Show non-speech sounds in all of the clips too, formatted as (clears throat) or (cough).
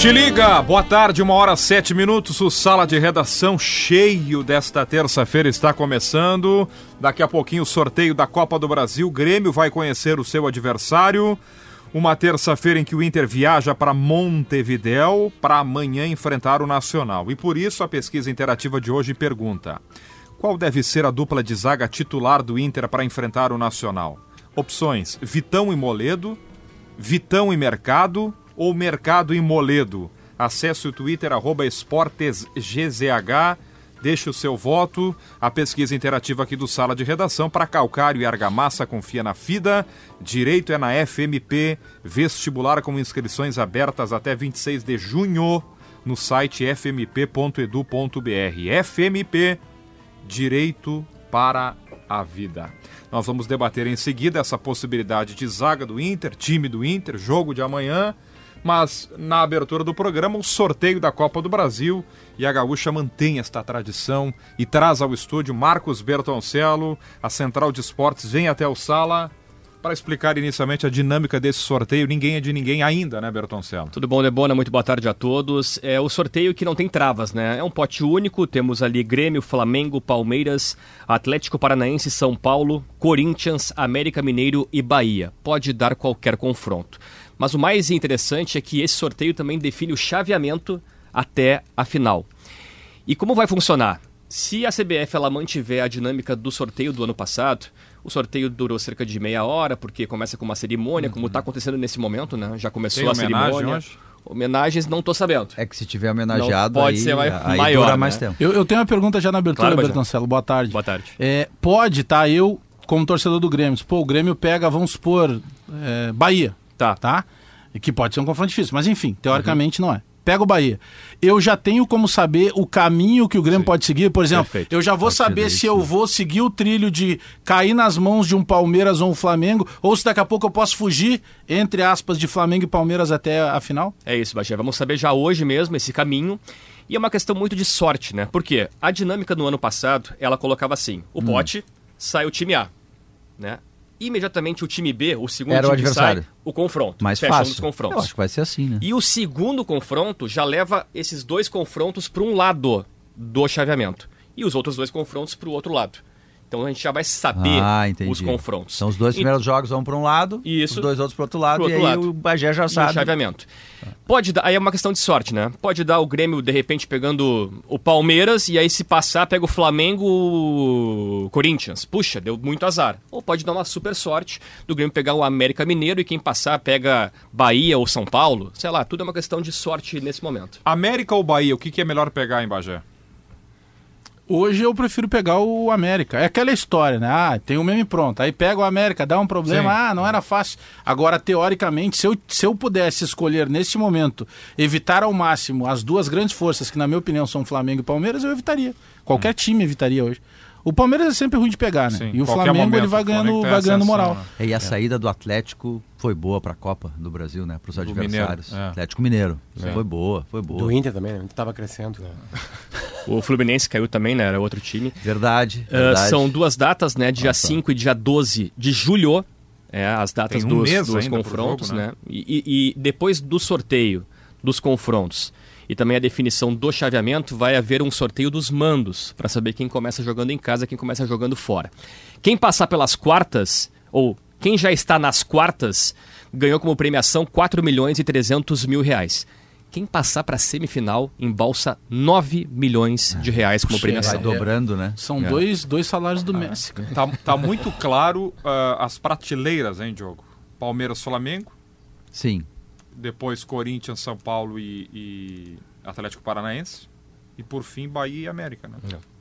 Te liga, boa tarde, uma hora sete minutos. O sala de redação cheio desta terça-feira está começando. Daqui a pouquinho o sorteio da Copa do Brasil. O Grêmio vai conhecer o seu adversário. Uma terça-feira em que o Inter viaja para Montevidéu para amanhã enfrentar o Nacional. E por isso a pesquisa interativa de hoje pergunta: qual deve ser a dupla de zaga titular do Inter para enfrentar o Nacional? Opções: Vitão e Moledo, Vitão e Mercado ou Mercado e Moledo? Acesse o Twitter, arroba EsportesGZH, deixe o seu voto. A pesquisa interativa aqui do Sala de Redação para Calcário e Argamassa confia na FIDA. Direito é na FMP. Vestibular com inscrições abertas até 26 de junho no site fmp.edu.br. FMP, Direito para a Vida. Nós vamos debater em seguida essa possibilidade de zaga do Inter, time do Inter, jogo de amanhã. Mas na abertura do programa, o sorteio da Copa do Brasil e a Gaúcha mantém esta tradição e traz ao estúdio Marcos Bertoncello, a Central de Esportes, vem até o sala para explicar inicialmente a dinâmica desse sorteio. Ninguém é de ninguém ainda, né, Bertoncello? Tudo bom, Lebona? Muito boa tarde a todos. É o sorteio que não tem travas, né? É um pote único. Temos ali Grêmio, Flamengo, Palmeiras, Atlético Paranaense, São Paulo, Corinthians, América Mineiro e Bahia. Pode dar qualquer confronto. Mas o mais interessante é que esse sorteio também define o chaveamento até a final. E como vai funcionar? Se a CBF ela mantiver a dinâmica do sorteio do ano passado, o sorteio durou cerca de meia hora, porque começa com uma cerimônia, uhum. como está acontecendo nesse momento, né? Já começou Tem a cerimônia. Hoje? Homenagens não estou sabendo. É que se tiver homenageado, não pode aí, ser mais, aí maior, dura mais né? tempo. Eu, eu, tenho uma pergunta já na abertura, claro, Bertoncelo. Boa tarde. Boa tarde. É, pode, tá? Eu, como torcedor do Grêmio, pô, o Grêmio pega, vamos supor, é, Bahia. Tá. Tá? Que pode ser um confronto difícil, mas enfim, teoricamente uhum. não é. Pega o Bahia. Eu já tenho como saber o caminho que o Grêmio Sim. pode seguir. Por exemplo, Perfeito. eu já vou pode saber se eu vou seguir o trilho de cair nas mãos de um Palmeiras ou um Flamengo, ou se daqui a pouco eu posso fugir, entre aspas, de Flamengo e Palmeiras até a final. É isso, Bagé. Vamos saber já hoje mesmo esse caminho. E é uma questão muito de sorte, né? Porque a dinâmica no ano passado, ela colocava assim: o hum. pote sai o time A, né? Imediatamente o time B, o segundo Era time o adversário. sai, o confronto. Mais fecha fácil. Um dos confrontos. Eu acho que vai ser assim, né? E o segundo confronto já leva esses dois confrontos para um lado do chaveamento. E os outros dois confrontos para o outro lado. Então a gente já vai saber ah, os confrontos. São os dois primeiros e... jogos vão para um lado, Isso, os dois outros para outro lado, outro e aí lado. o Bagé já sabe. E o chaveamento. Pode dar, aí é uma questão de sorte, né? Pode dar o Grêmio, de repente, pegando o Palmeiras, e aí se passar, pega o Flamengo, o Corinthians. Puxa, deu muito azar. Ou pode dar uma super sorte do Grêmio pegar o América Mineiro, e quem passar pega Bahia ou São Paulo. Sei lá, tudo é uma questão de sorte nesse momento. América ou Bahia, o que, que é melhor pegar em Bagé? Hoje eu prefiro pegar o América. É aquela história, né? Ah, tem o um meme pronto. Aí pega o América, dá um problema. Sim. Ah, não era fácil. Agora, teoricamente, se eu, se eu pudesse escolher neste momento evitar ao máximo as duas grandes forças, que na minha opinião são Flamengo e Palmeiras, eu evitaria. Qualquer hum. time evitaria hoje. O Palmeiras é sempre ruim de pegar, né? Sim, e o Flamengo momento, ele vai ganhando, vai ganhando moral. Né? E a saída do Atlético foi boa para a Copa do Brasil, né? Para os adversários. Mineiro, é. Atlético Mineiro. É. Foi boa, foi boa. Do Inter também, né? O Inter estava crescendo. o Fluminense caiu também, né? Era outro time. Verdade. verdade. Uh, são duas datas, né? Dia Nossa. 5 e dia 12 de julho. É, as datas um dos, dos confrontos, jogo, né? né? E, e, e depois do sorteio dos confrontos e também a definição do chaveamento, vai haver um sorteio dos mandos para saber quem começa jogando em casa, quem começa jogando fora. Quem passar pelas quartas, ou quem já está nas quartas, ganhou como premiação 4 milhões e 300 mil reais. Quem passar para a semifinal embolsa 9 milhões de reais como premiação. Vai dobrando, né? São é. dois, dois salários do ah, Messi. Tá, tá muito claro uh, as prateleiras, hein, Diogo? Palmeiras, Flamengo. Sim depois Corinthians, São Paulo e, e, Atlético Paranaense e por fim Bahia e América, né?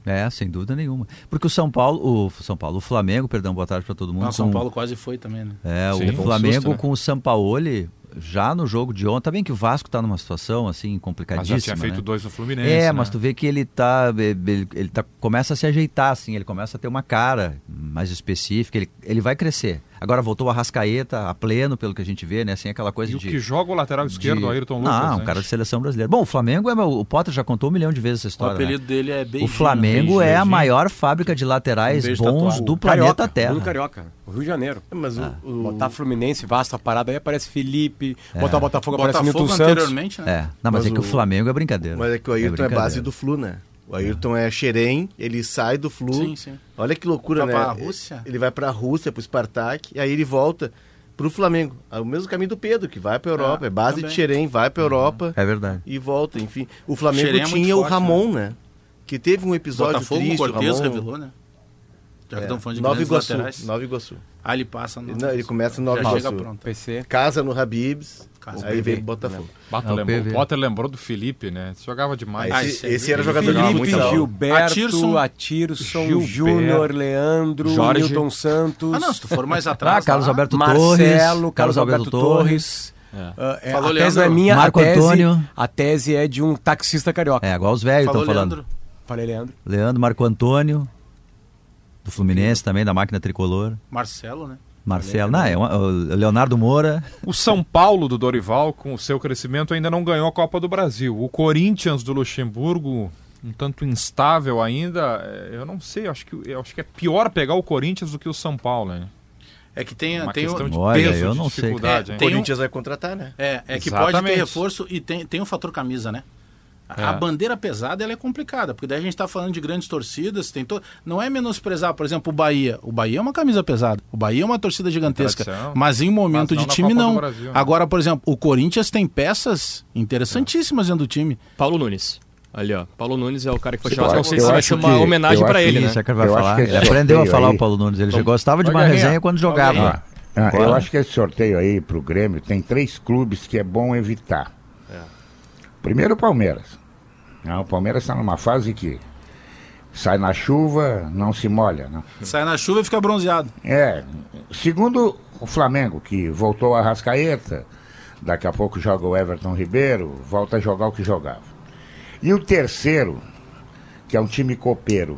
É. é, sem dúvida nenhuma. Porque o São Paulo, o São Paulo, o Flamengo, perdão, boa tarde para todo mundo. Não, São Paulo quase foi também, né? É, Sim, o Flamengo susto, né? com o Sampaoli já no jogo de ontem, tá bem que o Vasco está numa situação assim complicadíssima. Mas já tinha feito né? dois no Fluminense. É, né? mas tu vê que ele tá, ele, ele tá, começa a se ajeitar, assim, ele começa a ter uma cara mais específica, ele, ele vai crescer. Agora voltou a Rascaeta a pleno, pelo que a gente vê, né? Assim, aquela coisa e de. o que joga o lateral esquerdo, o Ayrton Lucas. Não, um cara de seleção brasileira. Bom, o Flamengo é. O Potter já contou um milhão de vezes essa história. O apelido né? dele é Beijinho. O Flamengo é a maior fábrica de laterais um bons tatuado. do planeta Carioca, Terra. Do Carioca, o Rio de Janeiro. Mas ah. o, o, botar Fluminense, Vasco, a parada aí aparece Felipe, é. botar Botafogo, aparece Botafogo Milton Santos. anteriormente, né? É, não, mas, mas é que o Flamengo é brincadeira. Mas é que o Ayrton é, é base do Flu, né? O Ayrton é xerém, ele sai do Flu. Sim, sim. Olha que loucura, vai né? Pra Rússia? Ele vai pra Rússia, pro Spartak, e aí ele volta pro Flamengo. É o mesmo caminho do Pedro, que vai pra Europa. É, é base também. de xerém, vai pra Europa. É verdade. E volta, enfim. O Flamengo xerém tinha é o Ramon, né? né? Que teve um episódio Botafogo, triste. Cortez Ramon... revelou, né? Já que é. estão falando de Nova Iguaçu, laterais. Nova Iguaçu. Ah, ele passa no... Não, ele começa no Nova Já Iguaçu. chega pronto. PC. Casa no Habibs, Casa aí veio Botafogo. Bata, lembrou, o Potter lembrou do Felipe, né? Jogava demais. Ah, esse, esse era jogador Felipe, de futsal. Gilberto, Atirson, Atirson Júnior, Leandro, Jorge. Newton Santos. Ah, não, se tu for mais (laughs) atrás. Ah, Carlos lá. Alberto Marcelo, Torres. Carlos Alberto, Torres. É. Uh, é, Falou a tese não é minha, Marco a tese, Antônio. A tese é de um taxista carioca. É, igual os velhos estão falando. Leandro. Falei, Leandro. Leandro, Marco Antônio. Do Fluminense também, da máquina tricolor. Marcelo, né? Marcelo, não, é o Leonardo Moura. O São Paulo do Dorival, com o seu crescimento, ainda não ganhou a Copa do Brasil. O Corinthians do Luxemburgo, um tanto instável ainda, eu não sei, acho que, eu acho que é pior pegar o Corinthians do que o São Paulo, né? É que tem, Uma tem questão um, de Olha, peso, eu de não sei. dificuldade. O um- Corinthians vai contratar, né? É, é que Exatamente. pode ter reforço e tem, tem um fator camisa, né? A, É. a bandeira pesada ela é complicada, porque daí a gente está falando de grandes torcidas, tem to... não é menosprezar, por exemplo, o Bahia. O Bahia é uma camisa pesada. O Bahia é uma torcida gigantesca. Tradição. Mas em momento Mas não de time, não. Brasil, né? Agora, por exemplo, o Corinthians tem peças interessantíssimas dentro do time. Paulo Nunes. Ali, ó. Paulo Nunes é o cara que foi chamado. eu Não acho- sei se vai ser uma que- homenagem para ele, né? É que ele vai falar. que Ele aprendeu a falar aí- o Paulo Nunes. Ele já gostava de uma ganhar. resenha quando jogava. Ah, ah, eu acho que esse sorteio aí pro Grêmio tem três clubes que é bom evitar. Primeiro o Palmeiras. Ah, o Palmeiras está numa fase que sai na chuva, não se molha. Né? Sai na chuva e fica bronzeado. É. Segundo o Flamengo, que voltou a Rascaeta, daqui a pouco joga o Everton Ribeiro, volta a jogar o que jogava. E o terceiro, que é um time copeiro,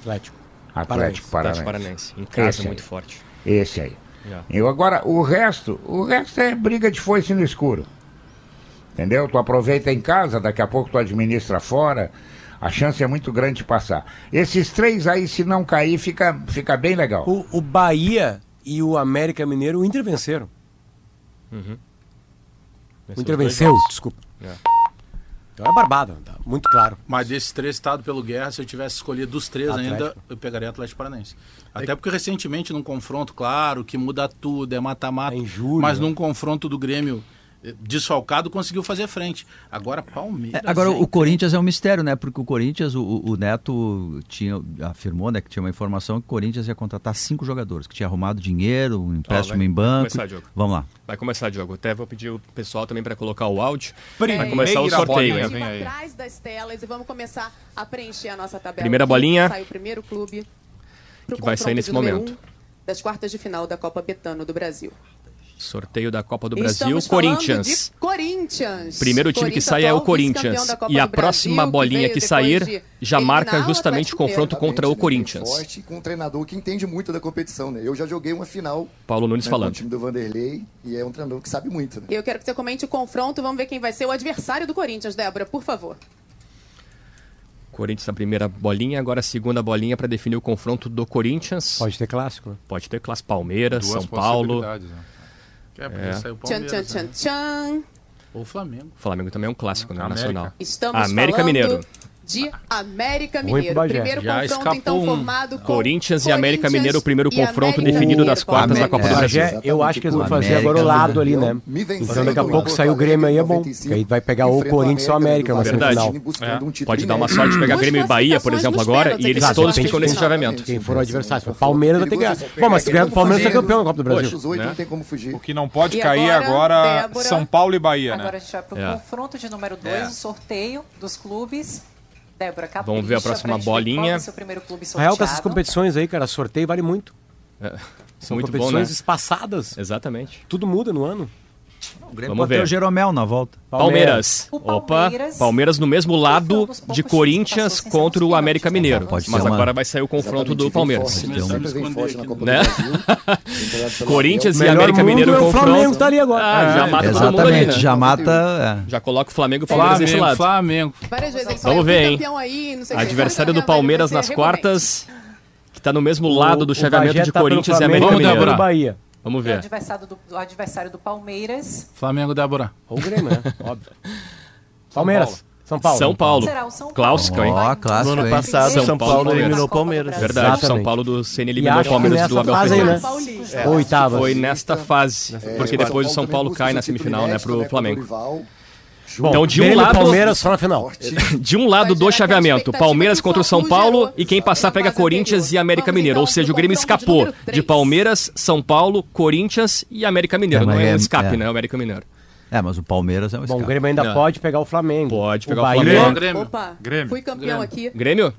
Atlético. Atlético Atlético Paranaense. Paranaense. Em casa, Esse aí. muito forte. Esse aí. Yeah. Eu agora, o resto, o resto é briga de foice no escuro. Entendeu? Tu aproveita em casa, daqui a pouco tu administra fora. A chance é muito grande de passar. Esses três aí, se não cair, fica, fica bem legal. O, o Bahia e o América Mineiro, o Inter venceram. O Inter venceu, desculpa. É. Então é barbado, tá muito claro. Mas desses três citados pelo Guerra, se eu tivesse escolhido dos três Atlético. ainda, eu pegaria Atlético Paranaense. Até porque recentemente, num confronto, claro, que muda tudo, é mata-mata. É mas né? num confronto do Grêmio desfalcado, conseguiu fazer frente. Agora, Palmeiras. É, agora, o Corinthians é um mistério, né? Porque o Corinthians, o, o Neto tinha, afirmou né, que tinha uma informação que o Corinthians ia contratar cinco jogadores, que tinha arrumado dinheiro, um empréstimo vai em banco. começar, Diogo. Vamos lá. Vai começar, Diogo. Até vou pedir o pessoal também para colocar o áudio. Primeira Vai começar o sorteio, vem aí. atrás das telas e vamos começar a preencher a nossa tabela. Primeira aqui. bolinha. Sai o primeiro clube Que vai sair nesse momento. um das quartas de final da Copa Betano do Brasil. Sorteio da Copa do Brasil, estamos falando Corinthians. de Corinthians. Primeiro time que Corinthians, sai é o Corinthians. E a próxima Brasil, bolinha que depois sair de já marca o justamente Atlético confronto contra o? Corinthians. Forte com um treinador que entende muito da competição, né? Eu já joguei uma final Paulo Nunes né, com o falando. time do Vanderlei e é um treinador que sabe muito, né? E eu quero que você comente o confronto. Vamos ver quem vai ser o adversário do Corinthians, Débora, por favor. Corinthians na primeira bolinha, agora a segunda bolinha para definir o confronto do Corinthians. Pode ter clássico, né? Pode ter classe Palmeiras, Duas São Paulo. né? É, porque É. saiu o Tchan, tchan, Palmeiras, tchan, né? tchan. Ou o Flamengo. O Flamengo também é um clássico, né? América. Nacional. Estamos América falando Mineiro. De América Mineiro. Primeiro Já confronto, escapou então, um. formado com Corinthians e América Mineiro, o primeiro confronto América definido das quartas da Copa do É, Brasil. Eu acho que eles vão fazer agora o lado ali, né? Então daqui a pouco sai o Grêmio aí é bom. 95, Que aí vai pegar ou o Corinthians ou o América na Verdade. semifinal. título Pode dar uma sorte de pegar Grêmio e Bahia, por exemplo, agora, e eles todos ficam nesse chaveamento. Quem for o adversário. Se Palmeiras vai ter que ganhar. Bom, mas se ganhar do Palmeiras, é campeão da Copa do Brasil. Né? não tem como fugir. O que não pode cair agora, agora? São Paulo e Bahia, Agora né? a gente vai para o É. confronto de número 2, É. o sorteio dos clubes. Débora Capricha, Vamos ver a próxima bolinha. Na real, com essas competições aí, cara, sorteio vale muito. É. (laughs) São Muito bom, competições né? espaçadas. Exatamente. Tudo muda no ano. O Grêmio Vamos ver. o Jeromel na volta. Palmeiras. Opa, Palmeiras no mesmo lado de Corinthians contra o América Mineiro. Pode Mas agora vai sair o confronto do Palmeiras. Né? Corinthians e América Mineiro confronto. O Flamengo tá ali agora. Ah, já mata todo mundo ali, né? Já mata. Já coloca o Flamengo e o Palmeiras desse lado. Flamengo. Vamos ver, hein? Adversário do Palmeiras nas quartas, que tá no mesmo lado do chaveamento de Corinthians e América Mineiro. Vamos, Bahia. Vamos ver. O adversário do, o adversário do Palmeiras. Flamengo, Débora. Ou o Grêmio, né? (laughs) Óbvio. Palmeiras. São Paulo. São Paulo. Será o São Paulo. Clássico, hein? Ó, clássico, No ano passado, São, São Paulo, Paulo eliminou o Palmeiras. Verdade, Exatamente. São Paulo do CN eliminou o Palmeiras do Abel Ferreira. Né? É. Oitava. Foi nesta fase, é, porque depois o São Paulo cai na semifinal, né, pro Flamengo. Bom, então, de um lado. Palmeiras só na final. (laughs) De um lado do chaveamento, Palmeiras contra o São Paulo e quem passar pega Corinthians e América Mineiro. Ou seja, o Grêmio escapou de Palmeiras, São Paulo, Corinthians e América Mineiro. É, Não é um escape, é. né? América Mineiro. É, mas o Palmeiras é um escape. Bom, o Grêmio ainda é. pode pegar o Flamengo. Pode pegar o, Flamengo. Grêmio. Opa, Grêmio. fui campeão aqui. Grêmio?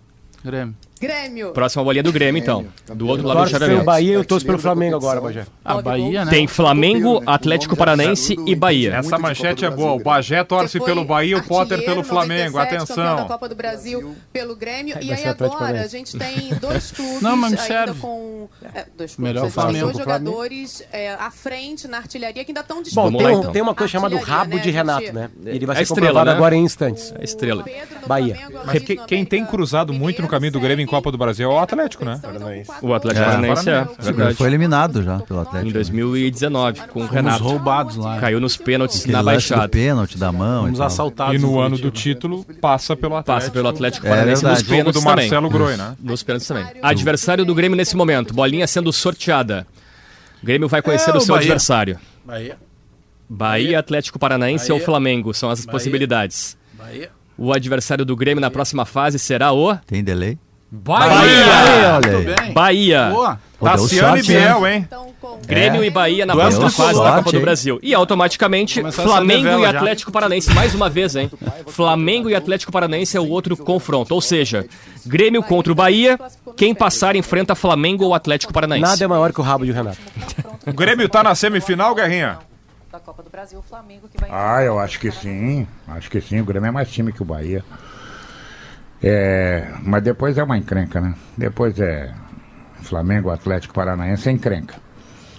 Grêmio. Grêmio. Próxima bolinha do Grêmio, então. Do outro lado do chaveamento. Bahia, eu torço pelo Flamengo agora, Bagé. A Bahia, né? Tem Flamengo, Atlético Paranaense e Bahia. Essa manchete é boa. O Bagé torce pelo Bahia, o Potter pelo Flamengo. Atenção. da Copa do Brasil pelo Grêmio. E aí agora a gente tem dois clubes Não, mas ainda com... É, dois clubes. Melhor Flamengo. Dois jogadores é, à frente na artilharia que ainda estão disputando. Bom, tem, então. tem uma coisa chamada rabo de Renato, né? Ele vai ser comprovado agora em instantes. A estrela. Bahia. Mas quem tem cruzado muito no caminho do Grêmio em Copa do Brasil é o Atlético, né? O Atlético Paranaense é. Foi eliminado já pelo Atlético. Em 2019, com o Renato. roubados lá. Caiu nos pênaltis na baixada. pênalti da mão. Fomos assaltados. E no ano do título, passa pelo Atlético. Passa pelo Atlético Paranaense é nos pênaltis do Marcelo Groi, né? Nos pênaltis também. Adversário do Grêmio nesse momento. Bolinha sendo sorteada. O Grêmio vai conhecer é, o seu Bahia. adversário. Bahia. Bahia, Atlético Paranaense Bahia. ou Flamengo são as possibilidades. Bahia. O adversário do Grêmio na próxima fase será o. Tem delay? Bahia! Bahia! Bahia. Boa. Tassiano e Biel, hein? Grêmio é. e Bahia na próxima fase da Copa do Brasil. E automaticamente, Flamengo e Atlético já. Paranaense, mais uma vez, hein? Flamengo e Atlético Paranaense é o outro confronto. Ou seja, Grêmio contra o Bahia, quem passar enfrenta Flamengo ou Atlético Paranaense. Nada é maior que o rabo de Renato. o Grêmio tá na semifinal, Guerrinha? Da Copa do Brasil, o Flamengo que vai. Ah, eu acho que sim. Acho que sim. O Grêmio é mais time que o Bahia. É, mas depois é uma encrenca, né? Depois é Flamengo, Atlético Paranaense é encrenca.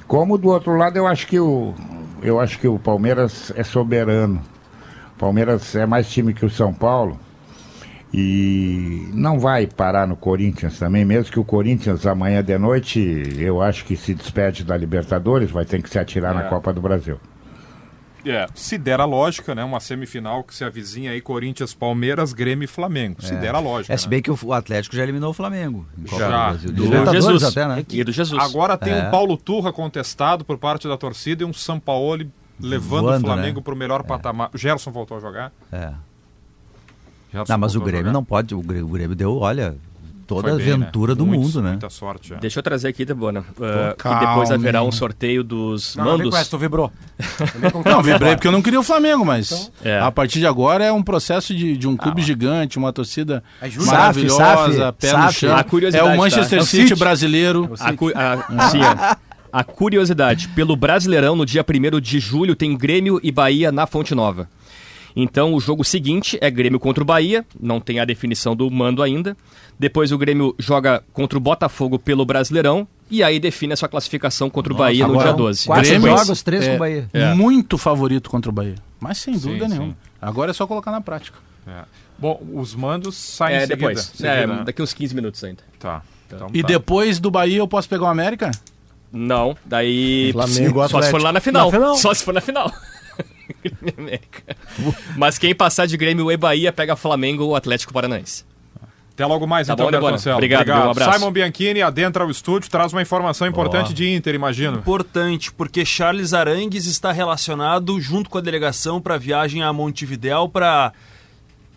Como do outro lado eu acho que o eu acho que o Palmeiras é soberano. O Palmeiras é mais time que o São Paulo e não vai parar no Corinthians também, mesmo que o Corinthians amanhã de noite, eu acho que se despede da Libertadores, vai ter que se atirar é. na Copa do Brasil. É, se der a lógica, né? Uma semifinal que se avizinha aí Corinthians, Palmeiras, Grêmio e Flamengo. Se é. der a lógica. É, se bem né? que o Atlético já eliminou o Flamengo. já. Do, do Jesus. Até, né? E do Jesus. Agora tem é. um Paulo Turra contestado por parte da torcida e um Sampaoli levando Voando, o Flamengo né? para o melhor é. patamar. O Gerson voltou a jogar. É. Gerson não, mas o Grêmio não pode. O Grêmio, o Grêmio deu, olha, toda a né? aventura né? do Muito, mundo, né? Muita sorte. É. Deixa eu trazer aqui, Debona, uh, que depois haverá um sorteio dos não, mandos. Não, tu vibrou. (laughs) não, vibrei porque eu não queria o Flamengo, mas então, é. a partir de agora é um processo de, de um clube ah, gigante, uma torcida é maravilhosa, Saf, pé Saf, no chão. é o Manchester tá? City, é o City brasileiro. A, a, sim, a curiosidade, pelo Brasileirão, no dia 1 de julho, tem Grêmio e Bahia na Fonte Nova. Então o jogo seguinte é Grêmio contra o Bahia, não tem a definição do mando ainda. Depois o Grêmio joga contra o Botafogo pelo Brasileirão e aí define a sua classificação contra Nossa, o Bahia no dia 12. Quatro Grêmio, jogos, três é, com o Bahia. É. Muito favorito contra o Bahia. Mas sem dúvida sim, nenhuma. Sim. Agora é só colocar na prática. É. Bom, os mandos saem é, seguida, depois. Seguida, é, né? daqui uns 15 minutos ainda. Tá. Então, e tá. depois do Bahia eu posso pegar o América? Não, daí Flamengo, só se for lá na final. na final. Só se for na final. Mas quem passar de Grêmio e Bahia pega Flamengo ou Atlético Paranaense. Até logo mais, tá então, bom, Obrigado, Obrigado. Um abraço. Simon Bianchini adentra o estúdio, traz uma informação importante oh. de Inter, imagino. Importante, porque Charles Arangues está relacionado junto com a delegação para a viagem a Montevidéu para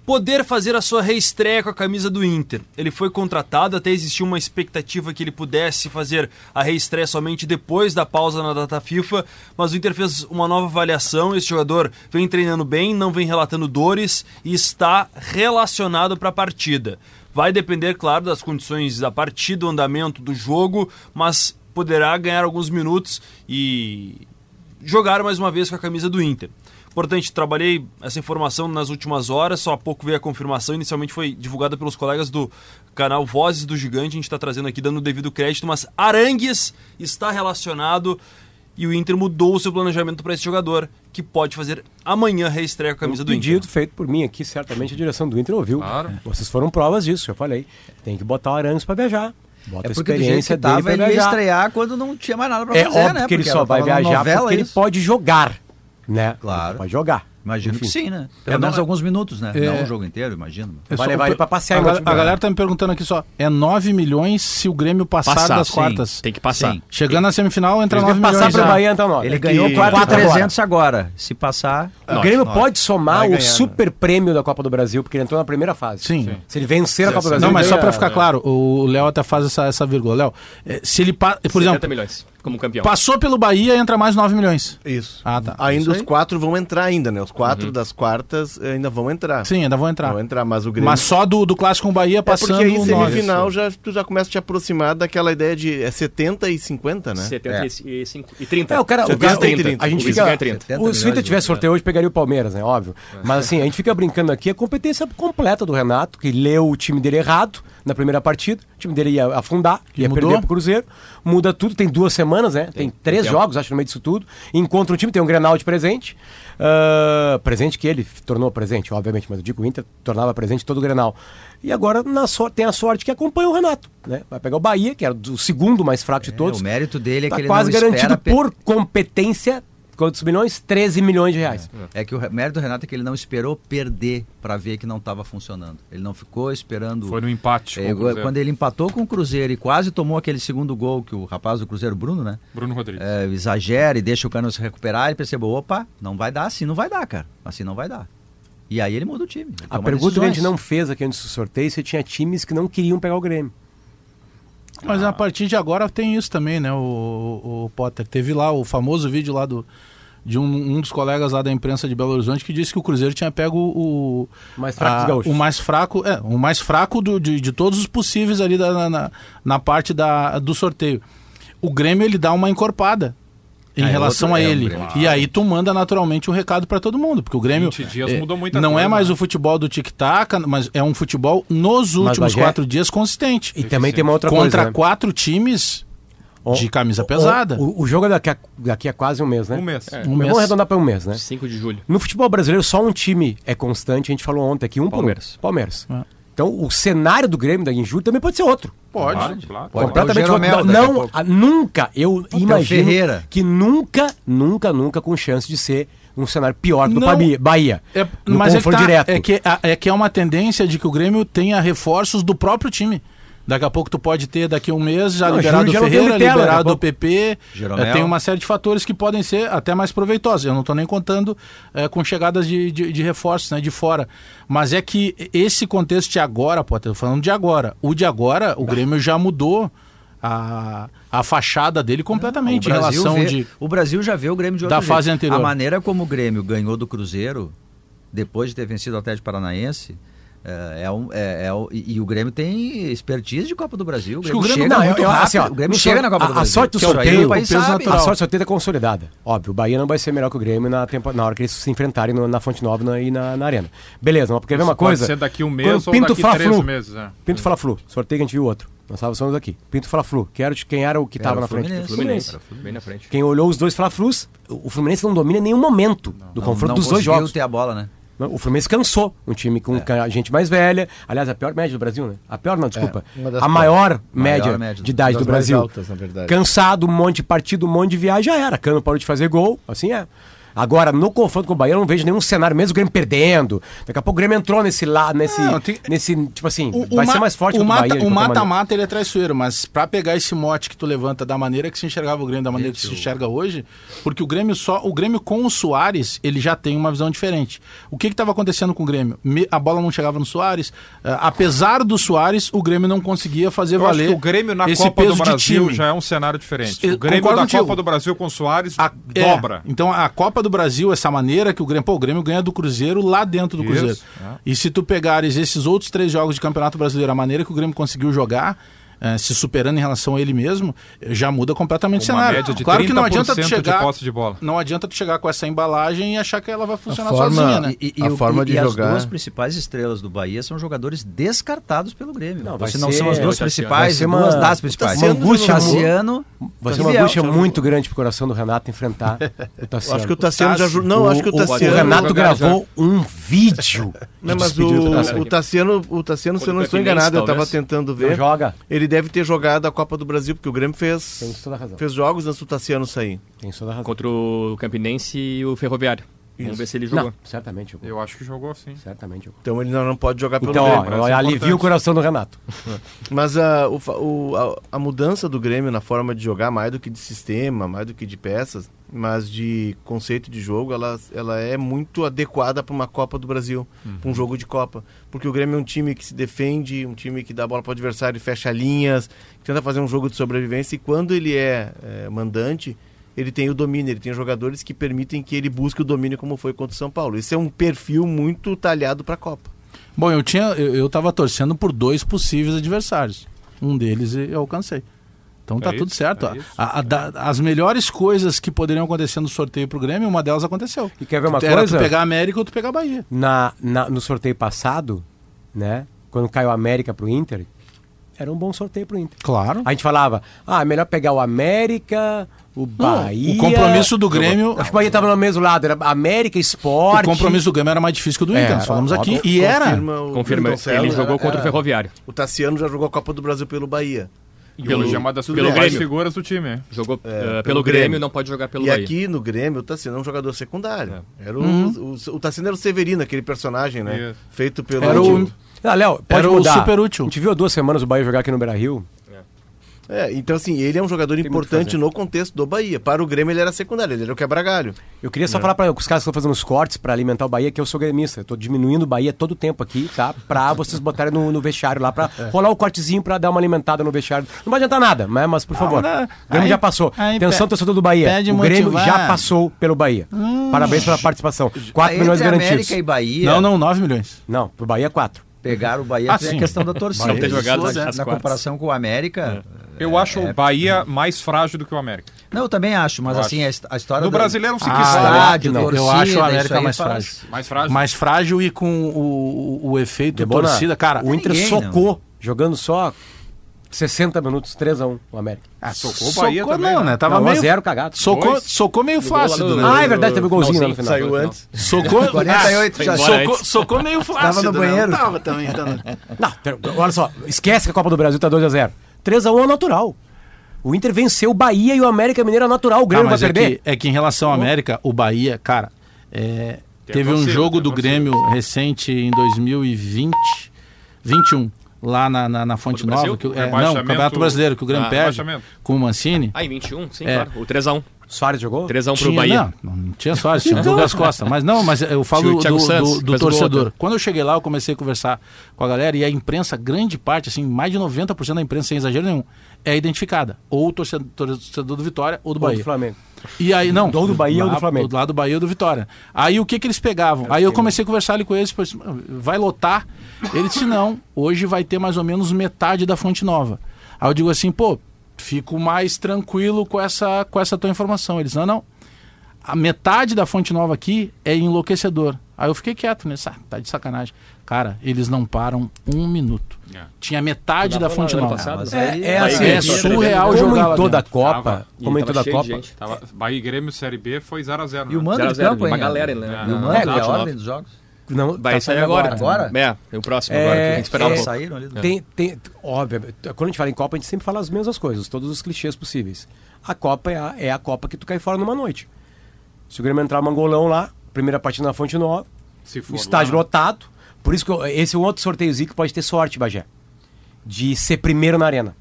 poder fazer a sua reestreia com a camisa do Inter. Ele foi contratado, até existiu uma expectativa que ele pudesse fazer a reestreia somente depois da pausa na data FIFA, mas o Inter fez uma nova avaliação. Esse jogador vem treinando bem, não vem relatando dores e está relacionado para a partida. Vai depender, claro, das condições da partida, do andamento do jogo, mas poderá ganhar alguns minutos e jogar mais uma vez com a camisa do Inter. Importante, trabalhei essa informação nas últimas horas, só há pouco veio a confirmação. Inicialmente foi divulgada pelos colegas do canal Vozes do Gigante, a gente está trazendo aqui dando o devido crédito, mas Arangues está relacionado e o Inter mudou o seu planejamento para esse jogador, que pode fazer amanhã reestreia a camisa um do Inter. pedido feito por mim aqui, certamente a direção do Inter ouviu. Claro. Vocês foram provas disso, eu falei. Tem que botar o Arangues para viajar. Bota é a porque experiência do jeito que tava, dele ele ia estrear quando não tinha mais nada pra É fazer, óbvio né? que ele Porque só vai viajar novela, porque ele isso. pode jogar, né? Claro. Pode jogar. Imagino Enfim. que sim, né? Pelo É, menos não- alguns minutos, né? É. Não o jogo inteiro, imagino. É Vai levar ele pra passear a, gal- a galera tá me perguntando aqui só, é 9 milhões se o Grêmio passar, Passar, das sim. quartas. Tem que passar. Sim. Chegando na semifinal, entra Ele 9 vai milhões. passar pro já. Bahia então, não. Ele É ganhou que- 4,300 agora. Se passar... O Grêmio nove. pode somar Vai o né? super prêmio da Copa do Brasil, porque ele entrou na primeira fase. Sim. Se ele vencer a Copa do Brasil. Não, mas só pra ficar claro, o Léo até faz essa, essa vírgula. Léo, eh, se ele, por 70 exemplo, milhões como campeão. passou pelo Bahia, entra mais 9 milhões. Isso. Ah, tá. Ainda Isso os aí. quatro vão entrar ainda, né? Os quatro das quartas eh, ainda vão entrar. Sim, ainda vão entrar. Vão entrar, mas o Grêmio... Mas só do, do clássico com o Bahia é passando porque aí o semifinal 9. já, tu já começa a te aproximar daquela ideia de é 70 e 50, né? 75 e 30. É, o cara, o 70 cara e 30. a gente fica, ganha 30. o, se o Inter tivesse sorteio hoje, pegaria o Palmeiras, né? Óbvio. Mas assim, a gente fica brincando aqui, a competência completa do Renato, que leu o time dele errado na primeira partida, o time dele ia afundar, ia mudou? perder pro Cruzeiro, muda tudo, tem duas semanas, né? Tem, três tempo. jogos, acho, no meio disso tudo. Encontra um time, tem um Grenal de presente, ah, presente que ele tornou presente, obviamente, mas eu digo o Inter tornava presente todo o Grenal. E agora na sor- tem a sorte que acompanha o Renato, né? Vai pegar o Bahia, que era o segundo mais fraco de todos. o mérito dele é tá que ele quase não garantido por competência. Quantos milhões? 13 milhões de reais. É que o mérito do Renato é que ele não esperou perder pra ver que não estava funcionando. Ele não ficou esperando. Foi no empate. com É, quando ele empatou com o Cruzeiro e quase tomou aquele segundo gol que o rapaz do Cruzeiro, Bruno, né? Bruno Rodrigues. é, exagera e deixa o Cano se recuperar, ele percebeu, opa, não vai dar, assim não vai dar, cara. Assim não vai dar. E aí ele muda o time. A pergunta que a gente decisões. não fez aqui antes do sorteio se tinha times que não queriam pegar o Grêmio. Mas a partir de agora tem isso também, né, o, o Potter. Teve lá o famoso vídeo lá do, de um, um dos colegas lá da imprensa de Belo Horizonte que disse que o Cruzeiro tinha pego o... Mais fraco a-. O mais fraco, é, o mais fraco do, de, de todos os possíveis ali da- na, na, na parte da, do sorteio. O Grêmio, ele dá uma encorpada em Ah, é relação outro- a é, o ele. Grêmio. E aí tu manda naturalmente um recado para todo mundo, porque o Grêmio 20 dias é, mudou muita não coisa, é mais né? o futebol do tic-tac, mas é um futebol nos últimos Bagé- quatro dias consistente. E também tem uma outra Contra coisa. né? quatro times de camisa pesada. O, o jogo é daqui a, daqui a quase um mês, né? Um mês. É, Um Vamos mês. arredondar para um mês, né? 5 de julho. No futebol brasileiro, só um time é constante. A gente falou ontem aqui, um Palmeiras. por um. Palmeiras. É. Então, o cenário do Grêmio da julho também pode ser outro. Pode. Claro, claro. Pode completamente outro. Não, a- nunca, eu o imagino Ferreira. que nunca, nunca, nunca com chance de ser um cenário pior do Não. Bahia. Bahia. É, No mas é que, confronto tá- direto. é, que, é que é uma tendência de que o Grêmio tenha reforços do próprio time. Daqui a pouco tu pode ter daqui a um mês já Não, liberado o Ferreira, liberado o. PP. É, tem uma série de fatores que podem ser até mais proveitosos. Eu não estou nem contando é, com chegadas de, de, de reforços né, de fora. Mas é que esse contexto de agora, tô falando de agora. O de agora, o Grêmio já mudou a, a fachada dele completamente em relação vê- de. O Brasil já vê o Grêmio de Da jeito. fase anterior. A maneira como o Grêmio ganhou do Cruzeiro, depois de ter vencido o Atlético Paranaense, é, é um, é, é o- e, e o Grêmio tem expertise de Copa do Brasil. O que o Grêmio, Grêmio- chega Não, muito eu- eu- rápido. assim, ó, o Grêmio no chega na Copa a- do a Brasil. sorte do Isso aí sorteio- o o. A sorte sorteio é consolidada. Óbvio, o Bahia não vai ser melhor que o Grêmio na, tempo, na hora que eles se enfrentarem no- na Fonte Nova na- e na, na Arena. Beleza, mas quer ver uma Isso pode coisa? ser daqui um Quando mês ou Pinto daqui três Flu, meses. É. Pinto Fala Flu, sorteio que a gente viu outro. Nós estávamos aqui. Pinto Fala Flu. Quero te- quem era o que Era estava o na frente? Fluminense. Fluminense. Bem na frente. Quem olhou os dois Fla Flus, o Fluminense não domina em nenhum momento do Não- confronto não dos dois conseguiu jogos. ter a bola, né? O Fluminense cansou. Um time com ca- gente mais velha. Aliás, a pior média do Brasil, né? A pior não, desculpa. uma das a maior média, média de idade do Brasil. altas. Cansado, um monte de partido, um monte de viagem, já era. Cano parou de fazer gol, assim é. Agora, no confronto com o Bahia, eu não vejo nenhum cenário, mesmo o Grêmio perdendo. Daqui a pouco o Grêmio entrou nesse lado, nesse, Não, tem- nesse tipo assim, O- vai o ser ma- mais forte o que o mata- Bahia. O mata-mata ele é traiçoeiro, mas pra pegar esse mote que tu levanta da maneira que se enxergava o Grêmio, da maneira que se enxerga hoje, porque o Grêmio só, o Grêmio com o Soares, ele já tem uma visão diferente. O que que estava acontecendo com o Grêmio? Me- a bola não chegava no Soares, eh, apesar do Soares, o Grêmio não conseguia fazer Eu acho valer que o Grêmio na esse Copa peso do Brasil já é um cenário diferente. O Grêmio concordo da contigo. Copa do Brasil com o Soares A- é, dobra. então a Copa do Brasil, essa maneira que o Grêmio, pô, o Grêmio ganha do Cruzeiro lá dentro do Isso, Cruzeiro. é. E se tu pegares esses outros três jogos de Campeonato Brasileiro, a maneira que o Grêmio conseguiu jogar, eh, se superando em relação a ele mesmo, já muda completamente o cenário. média de claro que não 30% adianta tu de chegar, posse de bola. não adianta tu chegar com essa embalagem e achar que ela vai funcionar forma- sozinha, né? E, e A o- forma e- de e jogar- as duas principais estrelas do Bahia são jogadores descartados pelo Grêmio. Não, vai Se não ser- são as duas principais, uma- duas das principais. uma angústia Tassiano, Vai ser uma angústia muito grande pro coração do Renato enfrentar (laughs) o Tassiano. acho que o Tassiano já. Não, acho que o o- Tassiano. O Renato gravou um vídeo. (laughs) Não, de mas o, Tassiano. o Tassiano, o Tassiano, se eu não estou enganado, eu estava tentando Não ver. joga. Ele deve ter jogado a Copa do Brasil, porque o Grêmio Tem fez, toda a razão. fez jogos antes do Tassiano sair. Tem toda a razão. Contra o Campinense e o Ferroviário. Vamos Isso. ver se ele jogou. Não, certamente jogou. Eu acho que jogou sim. Certamente jogou. Então ele não, não pode jogar pelo Então, Grêmio. parece alivia importante. o coração do Renato. (laughs) Mas a, o fa- o- a, a mudança do Grêmio na forma de jogar, mais do que de sistema, mais do que de peças, mas de conceito de jogo, ela, ela é muito adequada para uma Copa do Brasil, para um jogo de Copa. Porque o Grêmio é um time que se defende, um time que dá bola para o adversário, fecha linhas, tenta fazer um jogo de sobrevivência. E quando ele é, é, mandante, ele tem o domínio, ele tem jogadores que permitem que ele busque o domínio, como foi contra o São Paulo. Esse é um perfil muito talhado para a Copa. Bom, eu tinha, eu, eu tava torcendo por dois possíveis adversários. Um deles eu alcancei. Então tá É tudo isso, certo. é. A- a da- as melhores coisas que poderiam acontecer no sorteio pro Grêmio, uma delas aconteceu. E quer ver uma Era coisa? tu pegar a América ou tu pegar a Bahia. Na, na- no sorteio passado, né? Quando caiu a América pro Inter, era um bom sorteio pro Inter. Claro. A gente falava, ah, é melhor pegar o América, o Bahia. o compromisso do Grêmio. Acho que o Bahia tava no mesmo lado, era América, Esporte. O compromisso do Grêmio era mais difícil que o do É, Inter, nós falamos aqui. E era. Confirma o Confirma, ele jogou era- contra o era- Ferroviário. O Tassiano já jogou a Copa do Brasil pelo Bahia. Pelo- Hoje é uma das pelo Grêmio. figuras do time. Jogou É, eh, pelo pelo, Grêmio, Grêmio. não pode jogar pelo e Bahia. aqui no Grêmio, o Tassiano é um jogador secundário. Era o, Uhum. o, o Tassiano era o Severino, aquele personagem, né? Isso. Feito pelo. Era o- Ah, Léo, pode Era o mudar. super útil. A gente viu há duas semanas o Bahia jogar aqui no Beira-Rio. É, então, assim, ele é um jogador que importante no contexto do Bahia. Para o Grêmio, ele era secundário, ele era o quebra-galho. Eu queria só falar para os caras que estão fazendo os cortes para alimentar o Bahia que eu sou gremista. Eu tô diminuindo o Bahia todo o tempo aqui, tá? Pra (laughs) vocês botarem no, no vestiário lá, pra rolar o cortezinho pra dar uma alimentada no vestiário. Não vai adiantar nada, mas, mas por favor. né? o Grêmio Aí- já passou. aí Atenção, torcedor do Bahia. o Grêmio motivar. já passou pelo Bahia. Parabéns pela participação. 4 Entre milhões garantidos. América e Bahia, Não, não, 9 milhões. Não, pro Bahia 4. Pegar o Bahia Ah, tem sim. a questão da torcida. Não ter jogado na, na comparação com o América. Eu acho o Bahia mais frágil do que o América. Não, eu também acho, mas Eu assim, a, his- a história No do brasileiro não se Ah, quis estádio, não. torcida, Eu acho o América mais faz- frágil. Mais frágil. Mais frágil e com o, o, o efeito Debona, torcida. Cara, o Inter ninguém, socou, jogando só 60 minutos, 3x1 o América. ah, socou o Bahia socou também, não, né? né? Tava Não, meio... 1x0 cagado. Socou, socou meio flácido, no- né? Ah, é verdade, teve um golzinho lá no final. Saiu antes. Socou... (laughs) 48 já. Socou, antes. socou meio flácido. no né? banheiro. Não tava também. Então... (laughs) Não, ter- olha só, esquece que a Copa do Brasil tá 2x0. 3x1 é natural. O Inter venceu o Bahia e o América Mineiro é natural. O Grêmio vai mas é perder. que, é que em relação ao América, o Bahia, cara, é, teve um jogo do. Grêmio recente em 2020, 21, lá na, na, na Fonte Nova. Que, o- é, não, o Campeonato Brasileiro, que o Grêmio Ah, perde com o Mancini. Ah, em 21, sim, É. claro. O 3x1. Soares jogou? 3x1 pro Tinha, Bahia. não, não tinha só, tinha o Douglas Costa. Mas não, mas eu falo do, do, Santos, do- gol torcedor. Quando eu cheguei lá, eu comecei a conversar com a galera e a imprensa, grande parte, assim, mais de 90% da imprensa, sem exagero nenhum, é identificada. Ou o torcedor, torcedor do Vitória ou do Ou Bahia. do Flamengo. E aí, não. Ou do Bahia ou do lá- Flamengo. Do lado do Bahia ou do Vitória. Aí o que que eles pegavam? Aí eu comecei a conversar ali com eles, pois, vai lotar? Ele disse, não, hoje vai ter mais ou menos metade da fonte nova. Aí eu digo assim, pô, fico mais tranquilo com essa, com essa tua informação. Eles, não, não. A metade da fonte nova aqui é enlouquecedor. Aí eu fiquei quieto, né? Ah, tá de sacanagem. Cara, eles não param um minuto. É. Tinha metade da fonte ano nova. passado. mas É, é assim, é Grêmio, surreal como jogar em toda a. Copa, Tava. como em toda a Copa, gente. Tava, Bahia e Grêmio Série B foi 0x0. E o mando Zero a de zero, campo, hein? uma galera, né? E o É. mando, a 29. ordem dos jogos. não, Vai tá sair agora. Agora? É, tem o próximo É, agora. que Tem que esperar um Eles pouco. saíram ali. do- Tem, tem, óbvio, quando a gente fala em Copa, a gente sempre fala as mesmas coisas, todos os clichês possíveis. A Copa é a, é a Copa que tu cai fora numa noite. Se o Grêmio entrar mangolão lá, primeira partida na Fonte Nova, Se for o estádio lá, lotado. Por isso que eu- esse é um outro sorteiozinho que pode ter sorte, Bagé. De ser primeiro na arena.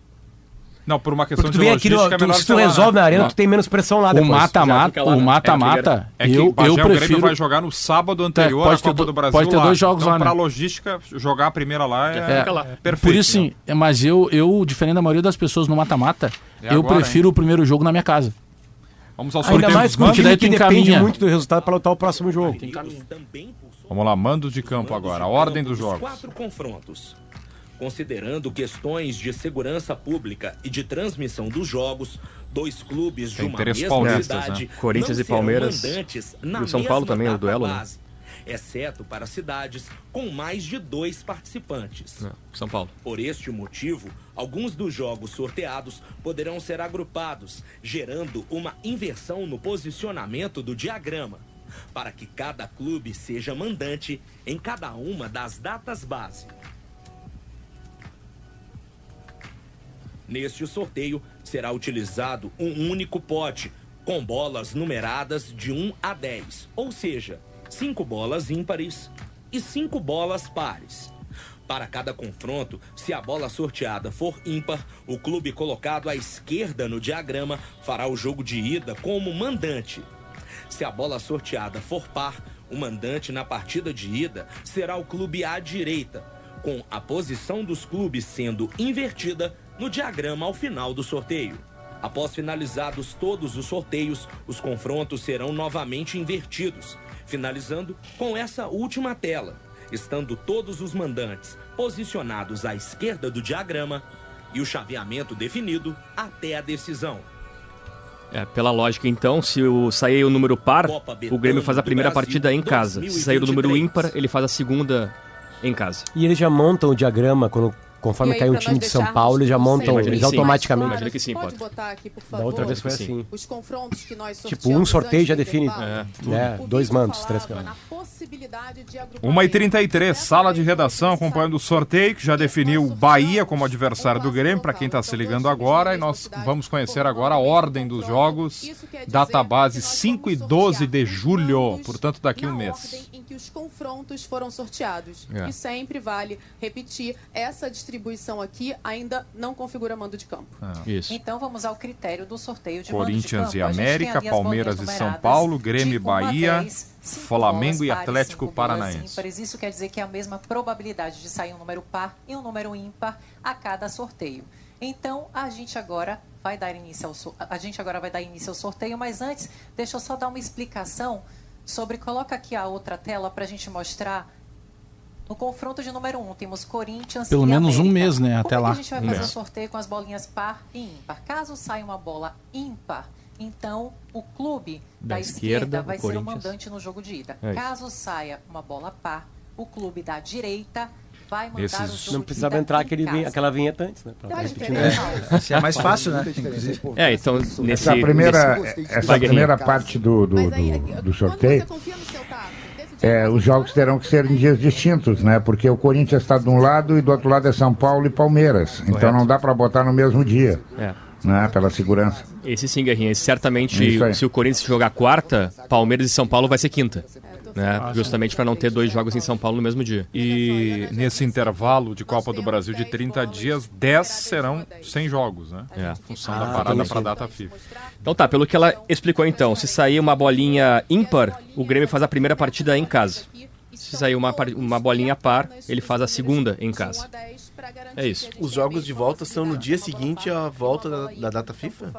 Não, por uma questão Porque tu de vem aqui, no, logística, é tu, melhor se tu lá, resolve né? na arena, Não. tu tem menos pressão lá O depois. Mata-mata, lá, o mata-mata, É que eu, o Bagé, eu o Grêmio prefiro... vai jogar no sábado anterior pode à ter Copa do- do Brasil pode ter lá. dois jogos então, lá, né? pra logística, jogar a primeira lá é, fica lá. perfeito. Por isso, né? sim, é, mas eu, eu, diferente da maioria das pessoas no mata-mata, É eu agora, prefiro o primeiro jogo na minha casa. Vamos ao Ainda sorteio mais dos com um time que depende muito do resultado para lutar o próximo jogo. Vamos lá, mandos de campo agora. A ordem dos jogos. Quatro confrontos. Considerando questões de segurança pública e de transmissão dos jogos, dois clubes de Tem uma três mesma cidade né? Corinthians e Palmeiras. E o São Paulo também, o duelo, né? Exceto para cidades com mais de dois participantes. É, São Paulo. Por este motivo, alguns dos jogos sorteados poderão ser agrupados, gerando uma inversão no posicionamento do diagrama, para que cada clube seja mandante em cada uma das datas base. Neste sorteio, será utilizado um único pote, com bolas numeradas de 1 a 10, ou seja, 5 bolas ímpares e 5 bolas pares. Para cada confronto, se a bola sorteada for ímpar, o clube colocado à esquerda no diagrama fará o jogo de ida como mandante. Se a bola sorteada for par, o mandante na partida de ida será o clube à direita, com a posição dos clubes sendo invertida no diagrama ao final do sorteio. Após finalizados todos os sorteios, os confrontos serão novamente invertidos, finalizando com essa última tela, estando todos os mandantes posicionados à esquerda do diagrama e o chaveamento definido até a decisão. É, pela lógica, então, se o sair o número par, o Grêmio faz a primeira Brasil partida em casa. Se sair o número 2023. ímpar, ele faz a segunda em casa. E eles já montam o diagrama quando conforme aí, um pra time de São Paulo, eles já montam, eles automaticamente. Imagina que sim, Pode botar aqui, por favor. Da outra vez foi Sim. assim. Os confrontos que nós Tipo, um sorteio já define. É, né? O Dois mantos, três caras. na possibilidade de agrupamento 1h33, dessa sala de vez, redação acompanhando o sorteio que já definiu o Bahia como adversário do Grêmio, para quem está local. se Então, ligando agora. E nós vamos conhecer agora a ordem dos jogos, que nós 5 e vamos 12 de julho, portanto daqui um mês. ordem em que os confrontos foram sorteados. É. E sempre vale repetir, essa distribuição aqui ainda não configura mando de campo. Isso. Então vamos ao critério do sorteio de mando de Corinthians campo. e América, Palmeiras e São Paulo, Grêmio e 1 a Bahia, 10, cinco Flamengo bolas e Atlético Paranaense. ímpares. Isso quer dizer que é a mesma probabilidade de sair um número par e um número ímpar a cada sorteio. Então, a gente agora vai dar início ao so- a gente agora vai dar início ao sorteio, mas antes, deixa eu só dar uma explicação sobre coloca aqui a outra tela para a gente mostrar no confronto de número 1, um, temos Corinthians Pelo e menos um América. mês, né, Como até é que lá. a gente vai Um fazer mês. o sorteio com as bolinhas par e ímpar? Caso saia uma bola ímpar, então o clube Da da, esquerda, esquerda, o vai ser o mandante no jogo de ida. É. Caso saia uma bola par, o clube da direita vai mandar Esses- o jogo Não de precisava ida entrar aquele, casa. aquela vinheta antes, né? Pra repetir. diferença. Esse (laughs) é mais fácil, né? Inclusive. É, então, nesse. Essa primeira, nesse- essa primeira parte do, do, Mas aí, do, quando do você sorteio, confia no seu tato, desse é, os jogos terão que ser em dias distintos, né? Porque o Corinthians está de um lado e do outro lado é São Paulo e Palmeiras. Então não dá para botar no mesmo dia, É. né? Pela segurança. Esse sim, Guerrinha. Certamente, aí. se o Corinthians jogar quarta, Palmeiras e São Paulo vai ser quinta. Né? Ah, Justamente para não ter dois jogos em São Paulo no mesmo dia. E nesse intervalo de Copa do Brasil de 30 dias, 10 serão sem jogos, né? É. Em função da parada para a data FIFA. Então tá, pelo que ela explicou então, se sair uma bolinha ímpar, o Grêmio faz a primeira partida em casa. Se sair uma, uma bolinha par, ele faz a segunda em casa. É isso. Os jogos de volta são no dia seguinte à volta da, da data FIFA?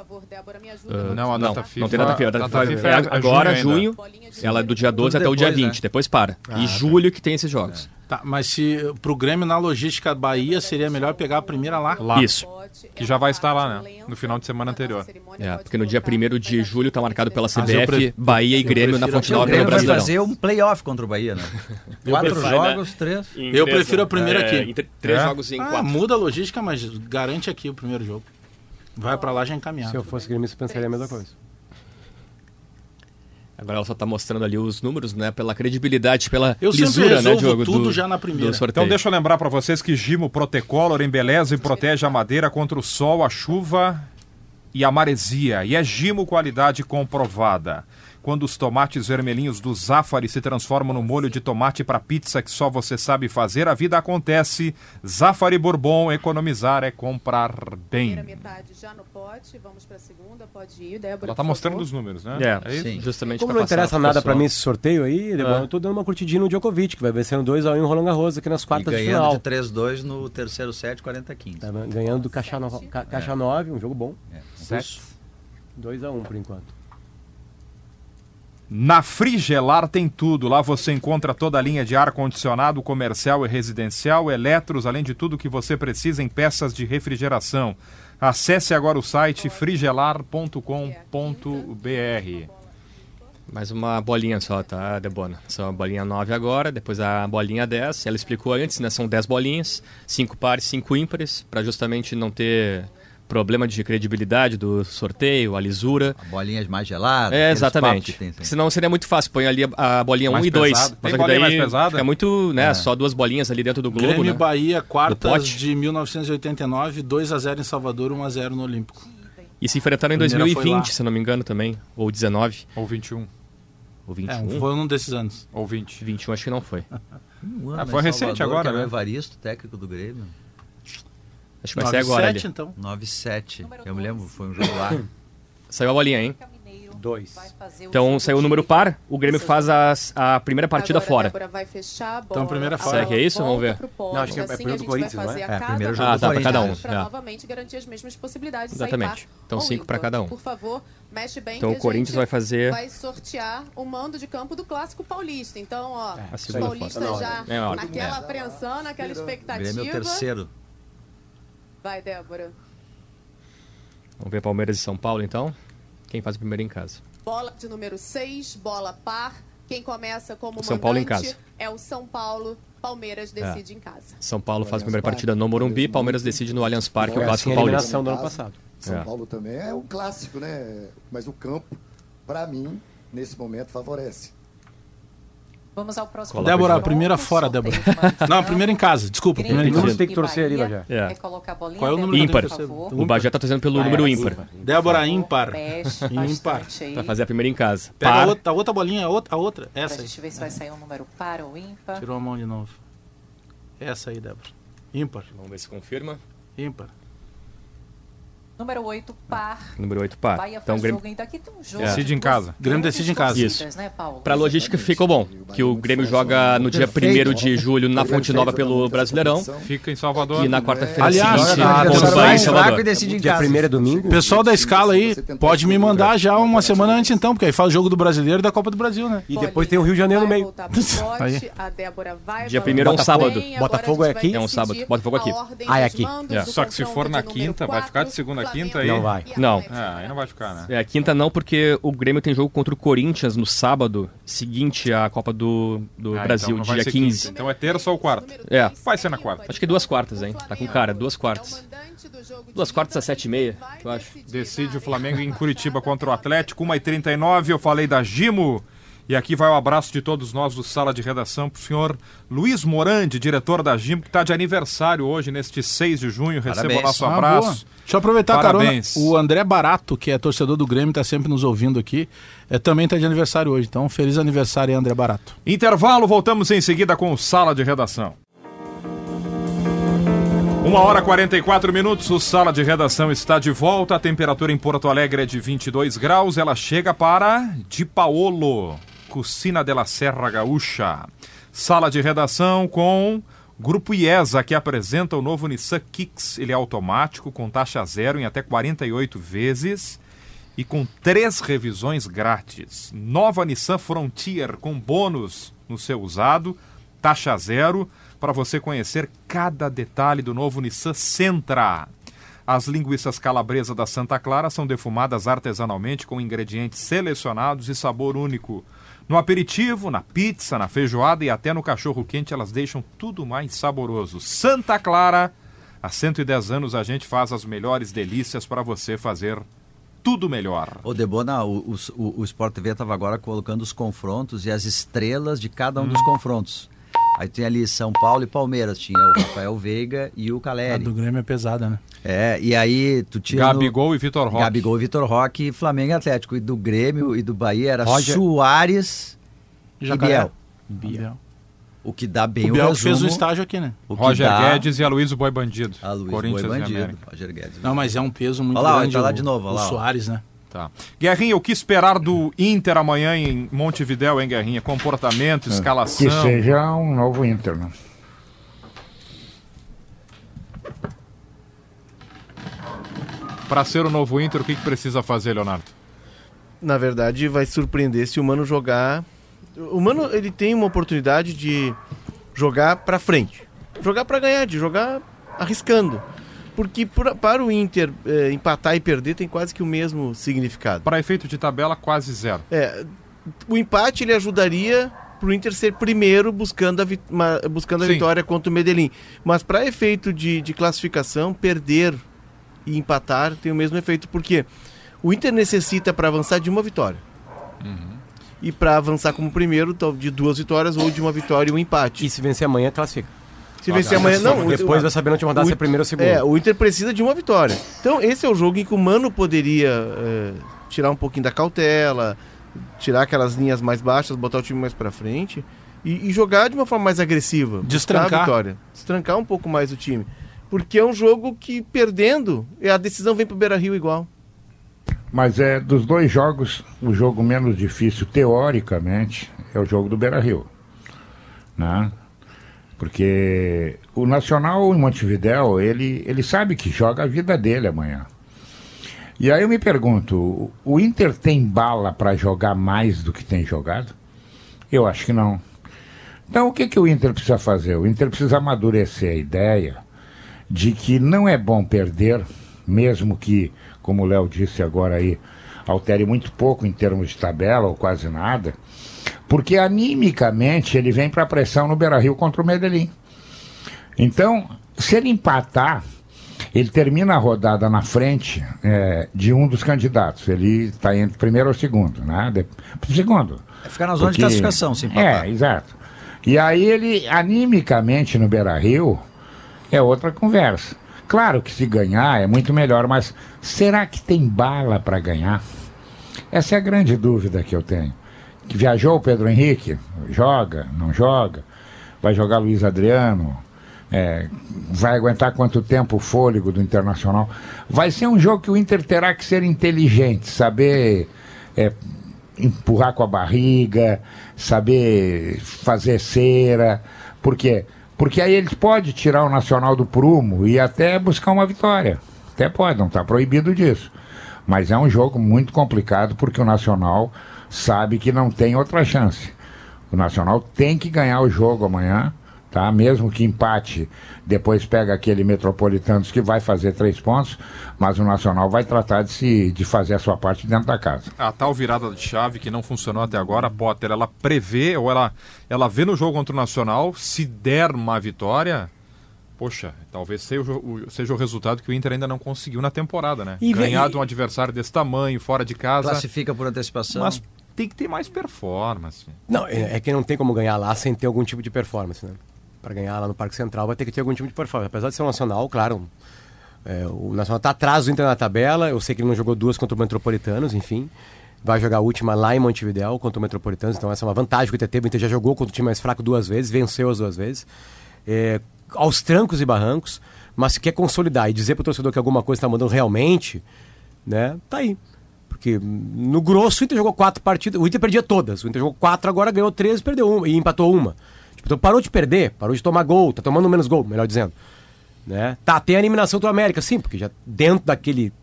Ah, Não, a data FIFA- Não tem data FIFA. A data, data FIFA FIFA é é agora, junho junho. Ela é do dia 12 Tudo até o dia depois, 20. né? Depois para. e julho que tem esses jogos. Tá, mas se pro Grêmio na logística Bahia seria melhor pegar a primeira lá? Lá. Isso. Que já vai estar lá, né? No final de semana anterior. É, porque no dia 1 de julho tá marcado pela eu CBF, pre- Bahia e Grêmio na Fonte O Nova no Grêmio vai fazer um playoff contra o Bahia, né? Quatro jogos, três. Eu prefiro a primeira aqui. em tr- três É? jogos em Ah, quatro. muda a logística, mas garante aqui o primeiro jogo. Vai pra lá já Se encaminhado. eu fosse gremista, eu pensaria a mesma coisa. Agora ela só tá mostrando ali os números, né? Pela credibilidade, pela Eu lisura, né, Diogo? tudo do, já na primeira. Então deixa eu lembrar para vocês que Gimo Protecolor embeleza e protege a madeira contra o sol, a chuva e a maresia. E é Gimo qualidade comprovada. Quando os tomates vermelhinhos do Zafari se transformam no molho de tomate para pizza que só você sabe fazer, a vida acontece. Zafari Bourbon, economizar é comprar Primeira bem. metade já no pote, vamos para a segunda, pode ir, Débora. Ela tá mostrando os números, né? É, isso? Sim. justamente Como pra não interessa nada pra pessoal. mim esse sorteio aí, Débora, É. eu tô dando uma curtidinha no Djokovic, que vai vencendo 2x1 em Roland Garros aqui nas E quartas de ganhando final. de 3-2 no terceiro set, 40-15. Tá ganhando do Caixa, no... Ca- Caixa 9, um jogo bom. É. Sete. 2x1 por enquanto. Na Frigelar tem tudo. Lá você encontra toda a linha de ar-condicionado comercial e residencial, eletros, além de tudo que você precisa em peças de refrigeração. Acesse agora o site frigelar.com.br. Mais uma bolinha só, tá, Debona? Só a bolinha 9 agora, depois a bolinha 10. Ela explicou antes, né? São 10 bolinhas, 5 pares, 5 ímpares, para justamente não ter problema de credibilidade do sorteio, a lisura. A bolinha mais gelada. É, exatamente. que tem. Senão seria muito fácil. Põe ali a, a bolinha 1 Mais e 2. pesado. Tem Mas bolinha daí mais pesada? É muito, né? É. Só duas bolinhas ali dentro do globo, Grêmio né? e Bahia, quartas de 1989, 2x0 em Salvador, 1x0 no Olímpico. E se enfrentaram em Primeira foi 2020, lá. se não me engano também. Ou 19. Ou 21. Ou É, 21. foi um desses anos. Ou 20. 21 acho que não foi. (laughs) Um Ah, ano foi em recente Salvador, agora, que era né? o Evaristo, técnico do Grêmio. Acho que vai ser agora ali. 9-7, então. 9-7. Eu me lembro, foi um jogo lá. (coughs) Saiu a bolinha, hein? Dois. Então saiu o número par, o Grêmio faz as- a primeira partida Agora a fora. Débora vai fechar a bola. Então, primeira a fora. Será que é isso? Vamos ver. Não, acho que é- é Assim primeiro a do gente vai Corinthians, não fazer é? a É, primeiro jogo Ah, tá, pra cada um. Pra é. novamente garantir as mesmas possibilidades. de Exatamente. sair par Então, cinco pra cada um. Por favor, mexe bem Então que o a Corinthians vai fazer- Vai sortear o mando de campo do Clássico Paulista. Então, ó, a os segunda paulistas fase. já É a naquela apreensão, naquela O expectativa. Grêmio é o terceiro. Vai, Débora. Vamos ver Palmeiras e São Paulo então. Quem faz o primeiro em casa? Bola de número 6, bola par. Quem começa como São mandante Paulo em casa. é o São Paulo. Palmeiras decide em casa. São Paulo faz a primeira Parque, partida no Morumbi, Palmeiras decide no Allianz Parque, o Assim, clássico paulista. do ano passado. São É. Paulo também é um clássico, né? Mas o campo, para mim, nesse momento, favorece. Vamos ao próximo. Coloca Débora, a primeira fora, Débora. Não, a primeira em casa, desculpa. a Grêmio Primeira em Número casa. tem que torcer ali. Bajé. É. Quer colocar a bolinha? Qual é o número Débora, Ímpar. por favor? O Bagé tá torcendo pelo número ímpar. Débora ímpar. Mexe Ímpar. bastante aí. Pra fazer a primeira em casa. Pega a Par. outra, a outra bolinha, a outra, a outra. Pra Essa aí. gente ver se vai sair um número par ou ímpar. Tirou a mão de novo. Essa aí, Débora. Ímpar. Vamos ver se confirma. Ímpar. Número 8, par. Número 8, par. Bahia Então o faz Grêmio jogo ainda aqui tem um jogo. É. Decide em casa. Grêmio decide em casa. Isso. Né, Paulo? Pra logística ficou bom, que o Grêmio joga no dia 1 de julho na Fonte Nova pelo Brasileirão Fica em Salvador. e na quarta-feira Aliás, contra o Bahia em e Salvador. decide em Dia casa. primeiro é domingo. Pessoal da escala aí, pode me mandar já uma semana antes então, porque aí faz o jogo do Brasileiro e da Copa do Brasil, né? E depois tem o Rio de Janeiro no meio. (laughs) Aí. a Débora vai Dia balançar primeiro é um sábado. Botafogo a é aqui? É um sábado. Botafogo aqui. a ordem Ah, é aqui. É. Só que se for na quinta, vai ficar de segunda quinta aí? Não vai. Não. Ah, aí não vai ficar, né? É, quinta não, porque o Grêmio tem jogo contra o Corinthians no sábado, seguinte à Copa do, do Ah, Brasil, então não vai dia ser 15. quinta. Então é terça ou quarta? É. Vai ser na quarta. Acho que duas quartas, hein? Tá com cara, duas quartas. Duas quartas às sete e meia, eu acho. Decide o Flamengo em Curitiba (laughs) contra o Atlético, 1h39. Eu falei da Gimo. E aqui vai o abraço de todos nós do Sala de Redação pro senhor Luiz Morandi, diretor da Gimo, que está de aniversário hoje, neste 6 de junho. Receba o nosso Ah, abraço. boa. Deixa eu aproveitar, Parabéns. carona. O André Barato, que é torcedor do Grêmio, tá sempre nos ouvindo aqui. É, também tá de aniversário hoje. Então, feliz aniversário aí, André Barato. Intervalo, voltamos em seguida com o Sala de Redação. Uma hora e 44 minutos, o Sala de Redação está de volta. A temperatura em Porto Alegre é de 22 graus. Ela chega para Di Paolo, Cucina de la Serra Gaúcha. Sala de Redação com Grupo IESA, que apresenta o novo Nissan Kicks. Ele é automático, com taxa zero em até 48 vezes e com três revisões grátis. Nova Nissan Frontier com bônus no seu usado, taxa zero, para você conhecer cada detalhe do novo Nissan Sentra. As linguiças calabresa da Santa Clara são defumadas artesanalmente com ingredientes selecionados e sabor único. No aperitivo, na pizza, na feijoada e até no cachorro quente, elas deixam tudo mais saboroso. Santa Clara, há 110 anos a gente faz as melhores delícias para você fazer tudo melhor. Ô, Debona, o, o, o Sport TV estava agora colocando os confrontos e as estrelas de cada um dos confrontos. Aí tem ali São Paulo e Palmeiras, tinha o Rafael Veiga e o A Caleri. do Grêmio é pesada, né? É, e aí tu tinha. no- Gabigol e Vitor Roque. Gabigol, Vitor Roque, Flamengo e Atlético. E do Grêmio e do Bahia era Roger- Soares e Jacaré. Biel. Biel. O que dá bem O o, Biel que resumo. fez um estágio aqui, né? o Roger dá- Guedes e Aloysio Boi Bandido. A Corinthians Boi e Bandido. Roger Guedes. Não, mas é um peso muito Olha lá, grande. tá lá o- de novo, olha o lá. Soares, né? Tá. Guerrinha, o que esperar do Inter amanhã em Montevidéu, hein, Guerrinha? Comportamento, escalação. Que seja um novo Inter, né? Para ser o novo Inter, o que, que precisa fazer, Leonardo? na verdade, vai surpreender se o Mano jogar. O Mano ele tem uma oportunidade de jogar pra frente, jogar pra ganhar, de jogar arriscando. Porque pra- para o Inter eh, empatar e perder tem quase que o mesmo significado. Para efeito de tabela, quase zero. É, o empate ele ajudaria para o Inter ser primeiro buscando a, vi- ma- buscando a Sim. vitória contra o Medellín. Mas para efeito de, de classificação, perder e empatar tem o mesmo efeito. Porque o Inter necessita para avançar de uma vitória. E para avançar como primeiro, de duas vitórias ou de uma vitória e um empate. E se vencer amanhã, classifica. Se vencer amanhã, não. Depois vai saber na última o se é primeiro ou segundo. É, o Inter precisa de uma vitória. Então, esse é o jogo em que o Mano poderia é, tirar um pouquinho da cautela, tirar aquelas linhas mais baixas, botar o time mais pra frente e, e jogar de uma forma mais agressiva. Destrancar. A vitória. Destrancar um pouco mais o time. Porque é um jogo que, perdendo, é, a decisão vem pro Beira Rio igual. Mas é dos dois jogos, o jogo menos difícil, teoricamente, é o jogo do Beira Rio. Né? Porque o Nacional em Montevidéu, ele, ele sabe que joga a vida dele amanhã. E aí eu me pergunto, o- Inter tem bala para jogar mais do que tem jogado? Eu acho que não. Então o que, que o Inter precisa fazer? O Inter precisa amadurecer a ideia de que não é bom perder, mesmo que, como o Léo disse agora aí, altere muito pouco em termos de tabela ou quase nada, porque animicamente ele vem para a pressão no Beira-Rio contra o Medellín. Então, se ele empatar, ele termina a rodada na frente é, de um dos candidatos. Ele está entre primeiro ou segundo, né? De, segundo. É ficar na zona de classificação, se empatar. É, exato. E aí ele, animicamente no Beira-Rio, é outra conversa. Claro que se ganhar é muito melhor, mas será que tem bala para ganhar? Essa é a grande dúvida que eu tenho. Que viajou o Pedro Henrique? Joga? Não joga? Vai jogar Luiz Adriano? É, vai aguentar quanto tempo o fôlego do Internacional? Vai ser um jogo que o Inter terá que ser inteligente, saber é, empurrar com a barriga, saber fazer cera. Por quê? Porque aí eles podem tirar o Nacional do prumo e até buscar uma vitória. Até pode, não está proibido disso. Mas é um jogo muito complicado porque o Nacional sabe que não tem outra chance. O Nacional tem que ganhar o jogo amanhã, tá? Mesmo que empate, depois pega aquele Metropolitanos que vai fazer três pontos, mas o Nacional vai tratar de, se, de fazer a sua parte dentro da casa. A tal virada de chave que não funcionou até agora, a Potter, ela prevê ou ela, ela vê no jogo contra o Nacional, se der uma vitória, poxa, talvez seja o, seja o resultado que o Inter ainda não conseguiu na temporada, né? E Ganhar de um adversário desse tamanho, fora de casa. Classifica por antecipação. Mas tem que ter mais performance. Não, é, é que não tem como ganhar lá sem ter algum tipo de performance, né? Para ganhar lá no Parque Central vai ter que ter algum tipo de performance. Apesar de ser um Nacional, claro, é, o Nacional tá atrás do Inter na tabela. Eu sei que ele não jogou duas contra o Metropolitanos, enfim. Vai jogar a última lá em Montevidéu contra o Metropolitanos, então essa é uma vantagem que o teve. O Inter já jogou contra o time mais fraco duas vezes, venceu as duas vezes. É, aos trancos e barrancos, mas se quer consolidar e dizer pro torcedor que alguma coisa está mudando realmente, né? Tá aí. Porque no grosso o Inter jogou quatro partidas, o Inter perdia todas. O Inter jogou quatro, agora ganhou três, perdeu uma e empatou uma. Tipo, então parou de perder, parou de tomar gol, tá tomando menos gol, melhor dizendo. Né? Tá, tem a eliminação do América, sim, porque já dentro daquele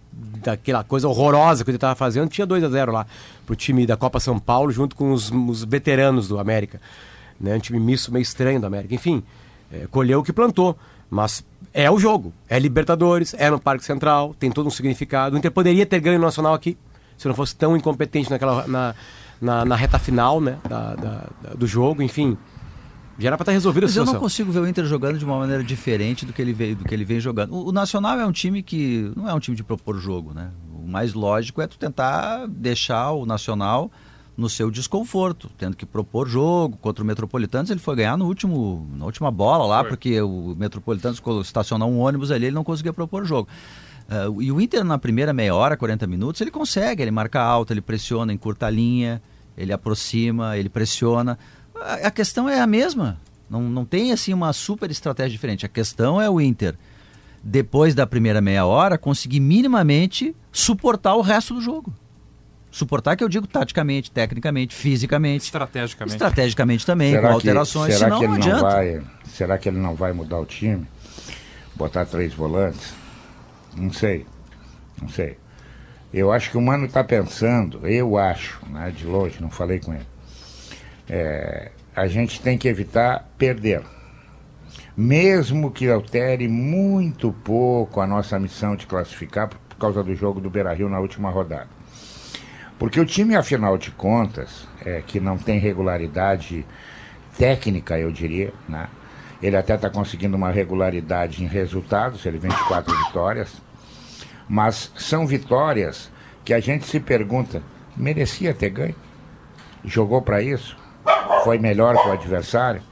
daquela coisa horrorosa que ele tava fazendo, tinha 2 a 0 lá pro time da Copa São Paulo junto com os, os veteranos do América. Né? Um time misto meio estranho do América. Enfim, é, colheu o que plantou. Mas é o jogo. É Libertadores, é no Parque Central, tem todo um significado. O Inter poderia ter ganho o Nacional aqui, se não fosse tão incompetente naquela, na, na, na reta final né, da, da- da- do jogo, enfim. Já era pra estar resolvido a Mas eu não consigo ver o Inter jogando de uma maneira diferente do que ele veio, do que ele vem jogando. O, o Nacional é um time que não é um time de propor jogo, né? O mais lógico é tu tentar deixar o Nacional no seu desconforto, tendo que propor jogo contra o Metropolitanos. Ele foi ganhar no último, na última bola lá, porque o Metropolitanos estacionou um ônibus ali, ele não conseguia propor jogo. Ah, e o Inter na primeira meia hora, 40 minutos, ele consegue, ele marca alto, ele pressiona, encurta a linha, ele aproxima, ele pressiona. A, a questão é a mesma. Não, não tem assim uma super estratégia diferente. A questão é o Inter, depois da primeira meia hora, conseguir minimamente suportar o resto do jogo. Suportar que eu digo taticamente, tecnicamente, fisicamente. Estrategicamente. Estrategicamente também, com alterações, será senão que ele não não adianta. vai, será que ele não vai mudar o time? Botar três volantes? Não sei. Não sei. Eu acho que o Mano está pensando, eu acho, né, de longe, não falei com ele. É, a gente tem que evitar perder. Mesmo que altere muito pouco a nossa missão de classificar por causa do jogo do Beira Rio na última rodada. Porque o time, afinal de contas, é, que não tem regularidade técnica, eu diria, né? Ele até está conseguindo uma regularidade em resultados, ele 24 vitórias, mas são vitórias que a gente se pergunta, merecia ter ganho? Jogou para isso? Foi melhor que o adversário?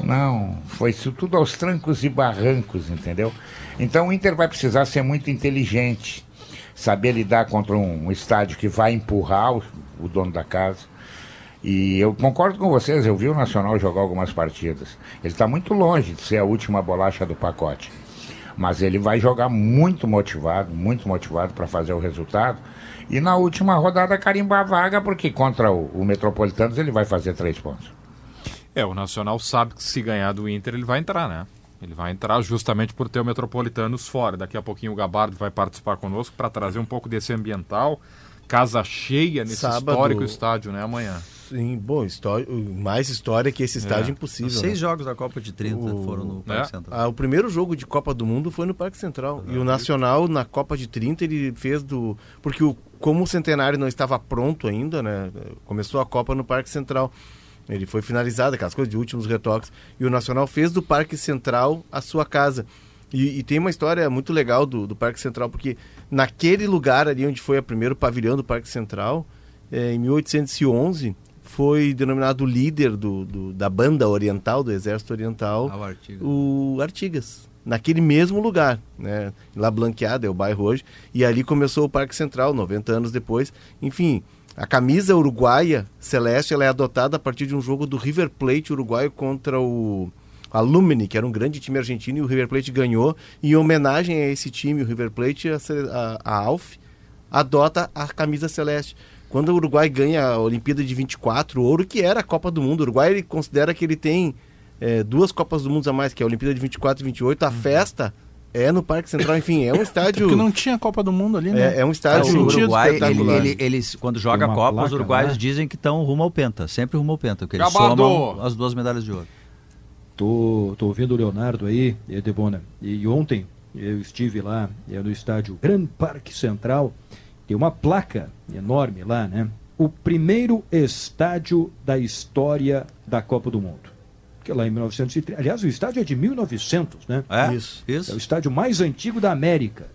Não, foi isso tudo aos trancos e barrancos, entendeu? Então o Inter vai precisar ser muito inteligente, saber lidar contra um, estádio que vai empurrar o, o dono da casa. E eu concordo com vocês, eu vi o Nacional jogar algumas partidas. Ele está muito longe de ser a última bolacha do pacote. Mas ele vai jogar muito motivado, muito motivado para fazer o resultado. E na última rodada carimbar a vaga, porque contra o, o Metropolitanos ele vai fazer três pontos. É, o Nacional sabe que se ganhar do Inter ele vai entrar, né? Ele vai entrar justamente por ter o Metropolitanos fora. Daqui a pouquinho o Gabardo vai participar conosco para trazer um pouco desse ambiental. Casa cheia nesse Sábado- histórico estádio, né? Amanhã. Sim, bom, história, mais história que esse estádio É. impossível. Os seis né? jogos da Copa de 30 foram no Parque É. Central. Ah, o primeiro jogo de Copa do Mundo foi no Parque Central. E o Nacional, na Copa de 30, ele fez do. Porque o, como o centenário não estava pronto ainda, né? Começou a Copa no Parque Central. Ele foi finalizado, aquelas coisas de últimos retoques. E o Nacional fez do Parque Central a sua casa. E, e tem uma história muito legal do, do Parque Central, porque naquele lugar ali onde foi o primeiro pavilhão do Parque Central, eh, em 1811, foi denominado líder do, do- da banda oriental, do Exército Oriental, Ah, o Artigas. o Artigas. Naquele mesmo lugar, né? Lá Blanqueada é o bairro hoje. E ali começou o Parque Central, 90 anos depois. Enfim, a camisa uruguaia celeste ela é adotada a partir de um jogo do River Plate uruguaio contra o Alumni, que era um grande time argentino, e o River Plate ganhou. E em homenagem a esse time, o River Plate, a, a, a Alf adota a camisa celeste. Quando o Uruguai ganha a Olimpíada de 24, o ouro que era a Copa do Mundo. O Uruguai ele considera que ele tem é, duas Copas do Mundo a mais, que é a Olimpíada de 24 e 28. A festa é no Parque Central. Enfim, é um (laughs) estádio... Porque não tinha Copa do Mundo ali, né? É, é um estádio o Uruguai, ele, ele- eles, quando joga Copa, placa os uruguaios lá. dizem que estão rumo ao Penta, sempre rumo ao Penta, porque eles Gabardo! somam as duas medalhas de ouro. Tô, tô ouvindo o Leonardo aí, Debona. E ontem eu estive lá eh, no estádio Gran Parque Central. Tem uma placa enorme lá, né? O primeiro estádio da história da Copa do Mundo. Que é lá em 1930. Aliás, o estádio é de 1900, né? É? Isso. Isso. É o estádio mais antigo da América.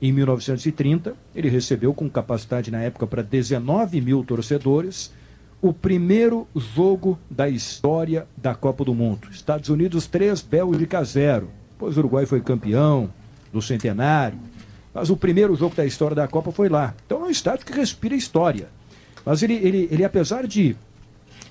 Em 1930, ele recebeu com capacidade na época para 19 mil torcedores o primeiro jogo da história da Copa do Mundo. Estados Unidos 3, Bélgica 0. Depois o Uruguai foi campeão do centenário. Mas o primeiro jogo da história da Copa foi lá. Então é um estádio que respira história. Mas ele, ele, ele apesar de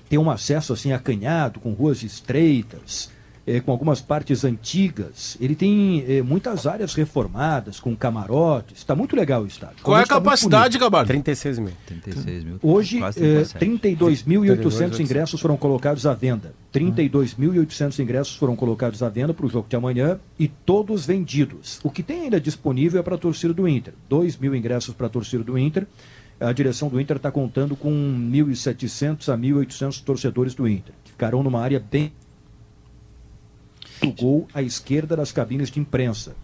ter um acesso assim acanhado, com ruas estreitas, eh, com algumas partes antigas. Ele tem eh, muitas áreas reformadas, com camarotes. Está muito legal o estádio. Qual é a tá capacidade, bonito. Gabardo? 36 mil. 36 mil. Hoje, eh, 37. 32.800 ingressos foram colocados à venda. 32.800 ingressos foram colocados à venda para o jogo de amanhã e todos vendidos. O que tem ainda disponível é para a torcida do Inter. 2 mil ingressos para a torcida do Inter. A direção do Inter está contando com 1.700 a 1.800 torcedores do Inter, que ficarão numa área bem do gol à esquerda das cabines de imprensa.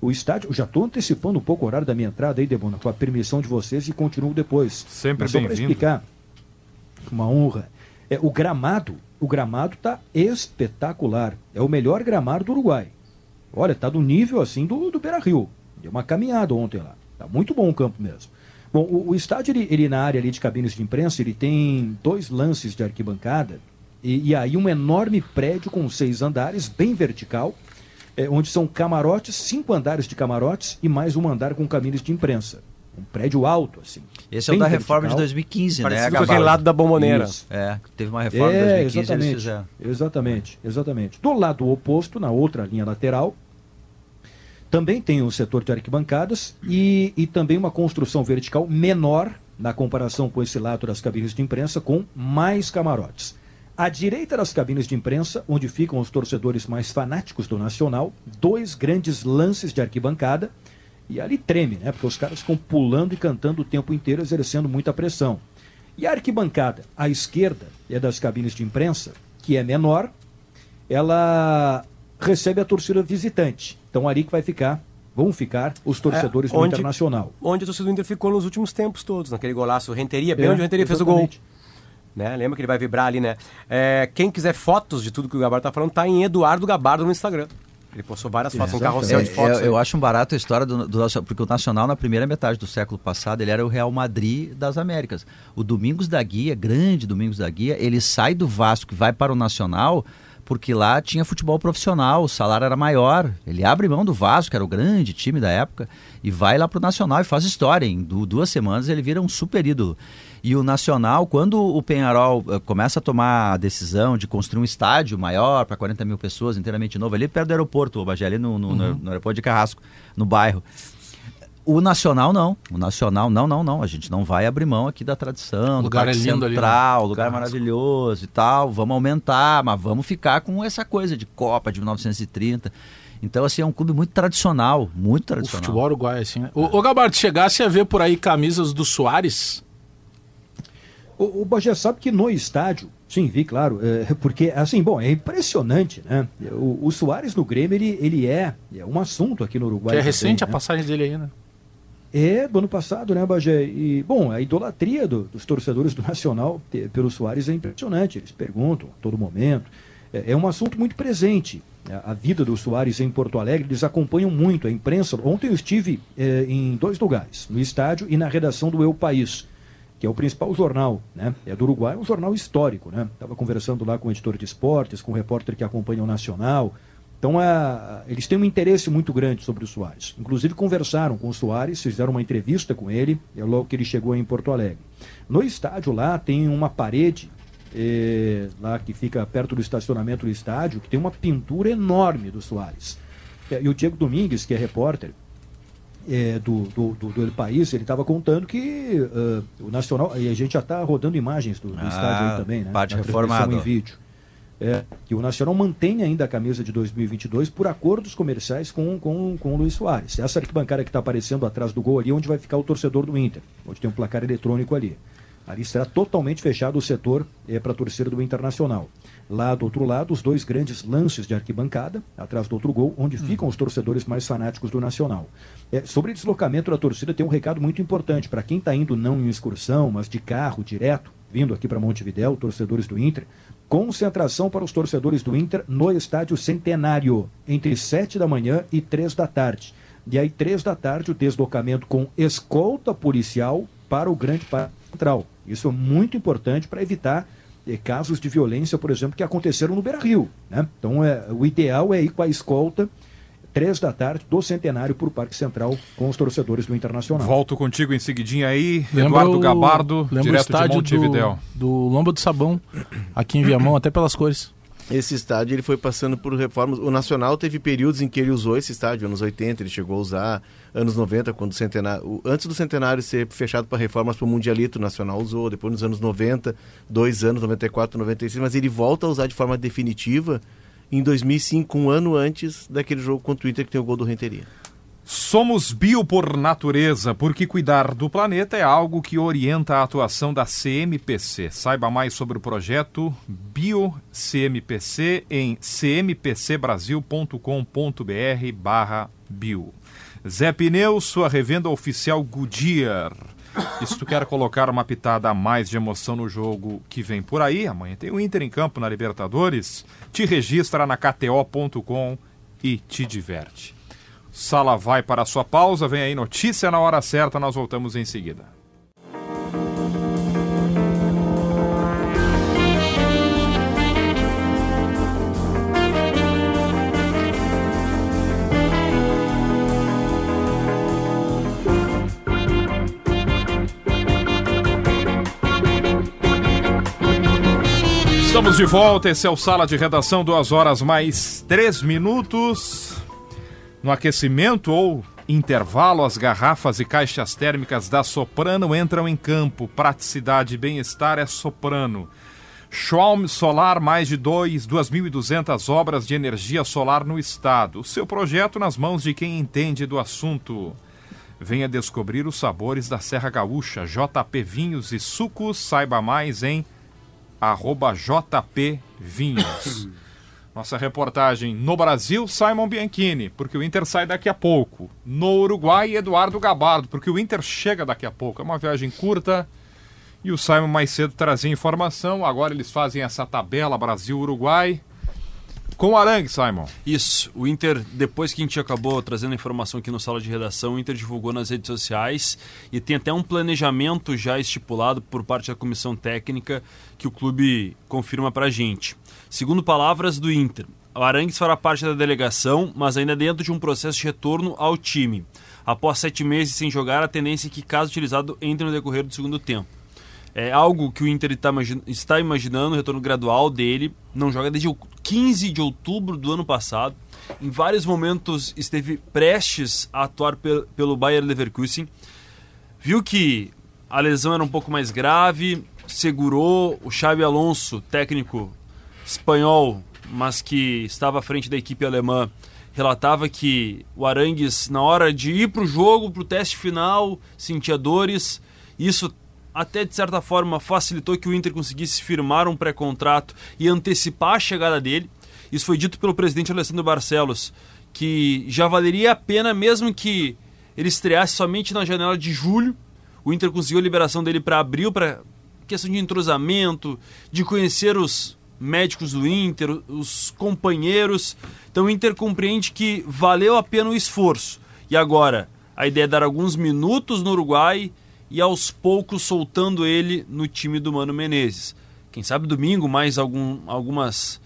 O estádio, já estou antecipando um pouco o horário da minha entrada aí, Debona, com a permissão de vocês e continuo depois. Sempre Mas só para bem-vindo. explicar, uma honra. É, o gramado, o gramado está espetacular. É o melhor gramado do Uruguai. Olha, está do nível assim do, do Beira Rio. Deu uma caminhada ontem lá. Tá muito bom o campo mesmo. Bom, o, o estádio, ele, ele na área ali de cabines de imprensa, ele tem dois lances de arquibancada e, e aí um enorme prédio com seis andares, bem vertical, é, onde são camarotes, cinco andares de camarotes e mais um andar com cabines de imprensa. Um prédio alto, assim. Esse é o da reforma de vertical. 2015, né? Parecido aquele lado da bomboneira. Isso. É, teve uma reforma É, 2015 eles exatamente, fizeram. exatamente, exatamente. Do lado oposto, na outra linha lateral, também tem o setor de arquibancadas e, e também uma construção vertical menor na comparação com esse lado das cabines de imprensa, com mais camarotes. À direita das cabines de imprensa, onde ficam os torcedores mais fanáticos do Nacional, dois grandes lances de arquibancada E ali treme, né? Porque os caras ficam pulando e cantando o tempo inteiro, exercendo muita pressão. E a arquibancada, à esquerda, é das cabines de imprensa, que é menor, ela recebe a torcida visitante. Então ali que vai ficar, vão ficar os torcedores É, do onde- Internacional. Onde a torcida do Inter ficou nos últimos tempos todos, naquele golaço Renteria, bem É, onde o Renteria fez o gol. exatamente. Né? Lembra que ele vai vibrar ali, né? É, quem quiser fotos de tudo que o Gabardo tá falando, tá em Eduardo Gabardo no Instagram. Ele postou várias fotos, um carrossel de É, fotos. eu, acho um barato a história do, porque o Nacional, na primeira metade do século passado, ele era o Real Madrid das Américas. O Domingos da Guia, grande Domingos da Guia, ele sai do Vasco e vai para o Nacional porque lá tinha futebol profissional, o salário era maior. Ele abre mão do Vasco, que era o grande time da época, e vai lá para o Nacional e faz história. Em du- duas semanas ele vira um super ídolo. E o Nacional, quando o Penharol eh, começa a tomar a decisão de construir um estádio maior para 40 mil pessoas, inteiramente novo, ali perto do aeroporto, o Bagé, ali no, no, Uhum. no aeroporto de Carrasco, no bairro. O Nacional não. O Nacional, não, não, não. A gente não vai abrir mão aqui da tradição, O do lugar Parque é lindo ali, né? Central, lugar Carrasco. maravilhoso e tal. Vamos aumentar, mas vamos ficar com essa coisa de Copa de 1930. Então, assim, é um clube muito tradicional, muito O tradicional. futebol uruguaio, assim, né? Ô, ô Gabardo, chegasse a ver por aí camisas do Soares? O, o Bagé sabe que no estádio, sim, vi, claro, é, (laughs) porque, assim, bom, é impressionante, né? O, o Soares no Grêmio, ele, ele é, é um assunto aqui no Uruguai. Que é também, recente a né? passagem dele aí, né? É, do ano passado, né, Bagé? E, bom, a idolatria do- dos torcedores do Nacional pelo Soares é impressionante. Eles perguntam a todo momento. É, é um assunto muito presente. A, a vida do Soares em Porto Alegre, eles acompanham muito a imprensa. Ontem eu estive é, em dois lugares, no estádio e na redação do Eu País, que é o principal jornal, né? É do Uruguai, é um jornal histórico, né? Estava conversando lá com o editor de esportes, com o repórter que acompanha o Nacional. Então, a- eles têm um interesse muito grande sobre o Soares. Inclusive, conversaram com o Soares, fizeram uma entrevista com ele, é logo que ele chegou em Porto Alegre. No estádio lá tem uma parede, eh, lá que fica perto do estacionamento do estádio, que tem uma pintura enorme do Soares. E o Diego Domingues, que é repórter, é, do, do, do, do País, ele estava contando que ah, o Nacional, e a gente já está rodando imagens do, do Ah, estádio aí também, né? parte Na reformado. em vídeo. É, que o Nacional mantém ainda a camisa de 2022 por acordos comerciais com, com, com o Luiz Soares. Essa arquibancada que está aparecendo atrás do gol ali, é onde vai ficar o torcedor do Inter, onde tem um placar eletrônico ali. Ali será totalmente fechado o setor é, para a torcida do Internacional. Lá do outro lado, os dois grandes lances de arquibancada, atrás do outro gol, onde ficam os torcedores mais fanáticos do Nacional. É, sobre deslocamento da torcida, tem um recado muito importante para quem está indo não em excursão, mas de carro direto, vindo aqui para Montevidéu, torcedores do Inter. Concentração para os torcedores do Inter no Estádio Centenário, entre 7 da manhã e 3 da tarde. E aí, 3 da tarde, o deslocamento com escolta policial para o Grande Parque Central. Isso é muito importante para evitar casos de violência, por exemplo, que aconteceram no Beira Rio. Né? Então, é, o ideal é ir com a escolta, 3 da tarde, do Centenário para o Parque Central com os torcedores do Internacional. Volto contigo em seguidinha aí, Lembra Eduardo o- Gabardo, lembra o direto de estádio Montevidéu. Do, do Lomba do Sabão, aqui em Viamão, até pelas cores. Esse estádio ele foi passando por reformas. O Nacional teve períodos em que ele usou esse estádio, anos 80, ele chegou a usar, anos 90, quando o centenário. Antes do centenário ser fechado para reformas para o Mundialito, o Nacional usou, depois nos anos 90, dois anos, 94, 96, mas ele volta a usar de forma definitiva em 2005, um ano antes daquele jogo contra o Inter que tem o gol do Renteria. Somos bio por natureza, porque cuidar do planeta é algo que orienta a atuação da CMPC. Saiba mais sobre o projeto Bio CMPC em cmpcbrasil.com.br barra bio. Zé Pneus, sua revenda oficial Goodyear. E se tu quer colocar uma pitada a mais de emoção no jogo que vem por aí, amanhã tem o Inter em campo na Libertadores, te registra na kto.com e te diverte. Sala vai para a sua pausa, vem aí notícia na hora certa, nós voltamos em seguida. Estamos de volta, esse é o Sala de Redação, duas horas mais três minutos. No aquecimento ou intervalo, as garrafas e caixas térmicas da Soprano entram em campo. Praticidade e bem-estar é Soprano. Schwalm Solar, mais de 2.200 obras de energia solar no estado. O seu projeto nas mãos de quem entende do assunto. Venha descobrir os sabores da Serra Gaúcha. JP Vinhos e Sucos. Saiba mais em arroba JP Vinhos. (clears throat) Nossa reportagem no Brasil, Simon Bianchini, porque o Inter sai daqui a pouco. No Uruguai, Eduardo Gabardo, porque o Inter chega daqui a pouco. É uma viagem curta. E o Simon mais cedo trazia informação. Agora eles fazem essa tabela Brasil-Uruguai. Com o Arangue, Simon. Isso. O Inter, depois que a gente acabou trazendo a informação aqui no sala de redação, o Inter divulgou nas redes sociais e tem até um planejamento já estipulado por parte da comissão técnica que o clube confirma pra gente. Segundo palavras do Inter, o Arangues fará parte da delegação, mas ainda dentro de um processo de retorno ao time. Após sete meses sem jogar, a tendência é que, caso utilizado, entre no decorrer do segundo tempo. É algo que o Inter tá imagin está imaginando, o retorno gradual dele. Não joga desde o 15 de outubro do ano passado. Em vários momentos esteve prestes a atuar pel pelo Bayer Leverkusen. Viu que a lesão era um pouco mais grave, segurou o Xabi Alonso, técnico espanhol, mas que estava à frente da equipe alemã, relatava que o Arangues, na hora de ir para o jogo, para o teste final, sentia dores. Isso até de certa forma facilitou que o Inter conseguisse firmar um pré-contrato e antecipar a chegada dele. Isso foi dito pelo presidente Alessandro Barcelos, que já valeria a pena mesmo que ele estreasse somente na janela de julho. O Inter conseguiu a liberação dele para abril, para questão de entrosamento, de conhecer os médicos do Inter, os companheiros. Então o Inter compreende que valeu a pena o esforço. E agora, a ideia é dar alguns minutos no Uruguai e aos poucos soltando ele no time do Mano Menezes. Quem sabe domingo mais algum, algumas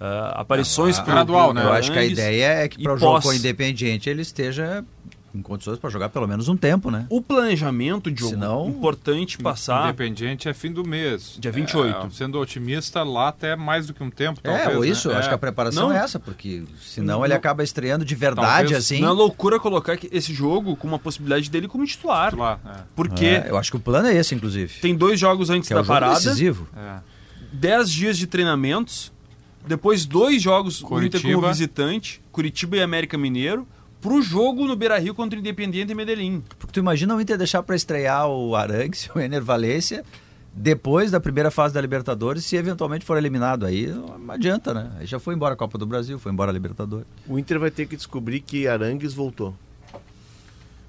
uh, aparições pro, gradual, né? Eu acho que a ideia é que para o jogo pós. com o Independiente ele esteja em condições para jogar pelo menos um tempo, né? O planejamento, Diogo, Senão- importante passar. Independiente é fim do mês. Dia 28. É, sendo otimista, lá até mais do que um tempo, É, talvez. ou isso, né? eu acho que a preparação Não. é essa, porque senão ele Não. acaba estreando de verdade, Talvez assim. Não é loucura colocar esse jogo com uma possibilidade dele como titular. Titular, é. Porque É, eu acho que o plano é esse, inclusive. tem dois jogos antes Que é da o jogo parada, decisivo. É. 10 dias de treinamentos, depois dois jogos o Inter como Curitiba. visitante, Curitiba e América Mineiro, pro jogo no Beira-Rio contra o Independiente e Medellín. Porque tu imagina o Inter deixar para estrear o Arangues, (laughs) o Ener Valência, depois da primeira fase da Libertadores, se eventualmente for eliminado. Aí não adianta, né? Aí já foi embora a Copa do Brasil, foi embora a Libertadores. O Inter vai ter que descobrir que Arangues voltou.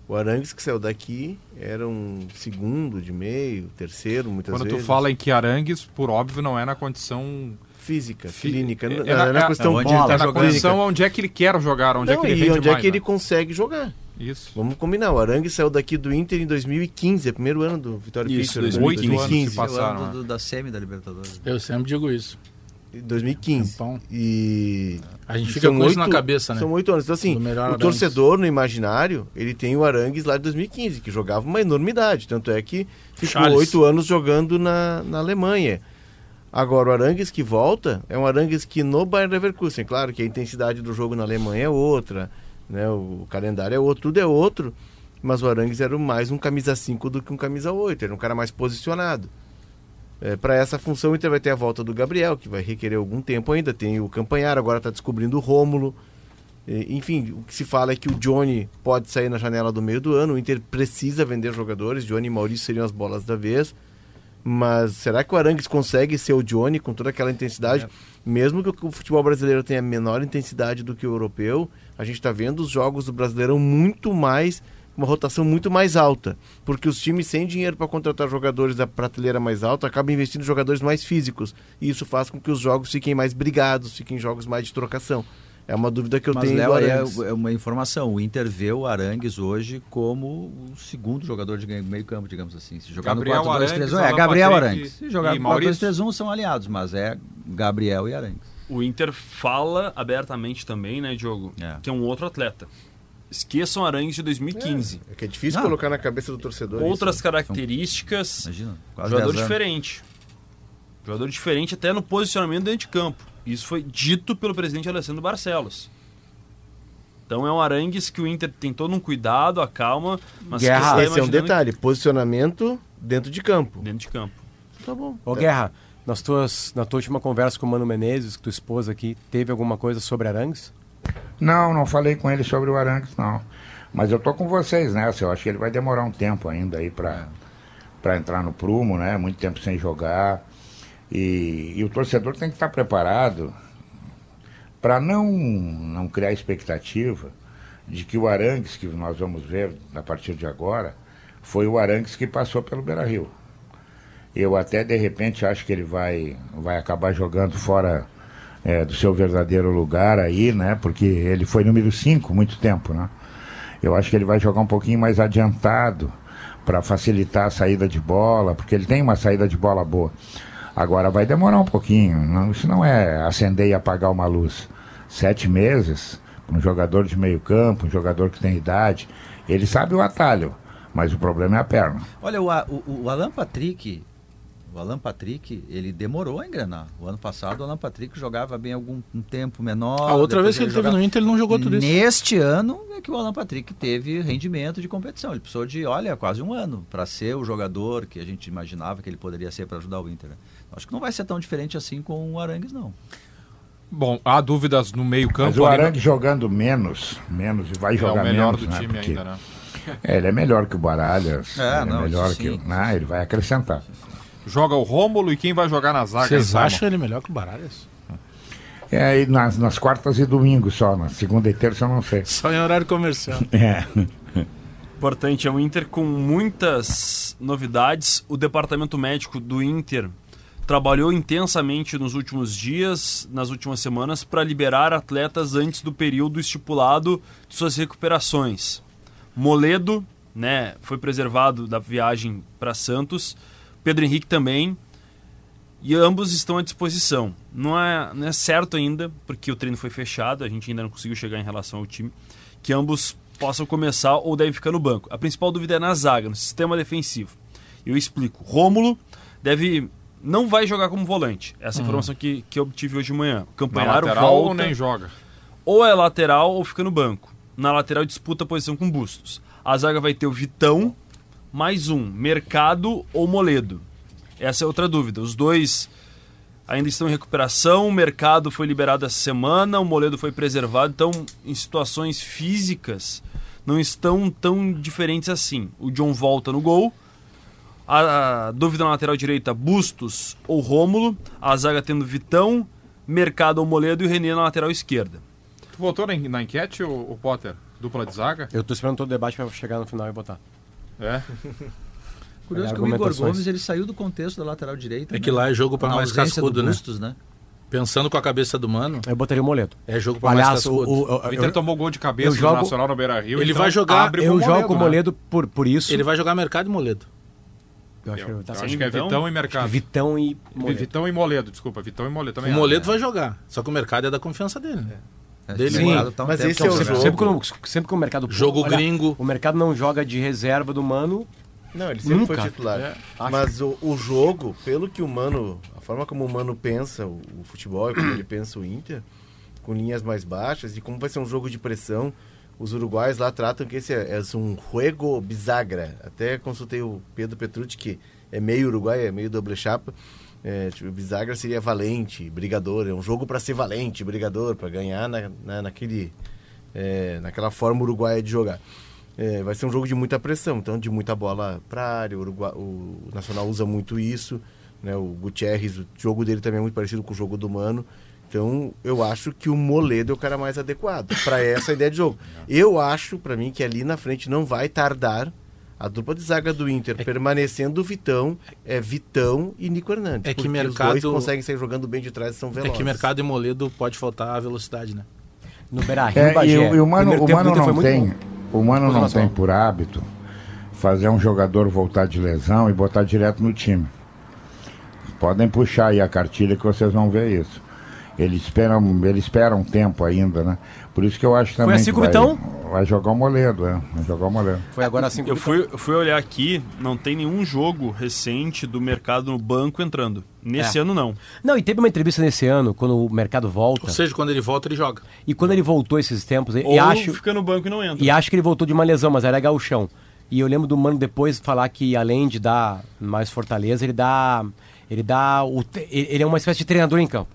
O Arangues que saiu daqui era um segundo de meio, terceiro, muitas Quando vezes. tu fala em que Arangues, por óbvio, não é na condição Física, fi- clínica. É, não- é na, é é- questão onde bola, ele tá é na jogando. condição onde é que ele quer jogar, onde Não, é que ele e onde é mais, que ele né? consegue jogar. Isso. Vamos combinar, o Arangues saiu daqui do Inter em 2015, é o primeiro ano do Vitória Isso, Pitcher. 2015. Anos se passaram, Ano né? do- da semi da Libertadores. Eu sempre digo isso. 2015. Tempão. E A gente fica com isso na cabeça, né? São oito anos. Então, assim, o torcedor no imaginário, ele tem o Arangues lá de 2015, que jogava uma enormidade. Tanto é que ficou oito anos jogando na, na Alemanha. Agora, o Arangues que volta é um Arangues que no Bayern Leverkusen, claro que a intensidade do jogo na Alemanha é outra, né? o calendário é outro, tudo é outro, mas o Arangues era mais um camisa 5 do que um camisa 8, era um cara mais posicionado. É, para essa função, o Inter vai ter a volta do Gabriel, que vai requerer algum tempo ainda. Tem o Campanhar, agora está descobrindo o Rômulo. Enfim, o que se fala é que o Johnny pode sair na janela do meio do ano. O Inter precisa vender jogadores. Johnny e Maurício seriam as bolas da vez. Mas será que o Arangues consegue ser o Johnny com toda aquela intensidade? Mesmo que o futebol brasileiro tenha menor intensidade do que o europeu, a gente está vendo os jogos do Brasileirão muito mais, uma rotação muito mais alta. Porque os times sem dinheiro para contratar jogadores da prateleira mais alta acabam investindo em jogadores mais físicos. E isso faz com que os jogos fiquem mais brigados, fiquem jogos mais de trocação. É uma dúvida que eu Mas, tenho Léo, é é uma informação. O Inter vê o Arangues hoje como o segundo jogador de meio campo, digamos assim. Se jogar Gabriel no 4-2-3-1, Arangues, é Alan Gabriel Patrick Arangues. Se jogar no Maurício. 4-2-3-1 são aliados, mas é Gabriel e Arangues. O Inter fala abertamente também, né, Diogo? É. Que é um outro atleta. Esqueçam Arangues de 2015. É que é difícil Não. colocar na cabeça do torcedor. Outras isso. características, Imagina, jogador 10 anos. diferente. Jogador diferente até no posicionamento dentro de campo. Isso foi dito pelo presidente Alessandro Barcelos. Então é um Arangues que o Inter tem todo um cuidado, a calma, mas Guerra. que Esse é um detalhe. Posicionamento dentro de campo. dentro de campo. Tá bom. Ô, Guerra, nas tuas, na tua última conversa com o Mano Menezes, tua esposa aqui, teve alguma coisa sobre Arangues? Não, não falei com ele sobre o Arangues, não. Mas eu tô com vocês nessa, eu acho que ele vai demorar um tempo ainda aí para para entrar no prumo, né? Muito tempo sem jogar. E, e o torcedor tem que estar preparado para não, não criar expectativa de que o Arangues, que nós vamos ver a partir de agora, foi o Arangues que passou pelo Beira Rio. Eu até de repente acho que ele vai, vai acabar jogando fora é, do seu verdadeiro lugar aí, né? Porque ele foi número 5 muito tempo, né? Eu acho que ele vai jogar um pouquinho mais adiantado para facilitar a saída de bola, porque ele tem uma saída de bola boa. Agora vai demorar um pouquinho. Não, isso não é acender e apagar uma luz. Sete meses, um jogador de meio campo, um jogador que tem idade, ele sabe o atalho, mas o problema é a perna. Olha, o, o, o Alan Patrick, o Alan Patrick, ele demorou a engrenar. O ano passado o Alan Patrick jogava bem algum um tempo menor. A outra vez que ele, ele jogava... teve no Inter, ele não jogou tudo isso. Neste ano é que o Alan Patrick teve rendimento de competição. Ele precisou de, olha, quase um ano para ser o jogador que a gente imaginava que ele poderia ser para ajudar o Inter. Né? Acho que não vai ser tão diferente assim com o Arangues, não. Bom, há dúvidas no meio-campo. Mas o Arangues jogando menos, menos e vai jogar menos. É o melhor menos, do né? time Porque... ainda, né? É, ele é melhor que o Baralhas. É, é não, é melhor que. Não, ele vai acrescentar joga o Rômulo e quem vai jogar na zaga? Vocês acham ele melhor que o Baralhas? É, nas, nas quartas e domingos só, na segunda e terça eu não sei. Só em horário comercial. (laughs) É. Importante, é um Inter com muitas novidades. O departamento médico do Inter trabalhou intensamente nos últimos dias, nas últimas semanas, para liberar atletas antes do período estipulado de suas recuperações. Moledo, né, foi preservado da viagem para Santos Pedro Henrique também. E ambos estão à disposição. Não é, não é certo ainda, porque o treino foi fechado, a gente ainda não conseguiu chegar em relação ao time, que ambos possam começar ou devem ficar no banco. A principal dúvida é na zaga, no sistema defensivo. Eu explico. Rômulo deve não vai jogar como volante. Essa uhum. informação que, que eu obtive hoje de manhã. Campanharo Na lateral volta, ou nem joga? Ou é lateral ou fica no banco. Na lateral disputa a posição com Bustos. A zaga vai ter o Vitão, mais um, Mercado ou Moledo? Essa é outra dúvida. Os dois ainda estão em recuperação, o Mercado foi liberado essa semana, o Moledo foi preservado, então em situações físicas não estão tão diferentes assim. O John volta no gol, a, a dúvida na lateral direita, Bustos ou Rômulo, a zaga tendo Vitão, Mercado ou Moledo e o Renê na lateral esquerda. Tu votou na, enquete, o, o Potter? Dupla de zaga? Eu tô esperando todo o debate para chegar no final e botar. É. (laughs) Curioso que o Igor Gomes ele saiu do contexto da lateral direita. É que né? lá é jogo para mais cascudo, né? Bustos, né? Pensando com a cabeça do mano. Eu botaria o Moledo. É jogo para mais cascudo. O, o, o Inter tomou gol de cabeça jogo, Nacional no Beira Rio. Ele então vai jogar. Eu jogo com o Moledo né? por, por isso. Ele vai jogar mercado e Moledo. Eu acho, eu, tá eu acho que é Vitão e Mercado. Vitão e Moledo. Vitão e Moledo, desculpa. Vitão e Moledo também. O Moledo é. vai jogar. Só que o mercado é da confiança dele. É. Dele Sim, tá um mas esse é o jogo. Sempre que, sempre que o mercado jogo olha, gringo, o mercado não joga de reserva do mano, não, ele sempre Nunca. foi titular. É, Mas o, o, jogo, pelo que o Mano, a forma como o Mano pensa o, o futebol e como ele pensa o Inter, com linhas mais baixas, e como vai ser um jogo de pressão, os uruguais lá tratam que esse é, é um juego bisagra. Até consultei o Pedro Petrucci, que é meio uruguai, é meio doble chapa. É, tipo, bisagra seria valente, brigador. É um jogo para ser valente, brigador, para ganhar na, na, naquele, é, naquela forma uruguaia de jogar. É, vai ser um jogo de muita pressão, então de muita bola para área. O, Uruguai, o Nacional usa muito isso. Né? O Gutierrez, o jogo dele também é muito parecido com o jogo do Mano. Então eu acho que o Moledo é o cara mais adequado para essa ideia de jogo. (laughs) Eu acho, para mim, que ali na frente não vai tardar a dupla de zaga do Inter é permanecendo Vitão, é Vitão e Nico Hernandes. É que mercado os dois conseguem sair jogando bem de trás e são velozes. É que mercado e Moledo pode faltar a velocidade, né? No Beira-Rio, é, e, o, e o Mano, o Mano não tem o Mano não tem por hábito fazer um jogador voltar de lesão e botar direto no time. Podem puxar aí a cartilha que vocês vão ver isso. Ele espera, ele espera um tempo ainda, né? Por isso que eu acho também Foi assim que vai, então? vai jogar o Moledo, é. Vai jogar o Moledo. Foi agora assim eu fui, eu fui olhar aqui, não tem nenhum jogo recente do mercado no banco entrando. Nesse é. ano não. Não, e teve uma entrevista nesse ano, quando o mercado volta. Ou seja, quando ele volta, ele joga. E quando ele voltou esses tempos, Ou e acho fica no banco e não entra. E acho que ele voltou de uma lesão, mas era gauchão. E eu lembro do Mano depois falar que além de dar mais fortaleza, ele dá ele dá o ele é uma espécie de treinador em campo.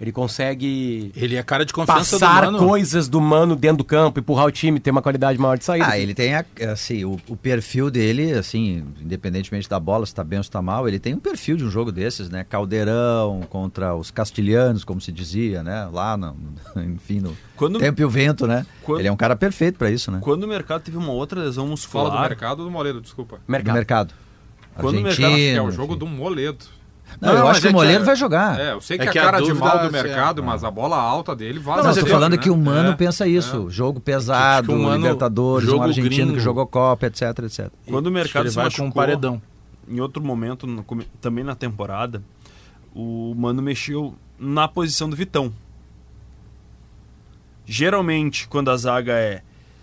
Ele consegue. Ele é cara de confiança passar do Mano. coisas do Mano dentro do campo, empurrar o time, ter uma qualidade maior de saída. Ah, ele tem, a- assim, o, o perfil dele, assim, independentemente da bola, se tá bem ou se tá mal, ele tem um perfil de um jogo desses, né? Caldeirão contra os castilhanos, como se dizia, né? Lá, no, (laughs) enfim, no Quando- tempo e o vento, né? Quando- Ele é um cara perfeito pra isso, né? Quando o mercado teve uma outra lesão muscular. Fala do mercado ou do Moledo, desculpa. Do mercado. Quando o mercado- É o jogo do Moledo. Não, eu acho que o Moledo vai jogar. É, eu sei que É é que a a cara de dúvida mal do é- mercado, mas a bola alta dele vaza. Não, mas eu tô falando né? que o Mano É, pensa isso. Jogo pesado, que o Mano- Libertadores, um jogo argentino gringo. que jogou Copa, etc, etc. Quando o mercado se vai machucou, com um paredão. em outro momento, no também na temporada, o Mano mexeu na posição do Vitão. Geralmente, quando a zaga é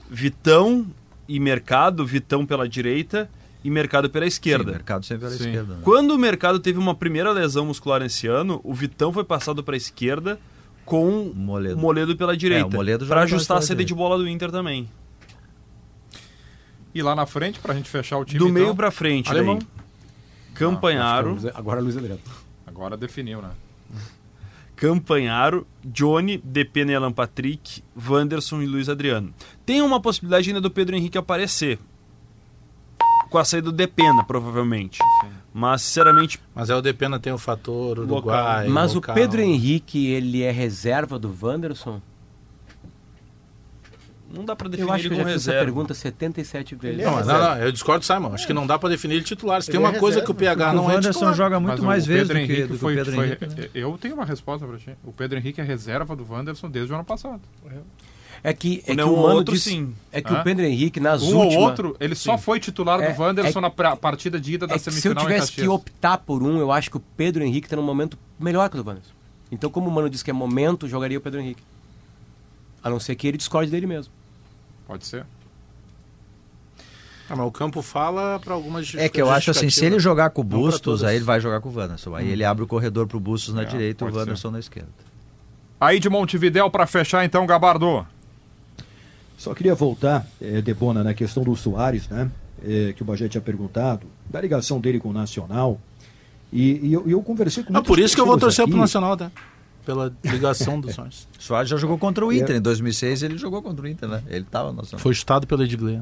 Vitão e Mercado, Vitão pela direita e Mercado pela esquerda. Sim, mercado sempre pela Sim. esquerda. né? Quando o Mercado teve uma primeira lesão muscular esse ano, o Vitão foi passado para a esquerda com Moledo. o Moledo pela direita. É, Moledo joga para ajustar a direita. saída de bola do Inter também. E lá na frente, pra gente fechar o time. Do então? meio pra frente, Alemão. daí. Campanharo. Agora Luiz Adriano. Agora definiu, né? Campanharo, Johnny, Depena e Alan Patrick, Wanderson e Luiz Adriano. Tem uma possibilidade ainda do Pedro Henrique aparecer. Com a saída do Depena, provavelmente. Mas, sinceramente. Mas é o Depena tem o fator Uruguai. Mas local. o Pedro Henrique, ele é reserva do Wanderson? Não dá pra definir Eu acho que ele eu já como fiz essa reserva. pergunta 77 vezes. Não, não, não, eu discordo, Simon. Acho que não dá pra definir ele titular. Se tem Ele uma é coisa reserva, que o PH porque não o é Wanderson titular. joga muito Mas o mais vezes Pedro do que, Henrique do que foi, o Pedro foi- Henrique. né? Eu tenho uma resposta pra ti. O Pedro Henrique é reserva do Wanderson desde o ano passado. É que, é que o Mano outro disse- sim. É que o Pedro Henrique, nas um últimas... ou outro, ele só Sim. foi titular É, do Wanderson é- na pra- partida de ida da É que se eu semifinal tivesse que optar por um, eu acho que o Pedro Henrique está num momento melhor que o do Wanderson. Então, como o Mano disse que é momento, jogaria o Pedro Henrique. A não ser que ele discorde dele mesmo. Pode ser. Ah, mas o campo fala pra algumas É que eu acho assim, se ele jogar com o Bustos, aí ele vai jogar com o Wanderson. Aí Hum. ele abre o corredor pro Bustos na É, direita e o pode ser. Wanderson na esquerda. Aí de Montevidéu pra fechar então, Gabardo. Só queria voltar, eh, Debona, na questão do Soares, né? Eh, que o Bagé tinha perguntado, da ligação dele com o Nacional. E, e eu, eu conversei com Ah, por isso que eu vou torcer aqui. pro Nacional, tá? Pela ligação dos sonhos. (laughs) Soares já jogou contra o É. Inter. Em 2006 ele jogou contra o Inter, né? Ele tava no Nacional. Foi chutado pelo Edgley.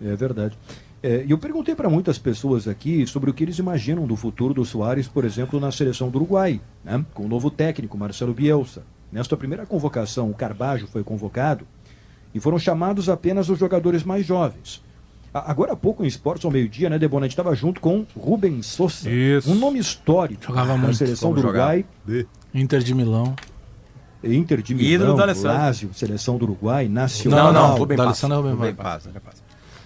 É verdade. É, E eu perguntei para muitas pessoas aqui sobre o que eles imaginam do futuro do Soares, por exemplo, na seleção do Uruguai, né? com o novo técnico, Marcelo Bielsa. Nesta primeira convocação, o Carbajo foi convocado e foram chamados apenas os jogadores mais jovens. Agora há pouco, em Esportes ao meio-dia, né, Debona, a gente estava junto com Rubens Sousa, um nome histórico Jogava na muito. seleção Como do. Uruguai. Inter de Milão. Inter de Milão. Lazio, seleção do Uruguai, Nacional. Não, não, Rubem Paz. É o Rubem Paz. Paz.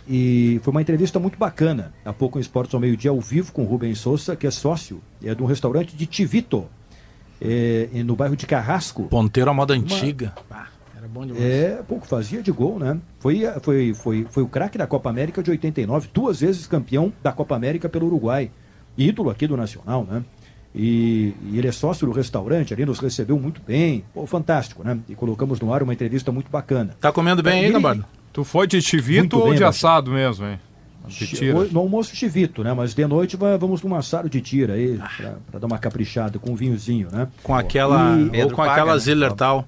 E foi uma entrevista muito bacana, há pouco em Esportes ao meio-dia, ao vivo, com o Rubens Souza, que é sócio é de um restaurante de Tivito, é, e no bairro de Carrasco. Ponteiro à moda Uma- antiga. Ah, era bom demais. É, pouco fazia de gol, né? Foi, foi, foi, foi o craque da Copa América de 89, duas vezes campeão da Copa América pelo Uruguai. Ídolo aqui do Nacional, né? E, e ele é sócio do restaurante, ali nos recebeu muito bem. Pô, fantástico, né? E colocamos no ar uma entrevista muito bacana. Tá comendo bem aí, Ele- Gabardo? Tu foi de chivito ou bem, de assado mesmo, hein? No almoço chivito, né? Mas de noite va- vamos num assado de tira aí, pra, pra dar uma caprichada com um vinhozinho, né? Com aquela. E- ou com paga, aquela né? Zillertal.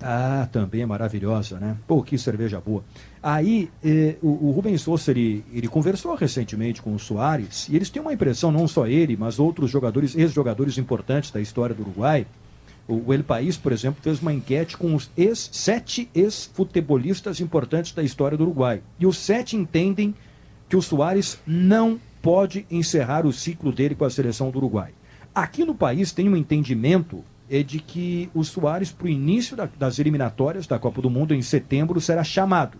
Ah, também é maravilhosa, né? Pô, que cerveja boa. Aí, eh, o, o Rubens Souza, ele, ele conversou recentemente com o Soares, e eles têm uma impressão, não só ele, mas outros jogadores, ex-jogadores importantes da história do Uruguai. O, o El País, por exemplo, fez uma enquete com os ex, sete ex-futebolistas importantes da história do Uruguai. E os sete entendem que o Soares não pode encerrar o ciclo dele com a seleção do Uruguai. Aqui no país tem um entendimento é de que o Soares, para o início da- das eliminatórias da Copa do Mundo, em setembro, será chamado.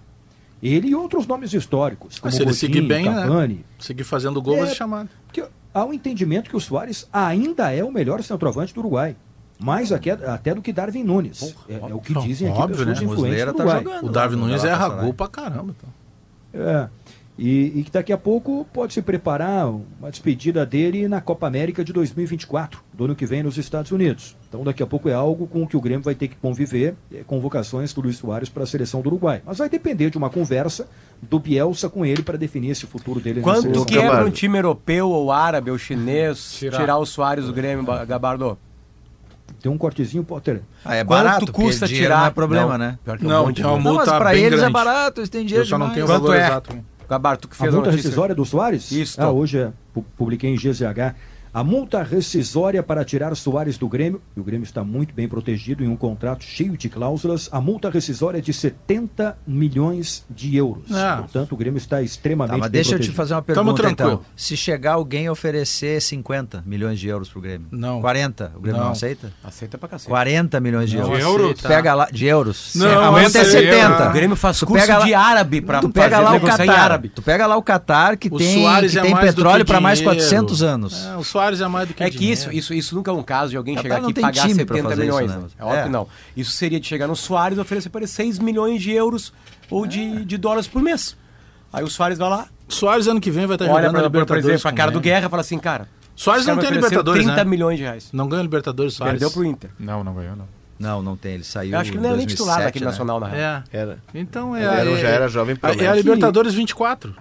Ele e outros nomes históricos, como Mas se ele seguir Godinho, bem, Cavani. né? Seguir fazendo gol, É, vai ser chamado. Porque há um entendimento que o Soares ainda é o melhor centroavante do Uruguai. Mais até, até do que Darwin Nunes. É, é o que dizem aqui Óbvio, pessoas né? influentes do tá Uruguai. jogando. O Darwin Nunes erra gol pra caramba. Então. É. E, que daqui a pouco pode se preparar uma despedida dele na Copa América de 2024, do ano que vem nos Estados Unidos. Então daqui a pouco é algo com o que o Grêmio vai ter que conviver, é, convocações do Luiz Soares para a seleção do Uruguai. Mas vai depender de uma conversa do Bielsa com ele para definir esse futuro dele. Quanto que é para um time europeu ou árabe ou chinês tirar, tirar o Soares do Grêmio, Gabardo? Tem um cortezinho, Potter. Ah, é Quanto barato, custa tirar? Não é problema, não, né? Não, é um não mas para eles é grande. é barato, eles têm dinheiro Eu só demais. não tenho o valor é? exato. Gabarto que fez a, a notícia. rescisória do Soares? Isso. Ah, hoje é, publiquei em GZH a multa rescisória para tirar Soares do Grêmio, e o Grêmio está muito bem protegido em um contrato cheio de cláusulas, a multa rescisória é de 70 milhões de euros. Ah. Portanto, o Grêmio está extremamente tá, mas deixa protegido. eu te fazer uma pergunta, então. Se chegar alguém oferecer 50 milhões de euros para o Grêmio, não. 40, o Grêmio não, não aceita? Aceita para cacete. 40 milhões de não, euros. De euros? Pega lá, de euros. Não, é, a multa é 70. O Grêmio faz tu de árabe para tu pega lá o Catar. Tu pega lá o Catar, que o tem, que é tem petróleo para mais 400 anos. É, o Soares dólares a mais do que É que isso, isso, isso nunca é um caso de alguém tá, chegar tá, aqui e pagar 70 milhões. Isso, né? É óbvio é. que não. Isso seria de chegar no Soares e oferecer para ele 6 milhões de euros ou é. de, de dólares por mês. Aí o Soares vai lá. Soares ano que vem vai estar olha jogando pra, Por exemplo, a cara do Guerra fala assim, cara. Soares não tem Libertadores. 30 né? milhões de reais. Não ganha Libertadores, Soares. Perdeu pro Inter. Não, não ganhou, não. Não, não tem. Ele saiu. Eu acho que ele não é nem titular daquele né? Nacional, na real. É. Era. Então é. Ele era, já era jovem. É a Libertadores 24.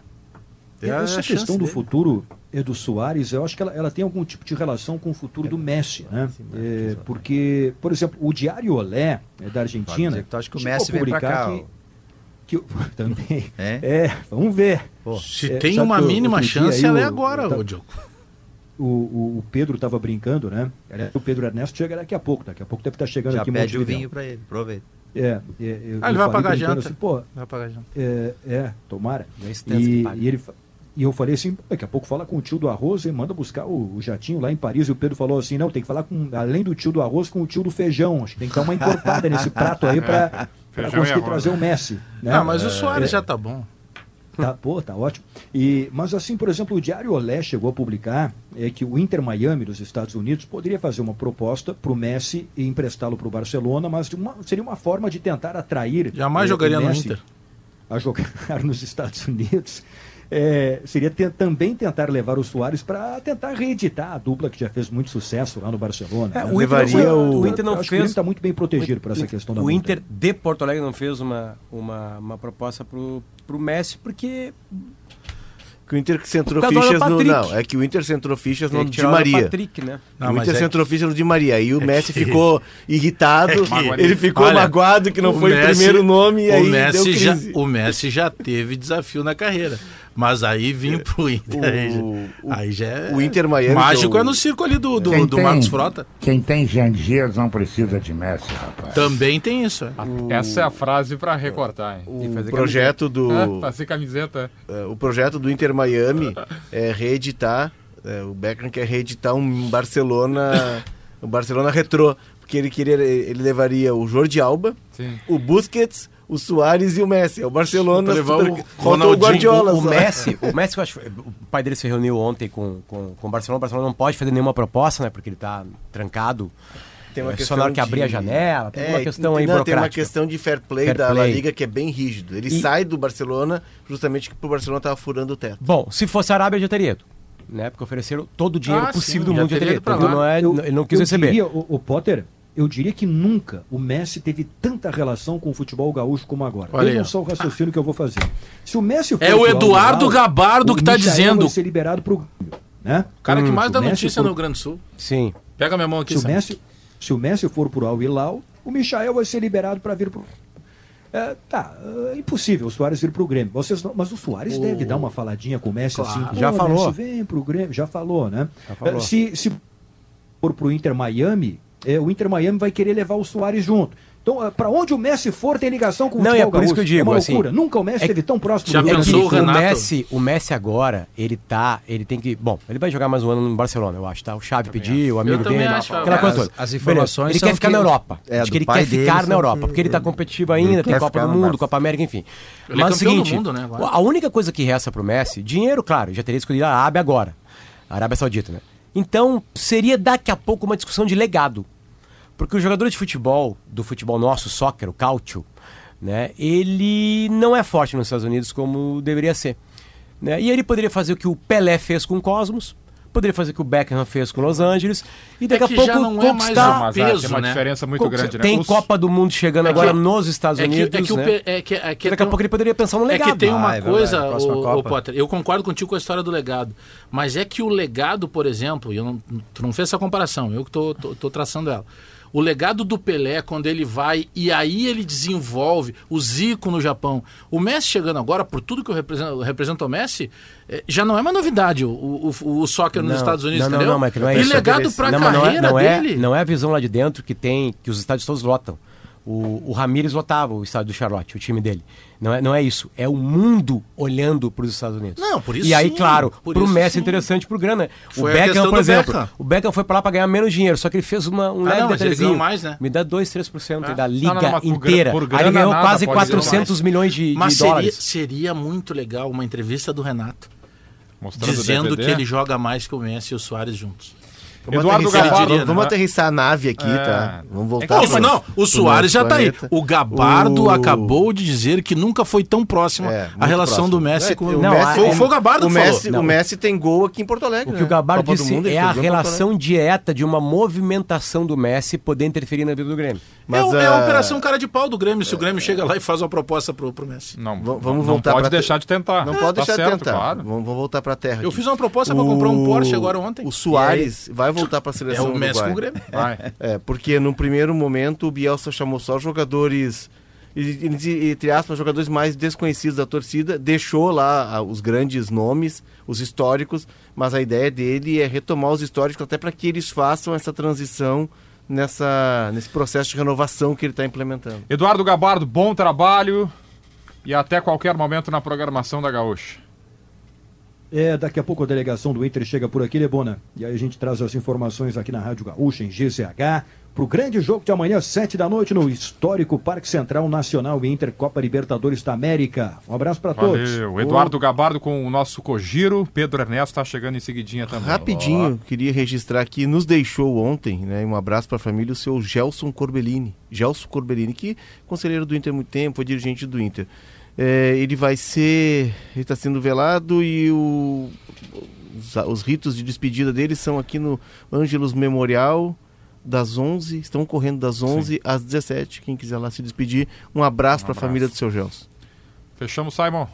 É, essa questão do é. futuro Edu Soares, eu acho que ela, ela tem algum tipo de relação com o futuro é, do Messi, né? É, porque, por exemplo, o Diário Olé é, da Argentina. eu acho que o Messi vem para cá? Que, que, (laughs) também. É? é? vamos ver. Pô, se é, tem uma mínima chance, aí, ela é o, é agora, o O, o, Pedro estava brincando, né? O Pedro Ernesto chega daqui a pouco, daqui a pouco deve estar chegando Já aqui. Já pede o vinho para ele, aproveita. É, é eu, ah, ele vai pagar janta. Assim, Pô, vai pagar janta. É, é tomara. E, e ele e eu falei assim, daqui a pouco fala com o tio do arroz e manda buscar o, o, jatinho lá em Paris. E o Pedro falou assim, não, tem que falar com, além do tio do arroz, com o tio do feijão. Acho que tem que dar uma encorpada nesse prato aí para (laughs) conseguir trazer né? o Messi. Né? Não, mas o é, Soares é, já tá bom. Tá, pô, tá ótimo. E, mas assim, por exemplo, o Diário Olé chegou a publicar é, que o Inter Miami dos Estados Unidos poderia fazer uma proposta para o Messi e emprestá-lo para o Barcelona, mas uma, seria uma forma de tentar atrair. Jamais é, jogaria no Inter. A jogar (laughs) nos Estados Unidos é, seria também tentar levar o Soares para tentar reeditar a dupla que já fez muito sucesso lá no Barcelona. É, né? o, Levaria o, o Inter não fez. O está muito bem protegido por essa questão da O Inter multa. de Porto Alegre não fez uma, uma, uma proposta para o Messi porque que o Inter centrou tá fichas no. Não, é que o Inter centrou fichas no de Maria. Patrick, né? não, o Inter é centrou que... fichas no de Maria. E o (laughs) é Messi que... ficou irritado, (laughs) é que... ele ficou Olha, magoado que não o foi Messi, o primeiro nome. E o, Já, o Messi já teve desafio na carreira. Mas aí vim é. pro Inter. O, aí, o, aí já é. O Inter Miami. É mágico é, o... é no circo ali do, do, do Marcos Frota. Quem tem Jean Dias não precisa de Messi, rapaz. Também tem isso. É. O... Essa é a frase para recortar. Hein? O projeto camiseta. do. Ah, fazer camiseta. o projeto do Inter Miami (laughs) é reeditar. o Beckham quer reeditar um Barcelona. (laughs) um Barcelona retrô. Porque ele queria. Ele levaria o Jordi Alba, Sim. o Busquets o Soares e o Messi. É o Barcelona levou o Ronaldinho, o Guardiola. O, o Messi, o Messi, eu acho, o pai dele se reuniu ontem com, com, com o Barcelona. O Barcelona não pode fazer nenhuma proposta, né? Porque ele está trancado tem uma é, questão que abrir de... a janela, tem é, uma questão não, aí não, Tem uma questão de fair play fair da play. La Liga que é bem rígido. Ele e... sai do Barcelona justamente porque o Barcelona estava furando o teto. Bom, se fosse a Arábia, já teria ido. Né? Porque ofereceram todo o dinheiro ah, possível sim, do mundo de teria então é- ele. Não eu, ele não quis receber. Queria, o, o Potter, eu diria que nunca o Messi teve tanta relação com o futebol gaúcho como agora. Vejam só o raciocínio que eu vou fazer. Se o Messi É o Eduardo Gabardo o que está dizendo. Vai ser liberado pro né? O cara que hum, mais dá notícia for... no Grande Sul. Sim. Pega minha mão aqui. Se o Messi, se o Messi for pro Al Hilal, o Michael vai ser liberado para vir pro é, tá, é impossível o Soares vir pro Grêmio. Vocês não, mas o Soares oh. deve dar uma faladinha com o Messi assim, claro. assim. Já falou. Messi vem pro Grêmio, já falou, né? Já falou. Se, se for pro Inter Miami, é, o Inter Miami vai querer levar o Soares junto. Então, ah, para onde o Messi for, tem ligação com o Não, é por isso que eu digo, é uma assim, loucura. Nunca o Messi é esteve tão próximo já do pensou, o é Renato? O Messi, o Messi agora, ele tá, ele tem que, bom, ele vai jogar mais um ano no Barcelona, eu acho, tá? O Xavi pediu, o amigo dele, acho, aquela coisa toda. As, as informações Ele quer ficar que, na Europa. É, acho que ele quer ficar na Europa, porque ele tá competitivo ainda, tem Copa do Mundo, Copa América, enfim. Ele é Mas é o seguinte, mundo, né, a única coisa que resta pro Messi, dinheiro, claro, já teria escolhido a Arábia agora. A Arábia Saudita, né? Então, seria daqui a pouco uma discussão de legado porque o jogador de futebol, do futebol nosso, soccer, o cautio, né, ele não é forte nos Estados Unidos como deveria ser. Né? E ele poderia fazer o que o Pelé fez com o Cosmos, poderia fazer o que o Beckham fez com Los Angeles e é daqui é a pouco conquistar é peso, uma né? diferença muito Conquista... grande. Né? Tem Os... Copa do Mundo chegando é agora que... nos Estados é Unidos, é né? daqui a pouco ele poderia pensar no legado. É que tem uma ah, coisa, o, o, Potter, eu concordo contigo com a história do legado, mas é que o legado, por exemplo, eu não, tu não fez essa comparação, eu que estou traçando ela o legado do Pelé, quando ele vai e aí ele desenvolve o Zico no Japão. O Messi chegando agora, por tudo que eu represento, represento o Messi, eh, já não é uma novidade o, o, o, soccer nos Não, Estados Unidos, não, não, entendeu? Não, mas que não é e isso. legado pra Não, mas não é- carreira não é, dele. Não é a visão lá de dentro que tem, que os estádios todos lotam. O, o Ramires lotava o estádio do Charlotte, o time dele. Não é, não é isso. É o mundo olhando para os Estados Unidos. Não, por isso E aí, sim, claro, por pro isso Messi sim. é interessante pro grana. Foi o a Beckham, questão por exemplo, Beckham. o Beckham foi para lá para ganhar menos dinheiro, só que ele fez uma, um Ah, leve não, detalhezinho. ganhou mais, né? Me dá 2, 3% Ah. da Não, liga não, por gra- inteira. por aí grana ele ganhou nada, quase pode ser 400 mais. milhões de, de Mas seria, dólares. seria muito legal uma entrevista do Renato Mostrando o dizendo que ele joga mais que o Messi e o Soares juntos. Vamos Eduardo aterrissar- Gabardo, vamos, vamos né? aterrissar a nave aqui, É. tá? Vamos voltar. Não, pro- não, o Soares já tá aí. O Gabardo O- acabou de dizer que nunca foi tão próximo É, a relação próximo. do Messi É, com o o Messi- Messi. Foi, foi o Gabardo o que Messi, falou. o Messi tem gol aqui em Porto Alegre. O que o né? Gabardo Copa do disse Mundo, é a relação direta de uma movimentação do Messi poder interferir na vida do Grêmio. é, o- é ah, a operação cara de pau do Grêmio. Se o Grêmio chega lá e faz uma proposta pro, pro Messi. Não, V- vamos não voltar pode pra deixar de tentar. Não É, pode tá deixar de tentar. Vamos, voltar pra terra. Eu fiz uma proposta pra comprar um Porsche agora ontem. O Soares vai voltar pra seleção É o Messi com o Grêmio. Vai. É, porque no primeiro momento o Bielsa chamou só jogadores, entre aspas, jogadores mais desconhecidos da torcida, deixou lá ah, os grandes nomes, os históricos, mas a ideia dele é retomar os históricos até para que eles façam essa transição nessa, nesse processo de renovação que ele está implementando. Eduardo Gabardo, bom trabalho e até qualquer momento na programação da Gaúcha. É, daqui a pouco a delegação do Inter chega por aqui, Lebona. E aí a gente traz as informações aqui na Rádio Gaúcha, em GZH, pro grande jogo de amanhã, sete da noite, no histórico Parque Central Nacional e Inter Copa Libertadores da América. Um abraço para todos. Valeu. Eduardo Gabardo com o nosso Cogiro. Pedro Ernesto está chegando em seguidinha também. Rapidinho, queria registrar que nos deixou ontem, né, um abraço para a família, o seu Gelson Corbellini. Gelson Corbellini, que é conselheiro do Inter há muito tempo, foi dirigente do Inter. É, ele vai ser. Ele está sendo velado e o, os, os ritos de despedida dele são aqui no Ângelos Memorial, das 11. Estão correndo das 11 às 17. Quem quiser lá se despedir, um abraço para a família do seu Gelson. Fechamos, Simon.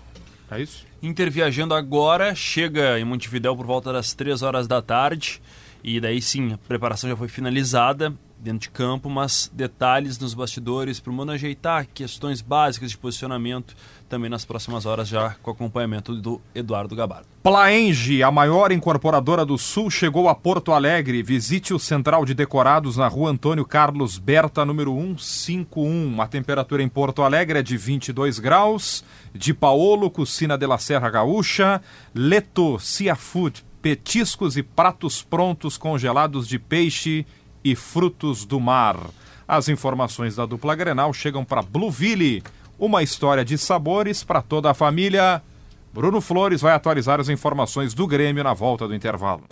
É isso? Inter viajando agora, chega em Montevidéu por volta das 3 horas da tarde. E daí sim, a preparação já foi finalizada dentro de campo, mas detalhes nos bastidores para o Mano ajeitar questões básicas de posicionamento também nas próximas horas, já com acompanhamento do Eduardo Gabardo. Plaenge, a maior incorporadora do Sul, chegou a Porto Alegre. Visite o Central de Decorados na rua Antônio Carlos Berta, número 151. A temperatura em Porto Alegre é de 22 graus. De Paolo, Cucina de la Serra Gaúcha. Leto, Seafood, petiscos e pratos prontos congelados de peixe e frutos do mar. As informações da dupla Grenal chegam para Blueville, uma história de sabores para toda a família. Bruno Flores vai atualizar as informações do Grêmio na volta do intervalo.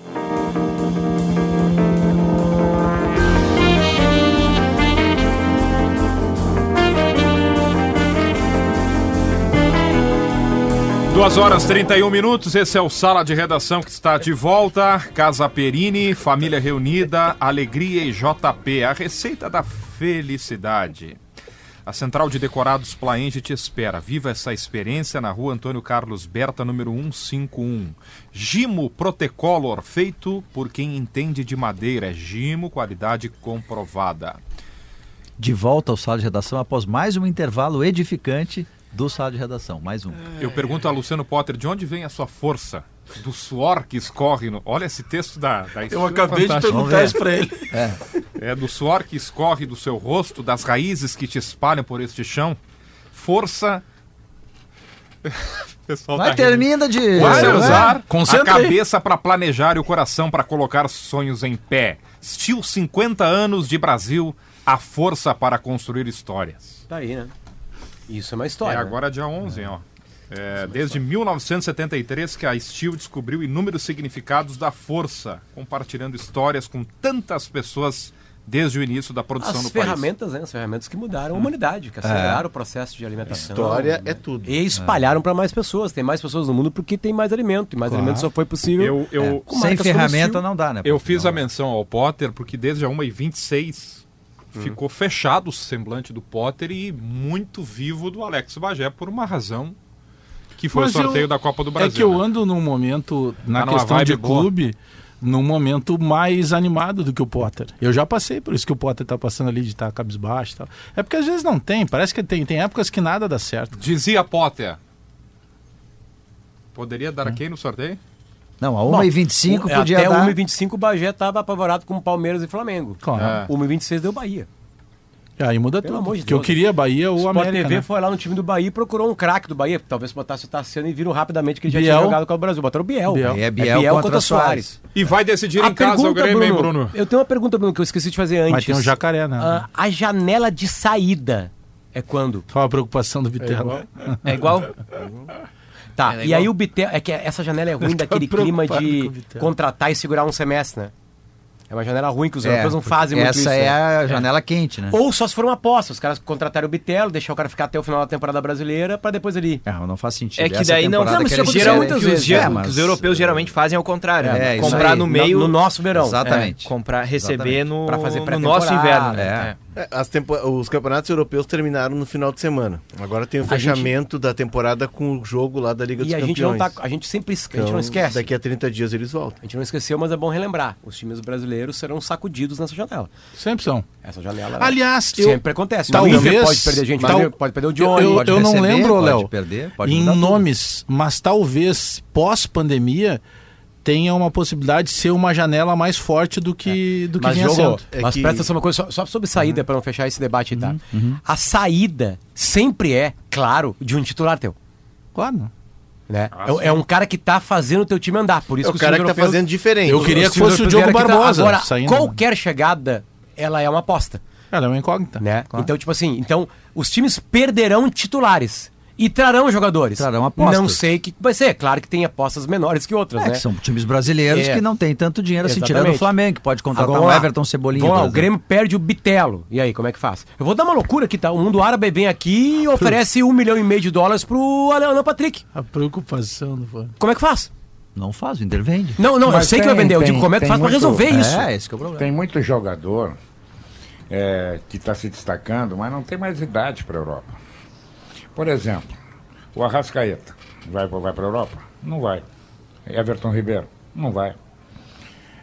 Duas horas 31 minutos, esse é o Sala de Redação que está de volta. Casa Perini, família reunida, alegria e JP, a receita da felicidade. A Central de Decorados Plaenge te espera. Viva essa experiência na rua Antônio Carlos Berta, número 151. Gimo Protecolor, feito por quem entende de madeira. É Gimo, qualidade comprovada. De volta ao sala de redação após mais um intervalo edificante do sala de redação. Mais um. Eu pergunto a Luciano Potter, de onde vem a sua força? Do suor que escorre no... Olha esse texto da... da Eu acabei de perguntar isso pra ele. É. é do suor que escorre do seu rosto, das raízes que te espalham por este chão. Força... (laughs) O pessoal Vai, tá rindo. termina de- Vai, usar. Concentra a cabeça para planejar e o coração para colocar sonhos em pé. Steel 50 anos de Brasil, a força para construir histórias. Tá aí, né? Isso é uma história. É né? agora dia 11, ó. É, desde 1973 que a Steel descobriu inúmeros significados da força, compartilhando histórias com tantas pessoas desde o início da produção As no país. ferramentas, né? As ferramentas que mudaram a humanidade, que aceleraram o processo de alimentação. História é tudo. E espalharam para mais pessoas. Tem mais pessoas no mundo porque tem mais alimento. E mais Claro. alimento só foi possível. Eu, eu, com marcas como Steel. Eu fiz a menção ao Potter porque desde a 1h26 ficou fechado o semblante do Potter e muito vivo do Alex Bagé por uma razão que foi Mas o sorteio eu- da Copa do Brasil. É que eu né? ando num momento, na Tá numa questão de boa. clube, num momento mais animado do que o Potter. Eu já passei por isso que o Potter tá passando ali de estar cabisbaixo e tal. É porque às vezes não tem, parece que tem, tem épocas que nada dá certo. Dizia Potter. Poderia dar a quem no sorteio? Não, a Bom, 1h25 o- podia Até dar... 1h25 o Bagé estava apavorado com Palmeiras e Flamengo. Claro. É. 1h26 deu Bahia. Aí muda Pelo tudo. amor de que eu queria Bahia ou Sport América. TV né? foi lá no time do Bahia e procurou um craque do Bahia. Talvez botasse o Tassiano e viram rapidamente que ele já Biel. tinha jogado com o Brasil. Botaram o Biel. Biel. É Biel contra Soares. E vai decidir A em casa o pergunta, Grêmio, hein, Bruno, Bruno? Eu tenho uma pergunta, Bruno, que eu esqueci de fazer antes. Mas tem um jacaré, né? Ah, a janela de saída é quando? Qual a preocupação do Bitelo? É igual? Tá, É e igual. aí o Bitel. É que essa janela é ruim (laughs) daquele clima de Bitelo. contratar e segurar um semestre, né? É uma janela ruim que os É, europeus não fazem muito essa isso. é né? a janela quente, né? Ou só se for uma aposta, os caras contratarem o Bitelo, deixar o cara ficar até o final da temporada brasileira pra depois ele. É, não faz sentido. É que Essa daí não, não mas que isso querem- muitas que os vezes. ger- É, mas- que os europeus geralmente fazem ao contrário. É, né? comprar aí. no No- meio. no nosso verão. Exatamente. é, comprar, receber Exatamente. no, Pra fazer no nosso inverno. é. né? É, as tempo- Os campeonatos europeus terminaram no final de semana. Agora tem o A gente- fechamento da temporada com o jogo lá da Liga dos E a gente Campeões. não tá. A gente sempre esque- a gente Então, não esquece. Daqui a 30 dias eles voltam. A gente não esqueceu, mas é bom relembrar. Os times brasileiros serão sacudidos nessa janela. Sempre são. Essa janela Aliás, eu- sempre acontece. talvez- pode perder gente, tal- pode, perder o Johnny. eu, pode eu não receber, lembro, pode Léo, perder, pode em mudar tudo. nomes, mas talvez pós-pandemia tenha uma possibilidade de ser uma janela mais forte do que, do que Mas, vinha sendo. É mas que- presta atenção uma coisa, só, só sobre saída, pra não fechar esse debate tá? Uhum, A saída sempre é, claro, de um titular teu. Claro. Né? é, é um cara que tá fazendo o teu time andar. Por isso É o os cara que tá fazendo diferente. Eu queria que fosse o Diogo aqui, tá? Barbosa Agora, saindo. qualquer chegada, ela é uma aposta. Ela é uma incógnita. Né? Claro. Então, tipo assim, então os times perderão titulares e trarão jogadores. Trarão apostas. Não sei o que vai ser. Claro que tem apostas menores que outras, É, né? que são times brasileiros É. que não tem tanto dinheiro assim, tirando Exatamente. o Flamengo, que pode contratar Agora, lá. Everton Cebolinha. Por o. Grêmio perde o Bitelo. E aí, como é que faz? Eu vou dar uma loucura aqui, tá? O mundo árabe vem aqui e (laughs) oferece um milhão e meio de dólares pro Alan Patrick. A preocupação do. Como é que faz? Não faz, o Inter vende. Não, não, eu Mas sei que vai tem- vender. Eu tem- digo como é que tem faz pra muito- resolver isso. É, esse que é o problema. Tem muito jogador é, que está se destacando, mas não tem mais idade para a Europa. Por exemplo, o Arrascaeta vai, vai para a Europa? Não vai. Everton Ribeiro? Não vai.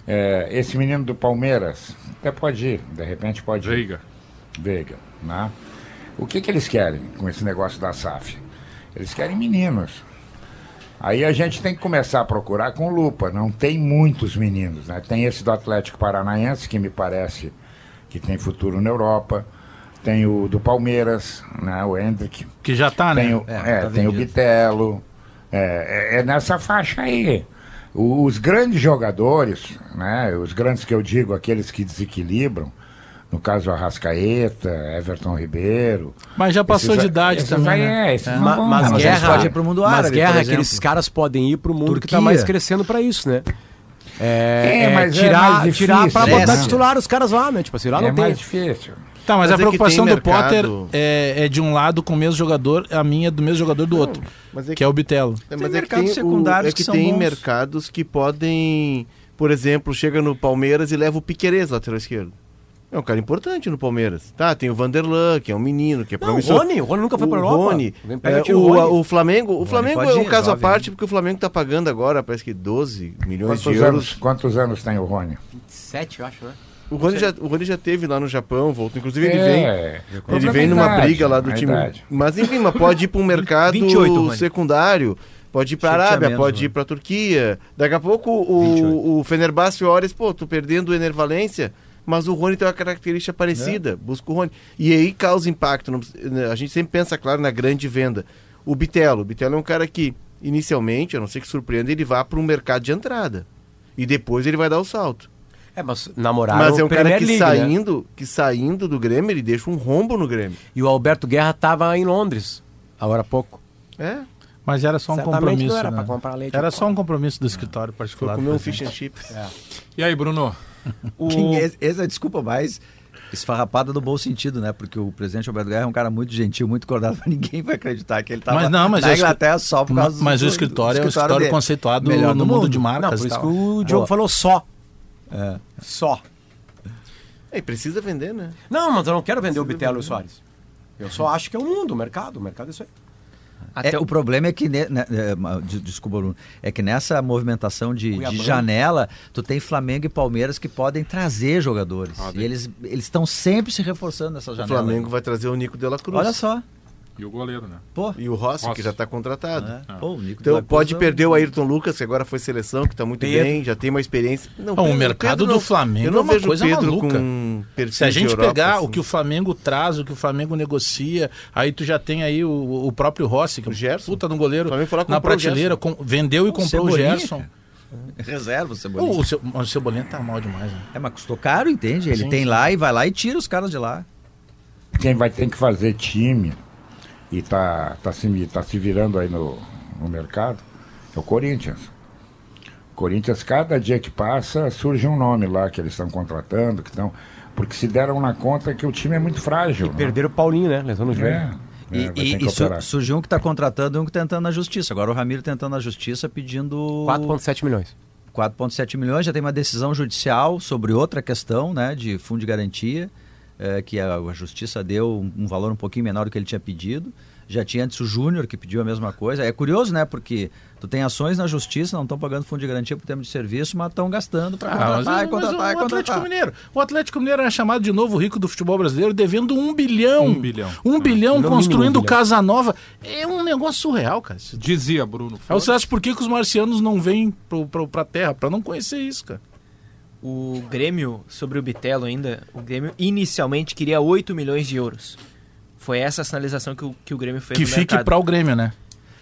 É, esse menino do Palmeiras até pode ir, de repente pode ir. Veiga. Veiga, né? O que, que eles querem com esse negócio da SAF? Eles querem meninos. Aí a gente tem que começar a procurar com lupa. Não tem muitos meninos, né? Tem esse do Atlético Paranaense, que me parece que tem futuro na Europa. Tem o do Palmeiras, né? O Hendrick. Que já tá, né? Tem o, É, é, tá tem o. Bitelo. É, é- é nessa faixa aí. O- Os grandes jogadores, né? Os grandes que eu digo, aqueles que desequilibram, no caso Arrascaeta, Everton Ribeiro. Mas já passou esses de idade esses também, aí né? é, esses vão, mas não. eles guerra, podem ir pro mundo mas árabe, guerra por é que exemplo. esses caras podem ir pro mundo que Turquia. tá mais crescendo pra isso, né? É, É, é mas é tirar, tirar difícil, botar né? titular os caras lá, né? Tipo assim, lá É não tem. mais difícil. Tá, mas, Mas a é que preocupação tem do Potter é, é de um lado com o mesmo jogador, a minha é do mesmo jogador do outro, mas é que é o Bitelo. É, Tem mas é que mercados tem, o, secundários é que que são tem bons. mercados que podem, por exemplo, chega no Palmeiras e leva o Piquerez, lateral esquerdo. É um cara importante no Palmeiras. Tá, tem o Vanderlan, que é um menino, que é Não, o promissor. Rony, o Rony nunca foi pra o Europa. Rony. É, e tira o o, Rony. o Flamengo, o Flamengo é um ir, caso à parte, porque o Flamengo tá pagando agora, parece que 12 milhões Quantos de euros. anos, quantos anos tem o Rony? Sete, eu acho, né? O Rony, já, o Rony já teve lá no Japão, voltou. Inclusive ele É, vem. o Ele vem é a numa briga lá do a time. idade. Mas enfim, mas pode ir para um (laughs) mercado 28, Rony. secundário. Pode ir para tinha Arábia, pode ir Rony. para Turquia. Daqui a pouco o, o Fenerbahçe olha pô, tô perdendo o Ener Valência, mas o Rony tem uma característica parecida. Busca o Rony. E aí causa impacto. precisa- a gente sempre pensa, claro, na grande venda. O Bitelo. O Bitelo é um cara que, inicialmente, a não ser que surpreenda, ele vá para um mercado de entrada. E depois ele vai dar o salto. É, mas namoraram Mas é um cara Premier que League, né? saindo, que saindo do Grêmio, ele deixa um rombo no Grêmio. E o Alberto Guerra tava em Londres, agora há pouco. É? Mas era só um Certamente compromisso. não era né? pra comprar leite. Era só um compromisso do escritório Foi particular. comer um do fish and chips. E aí, Bruno? (laughs) O... É, essa é a desculpa mais esfarrapada no bom sentido, né? Porque o presidente Alberto Guerra é um cara muito gentil, muito cordial, (laughs) mas ninguém vai acreditar que ele tava Mas não, mas na é Inglaterra só por causa Mas do, o escritório é o do escritório dele. conceituado Melhor no do mundo mundo. de marcas. Não, por isso que o Diogo falou só. É. Só. É, e precisa vender, né? Não, mas eu não quero vender o Bitelo e o Soares. Eu só acho que é o mundo, o mercado. O mercado é isso aí. É, o problema é que, ne- né, é, desculpa, Bruno, é que nessa movimentação de, de janela, tu tem Flamengo e Palmeiras que podem trazer jogadores. e eles eles estão sempre se reforçando nessa O janela. Flamengo vai trazer o Nico de la Cruz. Olha só. E o goleiro, né? Pô. E o Rossi, Rossi. que já está contratado. É. Pô, o Nico de Então pode é perder o Ayrton Lucas, que agora foi seleção, que está muito Pedro. bem, já tem uma experiência. Não, Bom, o Pedro- mercado Pedro do não- Flamengo eu não é uma vejo coisa Pedro maluca. com Se a gente Europa, pegar assim. o que o Flamengo traz, o que o Flamengo negocia, aí tu já tem aí o, o próprio Rossi, que é um puta no goleiro, na o prateleira, Gerson. com- vendeu e O comprou o Gerson. Reserva o Cebolinha. O, seu, mas o Cebolinha tá mal demais, né? É, mas custou caro, entende? Ele Sim, tem sim. lá e vai lá e tira os caras de lá. Quem vai ter que fazer time e tá, tá, se, tá se virando aí no, no mercado é o Corinthians. Corinthians, cada dia que passa, surge um nome lá que eles estão contratando, que estão. Porque se deram na conta que o time é muito frágil. né? Perderam o Paulinho, né? Lesão no joelho. É, E, é, e- e surgiu um que está contratando e um que tentando na justiça. Agora o Ramiro tentando na justiça pedindo 4,7 milhões. 4,7 milhões. Já tem uma decisão judicial sobre outra questão, né, de fundo de garantia, eh, que a, a justiça deu um, um valor um pouquinho menor do que ele tinha pedido. Já tinha antes o Júnior que pediu a mesma coisa. É curioso, né, porque tu tem ações na justiça, não estão pagando fundo de garantia por tempo de serviço, mas estão gastando para Ah, contratar mas, e mas contratar o e Atlético contratar. Mineiro. O Atlético Mineiro é chamado de novo rico do futebol brasileiro, devendo um bilhão. Um bilhão. Um bilhão, No construindo mínimo um bilhão. casa nova. É um negócio surreal, cara. Dizia Bruno. Aí você acha por que, que os marcianos não vêm pro, pra terra? Pra não conhecer isso, cara. O Grêmio, sobre o Bitelo ainda, o Grêmio inicialmente queria 8 milhões de euros. Foi essa a sinalização que o, que o Grêmio fez Que fique pra o Grêmio, né?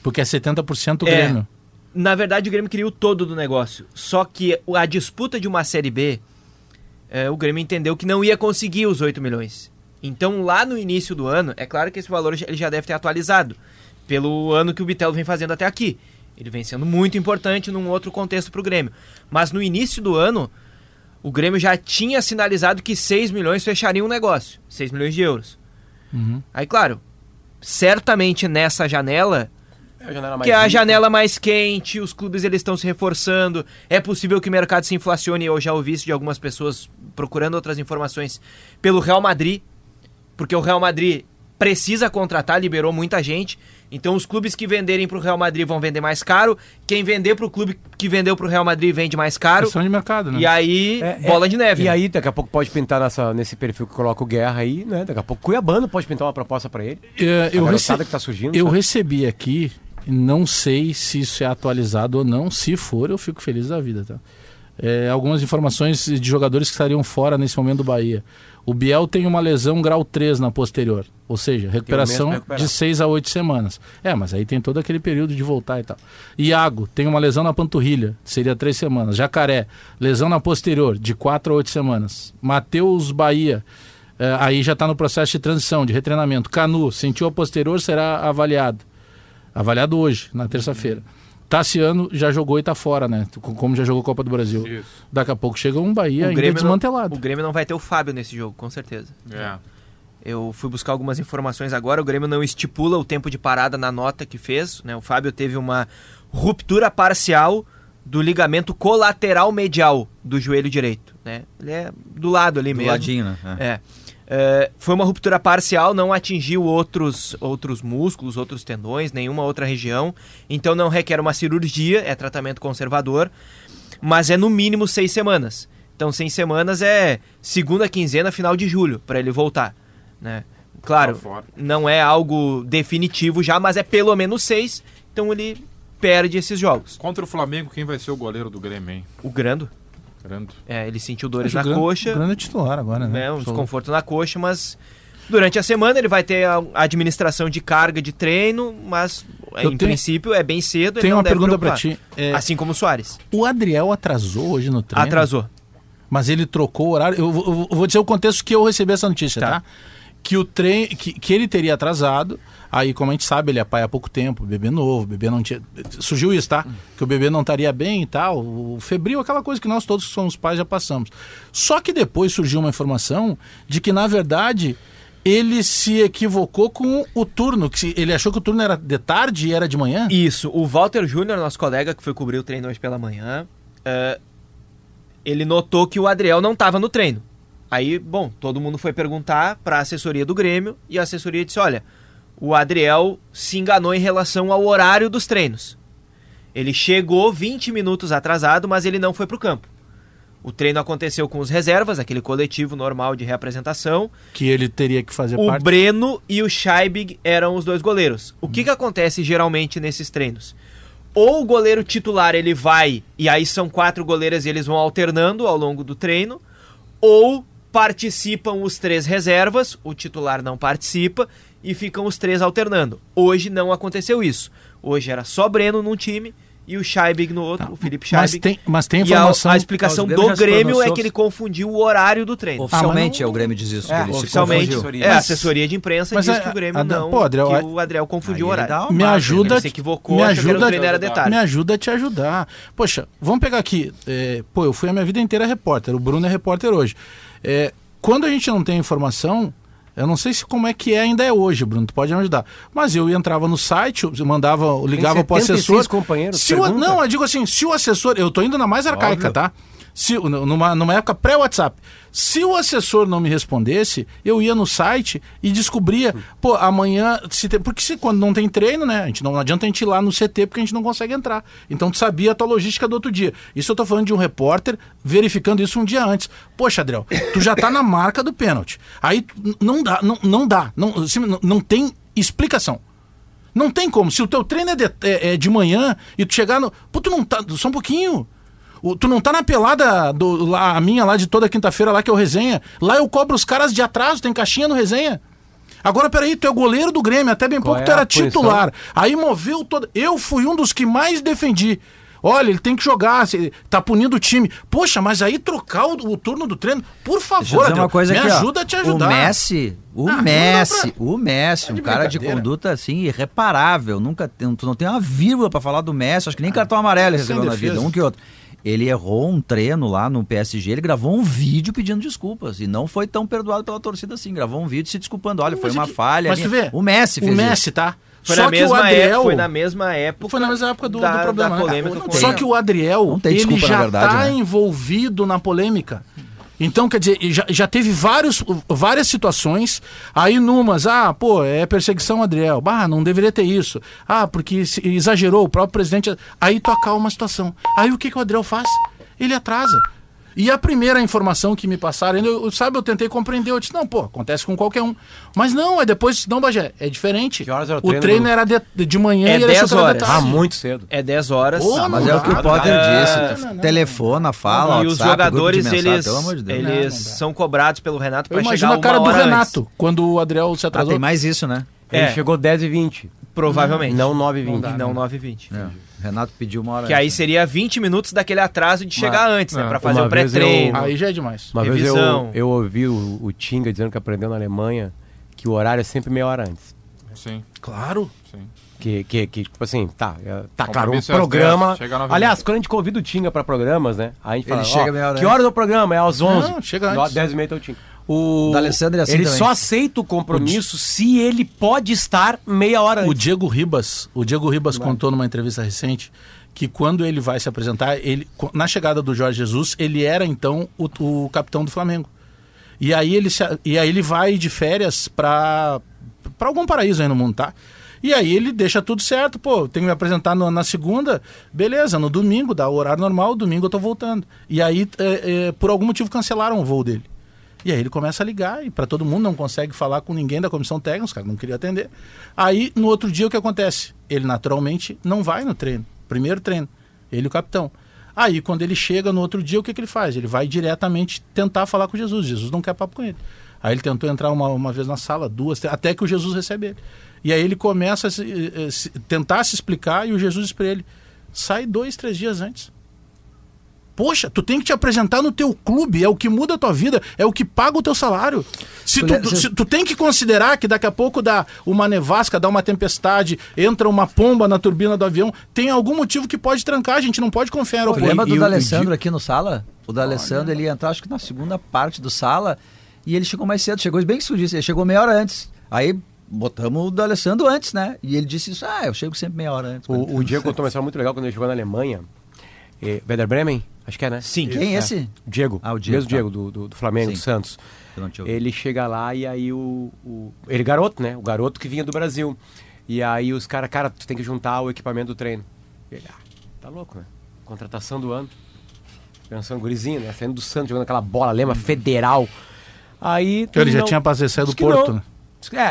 Porque é 70% o É. Grêmio. Na verdade, o Grêmio queria o todo do negócio. Só que a disputa de uma Série B, é, o Grêmio entendeu que não ia conseguir os 8 milhões. Então, lá no início do ano, é claro que esse valor ele já deve ter atualizado, pelo ano que o Bitelo vem fazendo até aqui. Ele vem sendo muito importante num outro contexto para o Grêmio. Mas no início do ano, o Grêmio já tinha sinalizado que 6 milhões fechariam o negócio. 6 milhões de euros. Aí, claro, certamente nessa janela É a janela que é a rica. janela mais quente, os clubes eles estão se reforçando. É possível que o mercado se inflacione. Eu já ouvi isso de algumas pessoas procurando outras informações pelo Real Madrid, porque o Real Madrid precisa contratar, liberou muita gente. Então os clubes que venderem para o Real Madrid vão vender mais caro. Quem vender para o clube que vendeu para o Real Madrid vende mais caro. Questão de mercado, né? E aí, É, bola é, de neve. E né? aí, daqui a pouco pode pintar nessa, nesse perfil que coloca o Guerra aí, né? Daqui a pouco Cuiabano pode pintar uma proposta pra ele. É, eu a rece- que tá surgindo. Eu sabe? recebi aqui, não sei se isso é atualizado ou não. Se for, eu fico feliz da vida, tá? É, algumas informações de jogadores que estariam fora nesse momento do Bahia. O Biel tem uma lesão grau 3 na posterior, ou seja, recuperação de 6 a 8 semanas. É, mas aí tem todo aquele período de voltar e tal. Iago tem uma lesão na panturrilha, seria 3 semanas. Jacaré, lesão na posterior, de 4 a 8 semanas. Matheus Bahia, é, aí já está no processo de transição, de retreinamento. Canu, sentiu a posterior, será avaliado. Avaliado hoje, na terça-feira. Tassiano já jogou e está fora, né? Como já jogou Copa do Brasil. Isso. Daqui a pouco chega um Bahia ainda Grêmio desmantelado. Não, o Grêmio não vai ter o Fábio nesse jogo, com certeza. É. Eu fui buscar algumas informações agora. O Grêmio não estipula o tempo de parada na nota que fez. Né? O Fábio teve uma ruptura parcial do ligamento colateral medial do joelho direito. Né? Ele é do lado ali Do mesmo. ladinho, né? É. É. É, foi uma ruptura parcial, não atingiu outros, outros músculos, outros tendões, nenhuma outra região. Então não requer uma cirurgia, é tratamento conservador, mas é no mínimo seis semanas. Então seis semanas é segunda quinzena, final de julho, para ele voltar. Né? Claro, não é algo definitivo já, mas é pelo menos seis, então ele perde esses jogos. Contra o Flamengo, quem vai ser o goleiro do Grêmio, hein? O Grando, Grando. é, ele sentiu dores Acho na Grande- coxa. O grande é titular agora, né? né, um desconforto na coxa, mas durante a semana ele vai ter a administração de carga de treino, mas Eu em tenho- princípio é bem cedo. não uma deve pergunta pra preocupar. ti. É, Assim como o Soares. O Adriel atrasou hoje no treino? Atrasou. Mas ele trocou o horário. Eu, vou- eu vou dizer o contexto que eu recebi essa notícia, tá? Que o trem, que, que ele teria atrasado. Aí, como a gente sabe, ele é pai há pouco tempo, bebê novo, bebê não tinha. Surgiu isso, tá? Que o bebê não estaria bem e tal. O febril, aquela coisa que nós todos que somos pais já passamos. Só que depois surgiu uma informação de que, na verdade, ele se equivocou com o turno. Que ele achou que o turno era de tarde e era de manhã? Isso. O Walter Júnior, nosso colega que foi cobrir o treino hoje pela manhã, eh, ele notou que o Adriel não estava no treino. Aí, bom, todo mundo foi perguntar para a assessoria do Grêmio e a assessoria disse: olha, o Adriel se enganou em relação ao horário dos treinos. Ele chegou 20 minutos atrasado, mas ele não foi para o campo. O treino aconteceu com os reservas, aquele coletivo normal de reapresentação. Que ele teria que fazer O parte. Breno e o Scheibig eram os dois goleiros. O que, que acontece geralmente nesses treinos? Ou o goleiro titular ele vai, e aí são quatro goleiros e eles vão alternando ao longo do treino, ou participam os três reservas, o titular não participa, e ficam os três alternando. Hoje não aconteceu isso. Hoje era só Breno num time e o Scheibig no outro, o Felipe Mas Scheibig. tem- mas tem E a- informação- a, explicação Mas Grêmio do Grêmio é que ele confundiu o horário do treino. Oficialmente é o Grêmio diz isso. que ele se Oficialmente, é, a assessoria de imprensa Mas diz é- que o Grêmio Adel- não, pô, Adriel, que é- o Adriel confundiu o horário. me ajuda, Ele se equivocou, me achou que era o ajuda, treino era de tarde. me ajuda a te ajudar. Poxa, vamos pegar aqui. é, pô, eu fui a minha vida inteira repórter. O Bruno é repórter hoje. É, quando a gente não tem informação, eu não sei se como é que é ainda é hoje, Bruno. Tu pode me ajudar. Mas eu entrava no site, eu mandava, eu ligava pro 76 assessor. companheiros, Se o, não, eu digo assim, se o assessor, eu tô indo na mais arcaica, Óbvio. tá? Se, numa, numa época pré-WhatsApp. Se o assessor não me respondesse, eu ia no site e descobria, pô, amanhã. Se tem, porque se, quando não tem treino, né? A gente não, não adianta a gente ir lá no CT porque a gente não consegue entrar. Então tu sabia a tua logística do outro dia. Isso eu tô falando de um repórter verificando isso um dia antes. Poxa, Adriel, tu já tá na marca do pênalti. Aí não dá, não, não dá. Não, assim, não, não tem explicação. Não tem como. Se o teu treino é de, é- é de manhã e tu chegar no. Pô, tu não tá. Só um pouquinho. O- tu não tá na pelada do, lá, a minha lá de toda quinta-feira lá que eu resenha. Lá eu cobro os caras de atraso, tem caixinha no resenha. Agora, peraí, tu é goleiro do Grêmio, até bem Qual pouco é tu era titular. Aí moveu todo. Eu fui um dos que mais defendi. Olha, ele tem que jogar, se- tá punindo o time. Poxa, mas aí trocar o, o turno do treino, por favor, Adriel, uma coisa me aqui, ó. ajuda a te ajudar. O Messi, o Ah, Messi, pra- o Messi, um de cara de conduta assim irreparável. Nunca tu não tem uma vírgula pra falar do Messi, acho que nem cartão amarelo sem recebeu na vida, um que outro. Ele errou um treino lá no PSG, ele gravou um vídeo pedindo desculpas e não foi tão perdoado pela torcida assim. Gravou um vídeo se desculpando. Olha, foi Mas uma é que- falha. mas tu vê, o Messi o fez Messi, isso. tá? Foi Só na, que o mesma Adriel- época, foi na mesma época. Foi na mesma época do, da, do problema. da né? o Só que o Adriel, Não tem ele desculpa, na já verdade, tá né? envolvido na polêmica. Então, quer dizer, já, já teve vários, várias situações, aí numas, ah, pô, é perseguição Adriel, bah, não deveria ter isso, ah, porque se- exagerou, o próprio presidente, aí tu acalma a situação. Aí o que, que o Adriel faz? Ele atrasa. E a primeira informação que me passaram, eu, sabe, eu tentei compreender, eu disse, não, pô, acontece com qualquer um. Mas não, é depois, não, Bagé, é diferente. horas era o o treino, treino Bruno? era de, de manhã É e era 10 chutado horas. Ah, muito cedo. É 10 horas. Pô, Ah, mas não é o dá, que o não Potter dá. disse. Não, não, não. Telefona, fala, e os WhatsApp, jogadores, grupo de mensagem, eles, pelo amor de Deus. eles Não, não dá. são cobrados pelo Renato Eu para chegar imagino uma a cara do hora Renato, antes. quando o Adriel se Ah, atrasou. tem mais isso, né? Ele É. chegou 10 e 20. Provavelmente. Não 9 e 20. E não 9 e 20. É. Renato pediu uma hora. Que aí antes. seria 20 minutos daquele atraso de chegar antes, né? é, Pra fazer o vez pré-treino. Aí já é demais. Uma vez Revisão. eu, eu ouvi o, o Tinga dizendo que aprendeu na Alemanha que o horário é sempre meia hora antes. Sim, Claro. sim. Que, que, que tipo assim, tá, é, tá claro, o é programa. 10, chega às nove Aliás, quando a gente convida o Tinga pra programas, né? A gente Ele fala, chega ó, meia hora que antes. hora do programa? É às 11. Não, chega antes. 10 e meia tá o Tinga. O, O D'Alessandro é assim ele também. só aceita o compromisso se ele pode estar meia hora o antes. Diego Ribas, o Diego Ribas contou numa entrevista recente que quando ele vai se apresentar, ele na chegada do Jorge Jesus, ele era então o, o capitão do Flamengo. E aí ele se, e aí ele vai de férias para para algum paraíso aí no mundo, tá? E aí ele deixa tudo certo, pô, tenho que me apresentar no- na segunda, beleza, no domingo, dá o horário normal, domingo eu tô voltando. E aí, é, é, por algum motivo, cancelaram o voo dele. E aí ele começa a ligar e para todo mundo não consegue falar com ninguém da comissão técnica, os caras não queriam atender. Aí no outro dia o que acontece? Ele naturalmente não vai no treino, primeiro treino, ele e o capitão. Aí quando ele chega no outro dia o que, que ele faz? Ele vai diretamente tentar falar com Jesus. Jesus não quer papo com ele. Aí ele tentou entrar uma, uma vez na sala, duas, até que o Jesus recebe ele. E aí ele começa a se- eh, se- tentar se explicar e o Jesus diz para ele: sai dois, três dias antes. Poxa, tu tem que te apresentar no teu clube, é o que muda a tua vida, é o que paga o teu salário. Se Tu se tu tem que considerar que daqui a pouco dá uma nevasca, dá uma tempestade, entra uma pomba na turbina do avião, tem algum motivo que pode trancar, a gente não pode confiar em Tu aeroporto. lembra do o- D'Alessandro o aqui no sala? O D'Alessandro, ele ia entrar acho que na segunda parte do sala e ele chegou mais cedo, chegou bem disse, ele chegou meia hora antes. Aí botamos o D'Alessandro antes, né? E ele disse isso, ah, eu chego sempre meia hora antes. O, o Diego contou uma história muito legal quando ele chegou na Alemanha. Eh, Werder Bremen, Acho que é, né? Sim. Quem é esse? Diego. Ah, o Diego, Mesmo tá. Diego, do, do, do Flamengo, Sim. do Santos. Ele chega lá e aí o, o- Ele garoto, né? O garoto que vinha do Brasil. E aí os caras, cara, tu tem que juntar o equipamento do treino. Ele, ah, tá louco, né? Contratação do ano. Pensando, gurizinho, né? Saindo do Santos, jogando aquela bola lema federal. Aí. Ele já não. tinha pra sair do Porto, não. né?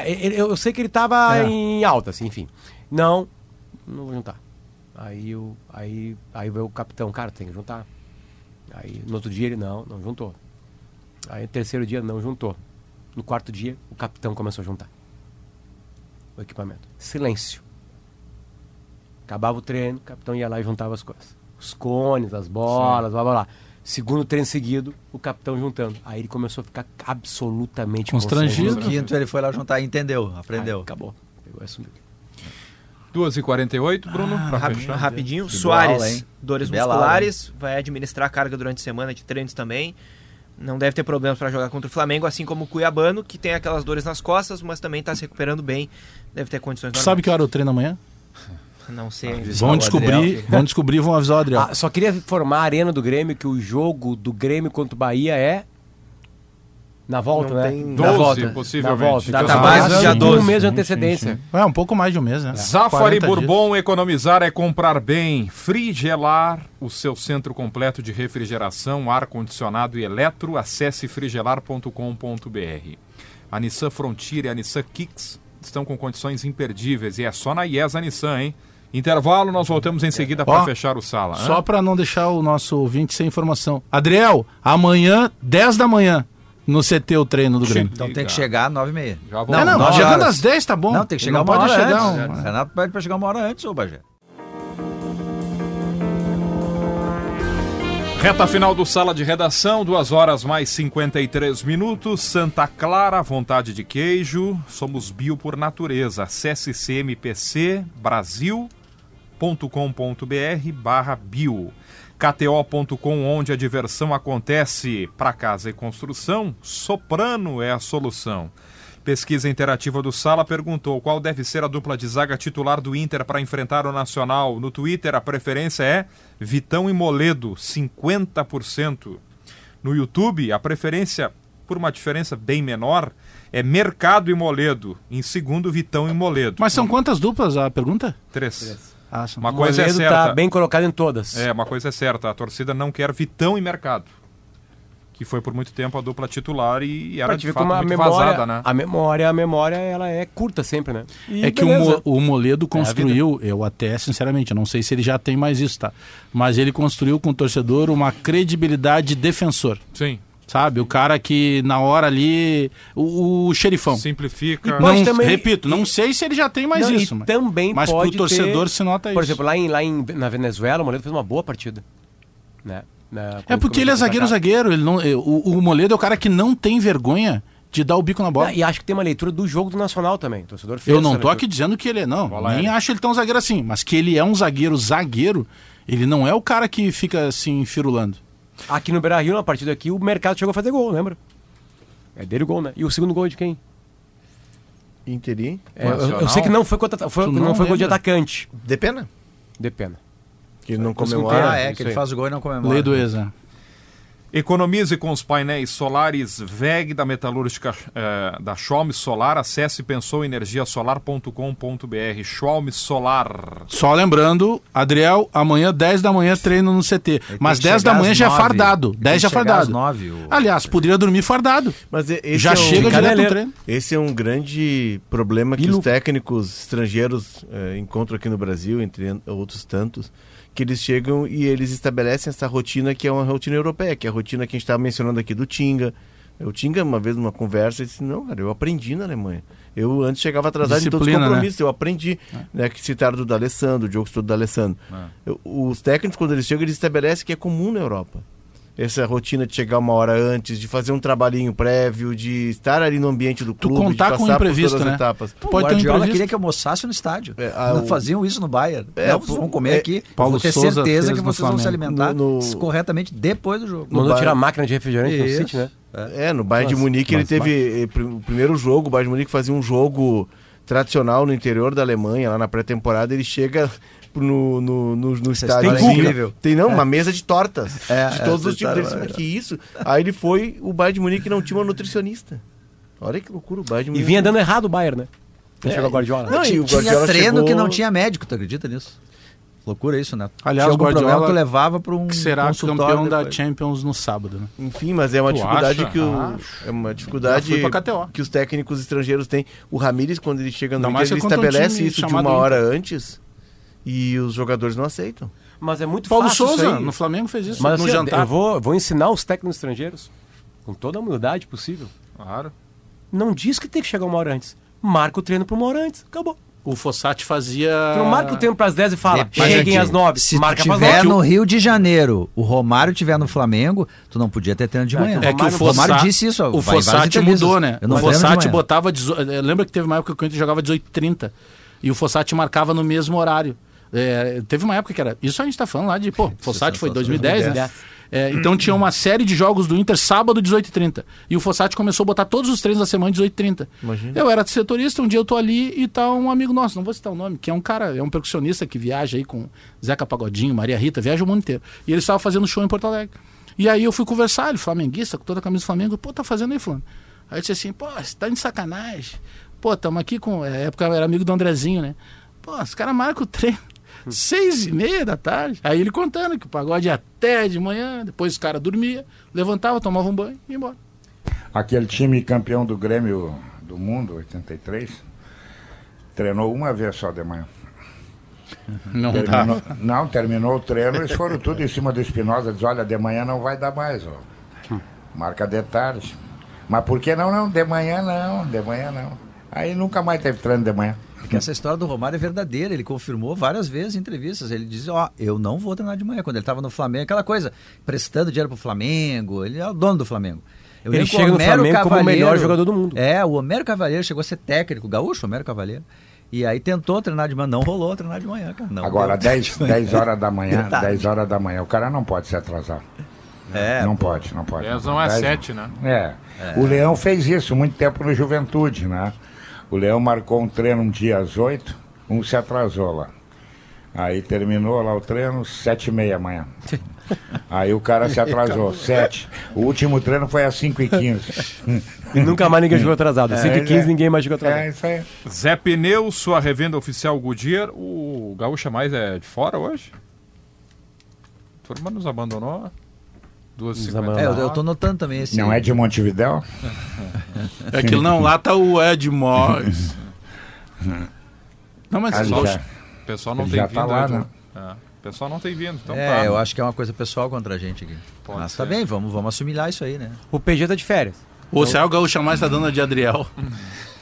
É, eu, eu sei que ele tava É. em alta, assim, enfim. Não, não vou juntar. Aí, o aí, aí veio o capitão, cara, tem que juntar. Aí no outro dia ele não, não juntou. Aí no terceiro dia não juntou. No quarto dia o capitão começou a juntar o equipamento. Silêncio. Acabava o treino, o capitão ia lá e juntava as coisas. Os cones, as bolas, blá blá blá. Segundo treino seguido, o capitão juntando. Aí ele começou a ficar absolutamente Constrangido. No quinto ele foi lá juntar e entendeu, aprendeu. Aí, acabou. Pegou e assumiu. 2h48, Bruno, pra Rapi- fechar. rapidinho, Que Soares, hein? dores Que musculares, vai administrar a carga durante a semana de treinos também. Não deve ter problemas para jogar contra o Flamengo, assim como o Cuiabano, que tem aquelas dores nas costas, mas também está se recuperando bem. Deve ter condições Tu sabe que hora o treino amanhã? Não sei. Vão descobrir, vão descobrir, vão avisar o Adriano. Ah, só queria informar a arena do Grêmio que o jogo do Grêmio contra o Bahia é na volta, Não né? tem- na 12, volta, possivelmente. Na volta. Data Então, base, tá dia com 12. um mês de antecedência. sim, sim. É, um pouco mais de um mês, né? Zafari 40 Bourbon, economizar é comprar bem. Frigelar, o seu centro completo de refrigeração, ar-condicionado e eletro. Acesse frigelar.com.br. A Nissan Frontier e a Nissan Kicks estão com condições imperdíveis e é só na IESA Nissan, hein? Intervalo, nós voltamos em seguida para fechar o sala. Só pra não deixar o nosso ouvinte sem informação. Adriel, amanhã, 10 da manhã, no CT o treino do Grêmio. Então tem que chegar às 9h30. Já vou. É, não, nove chegando horas. às 10 tá bom. Não, tem que Ele chegar não uma pode hora chegar antes. um- Renato pede pra chegar uma hora antes, ô Bagé. Reta final do Sala de Redação, 2 horas mais 53 minutos. Santa Clara, vontade de queijo. Somos bio por natureza. Acesse cmpcbrasil.com.br barra bio. KTO.com, onde a diversão acontece. Para casa e construção, Soprano é a solução. Pesquisa interativa do Sala perguntou qual deve ser a dupla de zaga titular do Inter para enfrentar o Nacional. No Twitter, a preferência é Vitão e Moledo, 50%. No YouTube, a preferência, por uma diferença bem menor, é Mercado e Moledo. Em segundo, Vitão e Moledo. Mas são quantas duplas a pergunta? Três. Ah, Uma coisa é Moledo certa. tá bem colocado em todas. É, uma coisa é certa, a torcida não quer Vitão e Mercado. Que foi por muito tempo a dupla titular e era de fato como a muito memória, vazada, né? a memória, a memória, ela é curta sempre, né? E É que o, beleza. Mo- o Moledo É construiu, eu até, sinceramente, não sei se ele já tem mais isso, tá? Mas ele construiu com o torcedor uma credibilidade de defensor. Sim. Sabe? O cara que na hora ali. O, o xerifão. Simplifica. Não, também- repito, não sei se ele já tem mais Não, isso. e mas- também mas pro pode torcedor ter- se nota Por isso. exemplo, lá, em, lá em, na Venezuela, o Moledo fez uma boa partida. Né? Na- É porque ele é zagueiro, zagueiro. Ele não, é, o, o Moledo é o cara que não tem vergonha de dar o bico na bola. Ah, E acho que tem uma leitura do jogo do Nacional também. O torcedor fez Eu não tô leitura. aqui dizendo que ele é, não. Bola nem aérea. acho ele tão zagueiro assim. Mas que ele é um zagueiro, zagueiro, ele não é o cara que fica assim, firulando. Aqui no Beira Rio, na partida aqui, o mercado chegou a fazer gol, lembra? É dele o gol, né? E o segundo gol é de quem? Inter e... É, eu, eu sei que não foi, contra, foi, não não foi gol de atacante. De pena? De pena. Que ele não comemora. Ah, é, que ele faz o gol e não comemora. Lei do exa. Economize com os painéis solares VEG da metalúrgica eh, da Schwalm Solar. Acesse pensouenergiasolar.com.br. Schwalm Solar. Só lembrando, Adriel, amanhã 10 da manhã treino no CT. Mas tem que 10 da manhã já é fardado. Tem 10 que já é fardado. às nove, o- Aliás, poderia dormir fardado. Mas esse Já é um- chega direto no treino. Esse é um grande problema que Bilu. os técnicos estrangeiros eh, encontram aqui no Brasil, entre outros tantos, que eles chegam e eles estabelecem essa rotina que é uma rotina europeia, que é a rotina que a gente estava mencionando aqui do Tinga. O Tinga, uma vez numa conversa, disse, não, cara, eu aprendi na Alemanha. Eu antes chegava atrasado em todos os Disciplina, né? compromissos, eu aprendi, né, que citaram do D'Alessandro, o jogo todo do D'Alessandro. Eu- Os técnicos, quando eles chegam, eles estabelecem que é comum na Europa. Essa rotina de chegar uma hora antes, de fazer um trabalhinho prévio, de estar ali no ambiente do Tu clube, contar de com o passar por imprevisto, todas as né? etapas. Tu pode ter um Guardiola imprevisto. queria que eu almoçasse no estádio. É, ah, não o- faziam isso no Bayern. É, não, vão comer é, aqui. Paulo vou ter Souza certeza que no vocês vão se alimentar No- no- corretamente depois do jogo. Mandou tirar a máquina de refrigerante do Isso. City, né? É, no Bayern de Munique ele teve eh, o primeiro jogo, o Bayern de Munique fazia um jogo tradicional no interior da Alemanha, lá na pré-temporada, ele chega tipo, no, no, no, no Essa estádio. história é Tem, incrível. tem não, É. uma mesa de tortas. É, de todos essa os tipos. é maravilhosa. que isso? Aí ele foi, o Bayern de Munique não tinha uma nutricionista. Olha que loucura, o Bayern de E Munique. vinha dando errado o Bayern, né? Quando É, chegou o Guardiola. Não, e tinha o Guardiola treino chegou- que não tinha médico, tu acredita nisso? Loucura isso, né? Aliás, tinha o algum Guardiola tu levava para um que será campeão da depois. Champions no sábado, né? Enfim, mas é uma Tu dificuldade acha? que o, Acho. é uma dificuldade que os técnicos estrangeiros têm. O Ramires quando ele chega no Inter, ele que é um estabelece time isso de uma hora Inter. antes e os jogadores não aceitam. Mas é muito Paulo fácil Souza, isso aí. no Flamengo, fez isso Mas no assim, jantar. eu vou, vou ensinar os técnicos estrangeiros com toda a humildade possível. Claro. Não diz que tem que chegar uma hora antes. Marca o treino para uma hora antes. Acabou. O Fossati fazia. Tu não marca o tempo para as 10 e fala, Depende. cheguem às 9. Se marca tiver 9. no Rio de Janeiro, o Romário tiver no Flamengo, tu não podia ter treino de manhã. É que o, Romário Fossati, disse isso. o Fossati mudou, né? O Fossati botava. dezo- eh, Lembra que teve uma época que o Inter jogava 18h30 e o Fossati marcava no mesmo horário. É, teve uma época que era. Isso a gente tá falando lá de. Pô, (laughs) Fossati foi 2010, né? É, então tinha uma série de jogos do Inter sábado 18h30. E o Fossati começou a botar todos os treinos da semana 18h30. Imagina. Eu era setorista, um dia eu tô ali e tá um amigo nosso, não vou citar o nome, que é um cara, é um percussionista que viaja aí com Zeca Pagodinho, Maria Rita, viaja o mundo inteiro. E ele estava fazendo show em Porto Alegre. E aí eu fui conversar, ele flamenguista, com toda a camisa do Flamengo, pô, tá fazendo aí, fulano? Aí eu disse assim, pô, você tá de sacanagem. Pô, tamo aqui com. É, época eu era amigo do Andrezinho, né? Pô, os caras marcam o treino. Seis e meia da tarde. Aí ele contando que o pagode ia até de manhã, depois os caras dormia, levantava, tomava um banho e ia embora. Aquele time campeão do Grêmio do Mundo, 83, treinou uma vez só de manhã. (laughs) Não terminou, dá. Não, terminou o treino, eles foram tudo em cima do Espinosa, diz, olha, de manhã não vai dar mais, ó. Marca de tarde. Mas por que não, não? De manhã não, de manhã não. Aí nunca mais teve treino de manhã. Porque essa história do Romário é verdadeira, ele confirmou várias vezes em entrevistas. Ele diz: Ó, eu não vou treinar de manhã. Quando ele estava no Flamengo, aquela coisa, prestando dinheiro pro Flamengo, ele é o dono do Flamengo. Eu Ele lembro que o chega no Homero Flamengo como o melhor jogador do mundo. É, o Homero Cavalheiro chegou a ser técnico, gaúcho, Homero Cavalheiro. E aí tentou treinar de manhã, não rolou treinar de manhã, cara. Não Agora, deu. 10, 10 horas da manhã, (laughs) Verdade. 10 horas da manhã, o cara não pode se atrasar. É, não pô. pode, não pode. Dez não é Dez- sete, né? É. O Leão fez isso muito tempo no Juventude, né? O Leão marcou um treino um dia às 8, um se atrasou lá. Aí terminou lá o treino, sete e meia amanhã. (laughs) Aí o cara se atrasou, sete. O último treino foi às 5 e 15 E (laughs) nunca mais ninguém (laughs) jogou atrasado. 5 e 15 ninguém mais jogou atrasado. É isso aí. Zé Pneu, sua revenda oficial Goodyear. O Gaúcha Mais é de fora hoje? A turma nos abandonou. Duas Nos cinquenta. É, eu, eu tô notando também esse. Não é de Montevidéu? É aquilo não, lá tá o Ed Moyes. Não, mas Ah, já- o pessoal não ele tem já vindo. tá lá, Edu. né? É, o pessoal não tem vindo. Então é, tá. eu acho que é uma coisa pessoal contra a gente aqui. Pode Mas ser. tá bem, vamos, vamos assimilar isso aí, né? O PG tá de férias. O Céu Gaúcha mais tá dando a de Adriel. (laughs)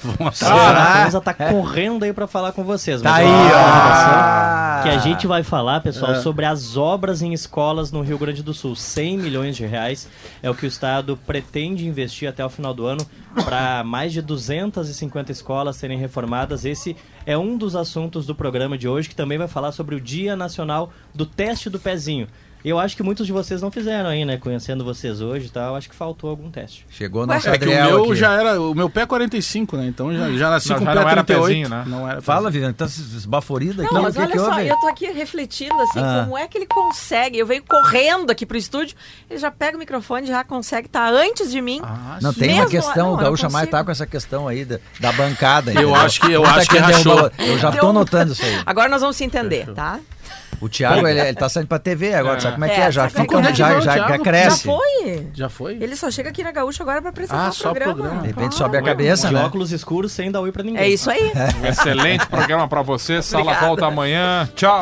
Vamos A Souza tá correndo aí pra falar com vocês. Tá mas aí, ó. Que a gente vai falar, pessoal, É. sobre as obras em escolas no Rio Grande do Sul. 100 milhões de reais é o que o Estado pretende investir até o final do ano para mais de 250 escolas serem reformadas. Esse é um dos assuntos do programa de hoje, que também vai falar sobre o Dia Nacional do Teste do Pezinho. Eu acho que muitos de vocês não fizeram aí, né? Conhecendo vocês hoje e tal, acho que faltou algum teste. Chegou o É nosso que o meu aqui. já era. O meu pé é 45, né? Então já, já nasci Não, com já o pé não era 38. pezinho, né? Não era Fala, Viviane, tá esbaforida aqui. Não, mas que olha que só, houve? eu tô aqui refletindo assim, Ah. como é que ele consegue? Eu venho correndo aqui pro estúdio, ele já pega o microfone, já consegue estar antes de mim. Não, tem uma questão, não, o eu Gaúcha Mais tá com essa questão aí da, da bancada. Eu entendeu? acho que- eu Conta acho que rachou. Eu já tô notando isso aí. Agora nós vamos se entender, tá? O Thiago, ele, ele tá saindo pra TV agora, sabe como é que é? Já sabe como fica, é que é? já, já, já cresce. Já foi? Já foi? Ele só chega aqui na Gaúcha agora pra apresentar Ah, o só programa. programa. De repente sobe a cabeça, de né? óculos escuros sem dar oi pra ninguém. É isso aí. (laughs) Um excelente programa pra você. Sala Obrigada. volta amanhã. Tchau.